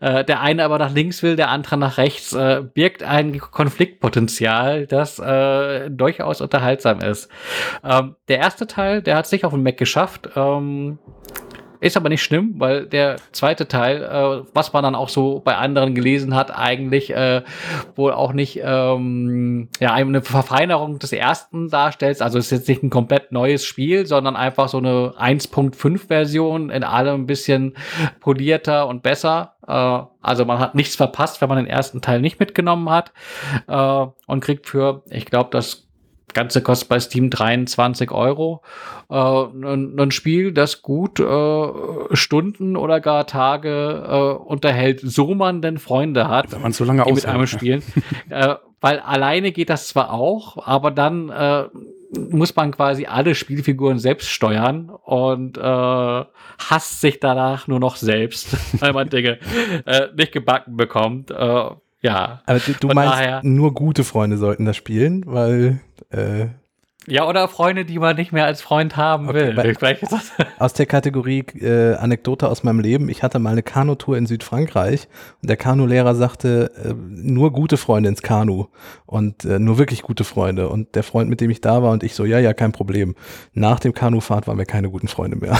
Äh, der eine aber nach links will, der andere nach rechts, äh, birgt ein Konfliktpotenzial, das äh, durchaus unterhaltsam ist. Ähm, der erste Teil, der hat sich auf den Mac geschafft. Ähm, ist aber nicht schlimm, weil der zweite Teil, äh, was man dann auch so bei anderen gelesen hat, eigentlich äh, wohl auch nicht ähm, ja, eine Verfeinerung des ersten darstellt. Also es ist jetzt nicht ein komplett neues Spiel, sondern einfach so eine 1.5 Version in allem ein bisschen polierter und besser. Äh, also man hat nichts verpasst, wenn man den ersten Teil nicht mitgenommen hat äh, und kriegt für, ich glaube, das Ganze kostet bei Steam 23 Euro. Äh, ein, ein, Spiel, das gut äh, Stunden oder gar Tage äh, unterhält, so man denn Freunde hat, wenn man so lange die mit einem spielen. äh, weil alleine geht das zwar auch, aber dann äh, muss man quasi alle Spielfiguren selbst steuern und äh, hasst sich danach nur noch selbst, weil man Dinge äh, nicht gebacken bekommt. Äh, ja. Aber du, du meinst, daher, nur gute Freunde sollten das spielen, weil äh, ja, oder Freunde, die man nicht mehr als Freund haben okay, will. aus der Kategorie äh, Anekdote aus meinem Leben. Ich hatte mal eine Kanutour in Südfrankreich und der Kanulehrer sagte, äh, nur gute Freunde ins Kanu und äh, nur wirklich gute Freunde. Und der Freund, mit dem ich da war und ich so, ja, ja, kein Problem. Nach dem Kanufahrt waren wir keine guten Freunde mehr.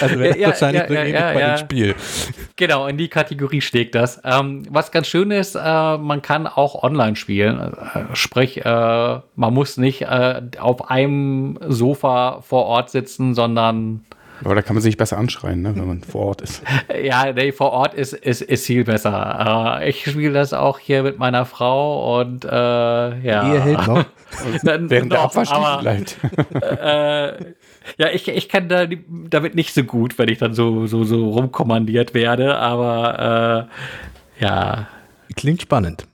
also wäre ja, wahrscheinlich ja, ja, bei dem Spiel. Genau, in die Kategorie steckt das. Ähm, was ganz schön ist, äh, man kann auch online spielen. Äh, sprich, äh, man man muss nicht äh, auf einem Sofa vor Ort sitzen, sondern aber da kann man sich besser anschreien, ne, wenn man vor Ort ist. Ja, nee, vor Ort ist, ist, ist viel besser. Äh, ich spiele das auch hier mit meiner Frau und äh, ja. Ihr hält noch. Während der Abwasch bleibt. Äh, ja, ich, ich kann da, damit nicht so gut, wenn ich dann so, so, so rumkommandiert werde, aber äh, ja. Klingt spannend.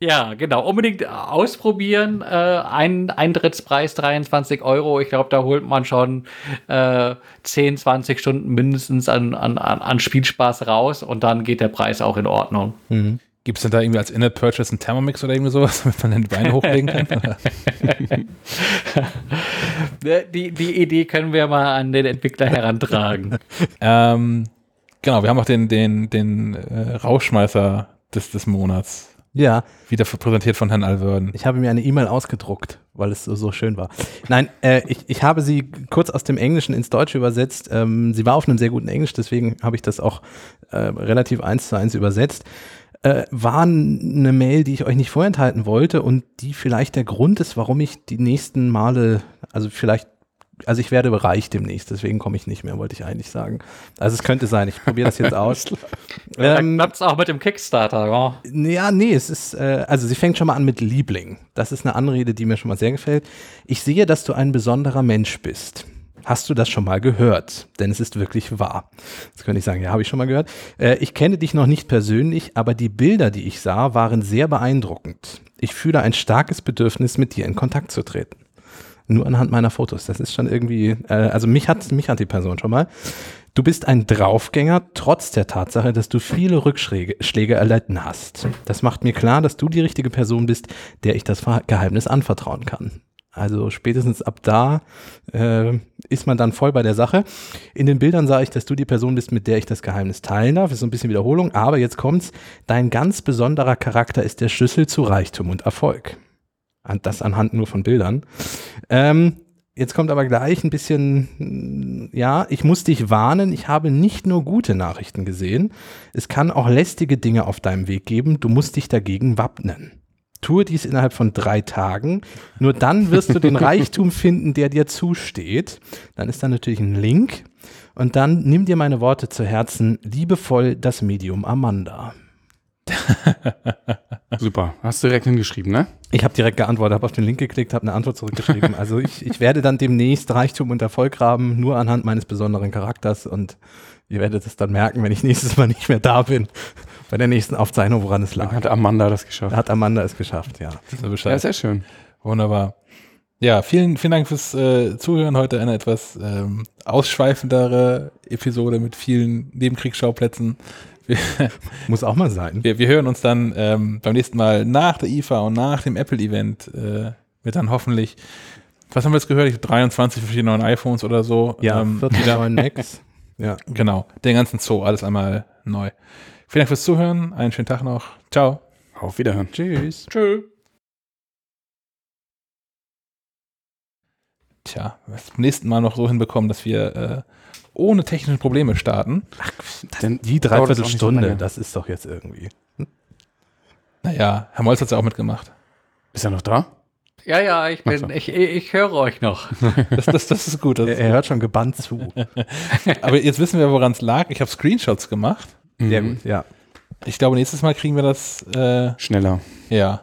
Ja, genau. Unbedingt ausprobieren. Äh, ein Eintrittspreis 23 Euro. Ich glaube, da holt man schon äh, 10, 20 Stunden mindestens an, an, an Spielspaß raus und dann geht der Preis auch in Ordnung. Mhm. Gibt es denn da irgendwie als In-App-Purchase einen Thermomix oder irgendwie sowas, damit man den Wein hochlegen kann? die, die Idee können wir mal an den Entwickler herantragen. ähm, genau, wir haben auch den, den, den äh, Rauschmeißer des, des Monats. Ja. Wieder präsentiert von Herrn Alverden. Ich habe mir eine E-Mail ausgedruckt, weil es so, so schön war. Nein, äh, ich, ich habe sie kurz aus dem Englischen ins Deutsche übersetzt. Ähm, sie war auf einem sehr guten Englisch, deswegen habe ich das auch äh, relativ eins zu eins übersetzt. Äh, war eine Mail, die ich euch nicht vorenthalten wollte und die vielleicht der Grund ist, warum ich die nächsten Male, also vielleicht also ich werde bereich demnächst, deswegen komme ich nicht mehr, wollte ich eigentlich sagen. Also es könnte sein, ich probiere das jetzt aus. ähm, klappt es auch mit dem Kickstarter, ja. Ja, nee, es ist, äh, also sie fängt schon mal an mit Liebling. Das ist eine Anrede, die mir schon mal sehr gefällt. Ich sehe, dass du ein besonderer Mensch bist. Hast du das schon mal gehört? Denn es ist wirklich wahr. Jetzt könnte ich sagen, ja, habe ich schon mal gehört. Äh, ich kenne dich noch nicht persönlich, aber die Bilder, die ich sah, waren sehr beeindruckend. Ich fühle ein starkes Bedürfnis, mit dir in Kontakt zu treten. Nur anhand meiner Fotos. Das ist schon irgendwie, äh, also mich hat, mich hat die Person schon mal. Du bist ein Draufgänger, trotz der Tatsache, dass du viele Rückschläge erlitten hast. Das macht mir klar, dass du die richtige Person bist, der ich das Geheimnis anvertrauen kann. Also spätestens ab da äh, ist man dann voll bei der Sache. In den Bildern sah ich, dass du die Person bist, mit der ich das Geheimnis teilen darf. Ist so ein bisschen Wiederholung, aber jetzt kommt's. Dein ganz besonderer Charakter ist der Schlüssel zu Reichtum und Erfolg. Das anhand nur von Bildern. Ähm, jetzt kommt aber gleich ein bisschen, ja, ich muss dich warnen, ich habe nicht nur gute Nachrichten gesehen. Es kann auch lästige Dinge auf deinem Weg geben. Du musst dich dagegen wappnen. Tue dies innerhalb von drei Tagen. Nur dann wirst du den Reichtum finden, der dir zusteht. Dann ist da natürlich ein Link. Und dann nimm dir meine Worte zu Herzen. Liebevoll das Medium Amanda. Super. Hast du direkt hingeschrieben, ne? Ich habe direkt geantwortet, habe auf den Link geklickt, habe eine Antwort zurückgeschrieben. Also ich, ich werde dann demnächst Reichtum und Erfolg haben, nur anhand meines besonderen Charakters. Und ihr werdet es dann merken, wenn ich nächstes Mal nicht mehr da bin bei der nächsten Aufzeichnung, woran es lag. Dann hat Amanda das geschafft. Hat Amanda es geschafft, ja. Ja, sehr schön. Wunderbar. Ja, vielen, vielen Dank fürs äh, Zuhören. Heute eine etwas ähm, ausschweifendere Episode mit vielen Nebenkriegsschauplätzen. Muss auch mal sein. wir, wir hören uns dann ähm, beim nächsten Mal nach der IFA und nach dem Apple-Event äh, mit dann hoffentlich, was haben wir jetzt gehört? Ich, 23 verschiedene neuen iPhones oder so. Ja, ähm, 40 neuen Macs. Ja. Genau, den ganzen Zoo, alles einmal neu. Vielen Dank fürs Zuhören, einen schönen Tag noch. Ciao. Auf Wiederhören. Tschüss. Tschö. Tja, wir beim nächsten Mal noch so hinbekommen, dass wir äh, ohne technische Probleme starten. Denn Die das Dreiviertelstunde, lange. das ist doch jetzt irgendwie. Naja, Herr Molz hat es ja auch mitgemacht. Ist er noch da? Ja, ja, ich bin, Ach so. ich, ich höre euch noch. Das, das, das ist gut. Das Er, er hört schon gebannt zu. Aber jetzt wissen wir, woran es lag. Ich habe Screenshots gemacht. Sehr Mhm. gut, ja. Ich glaube, nächstes Mal kriegen wir das, äh, Schneller. ja.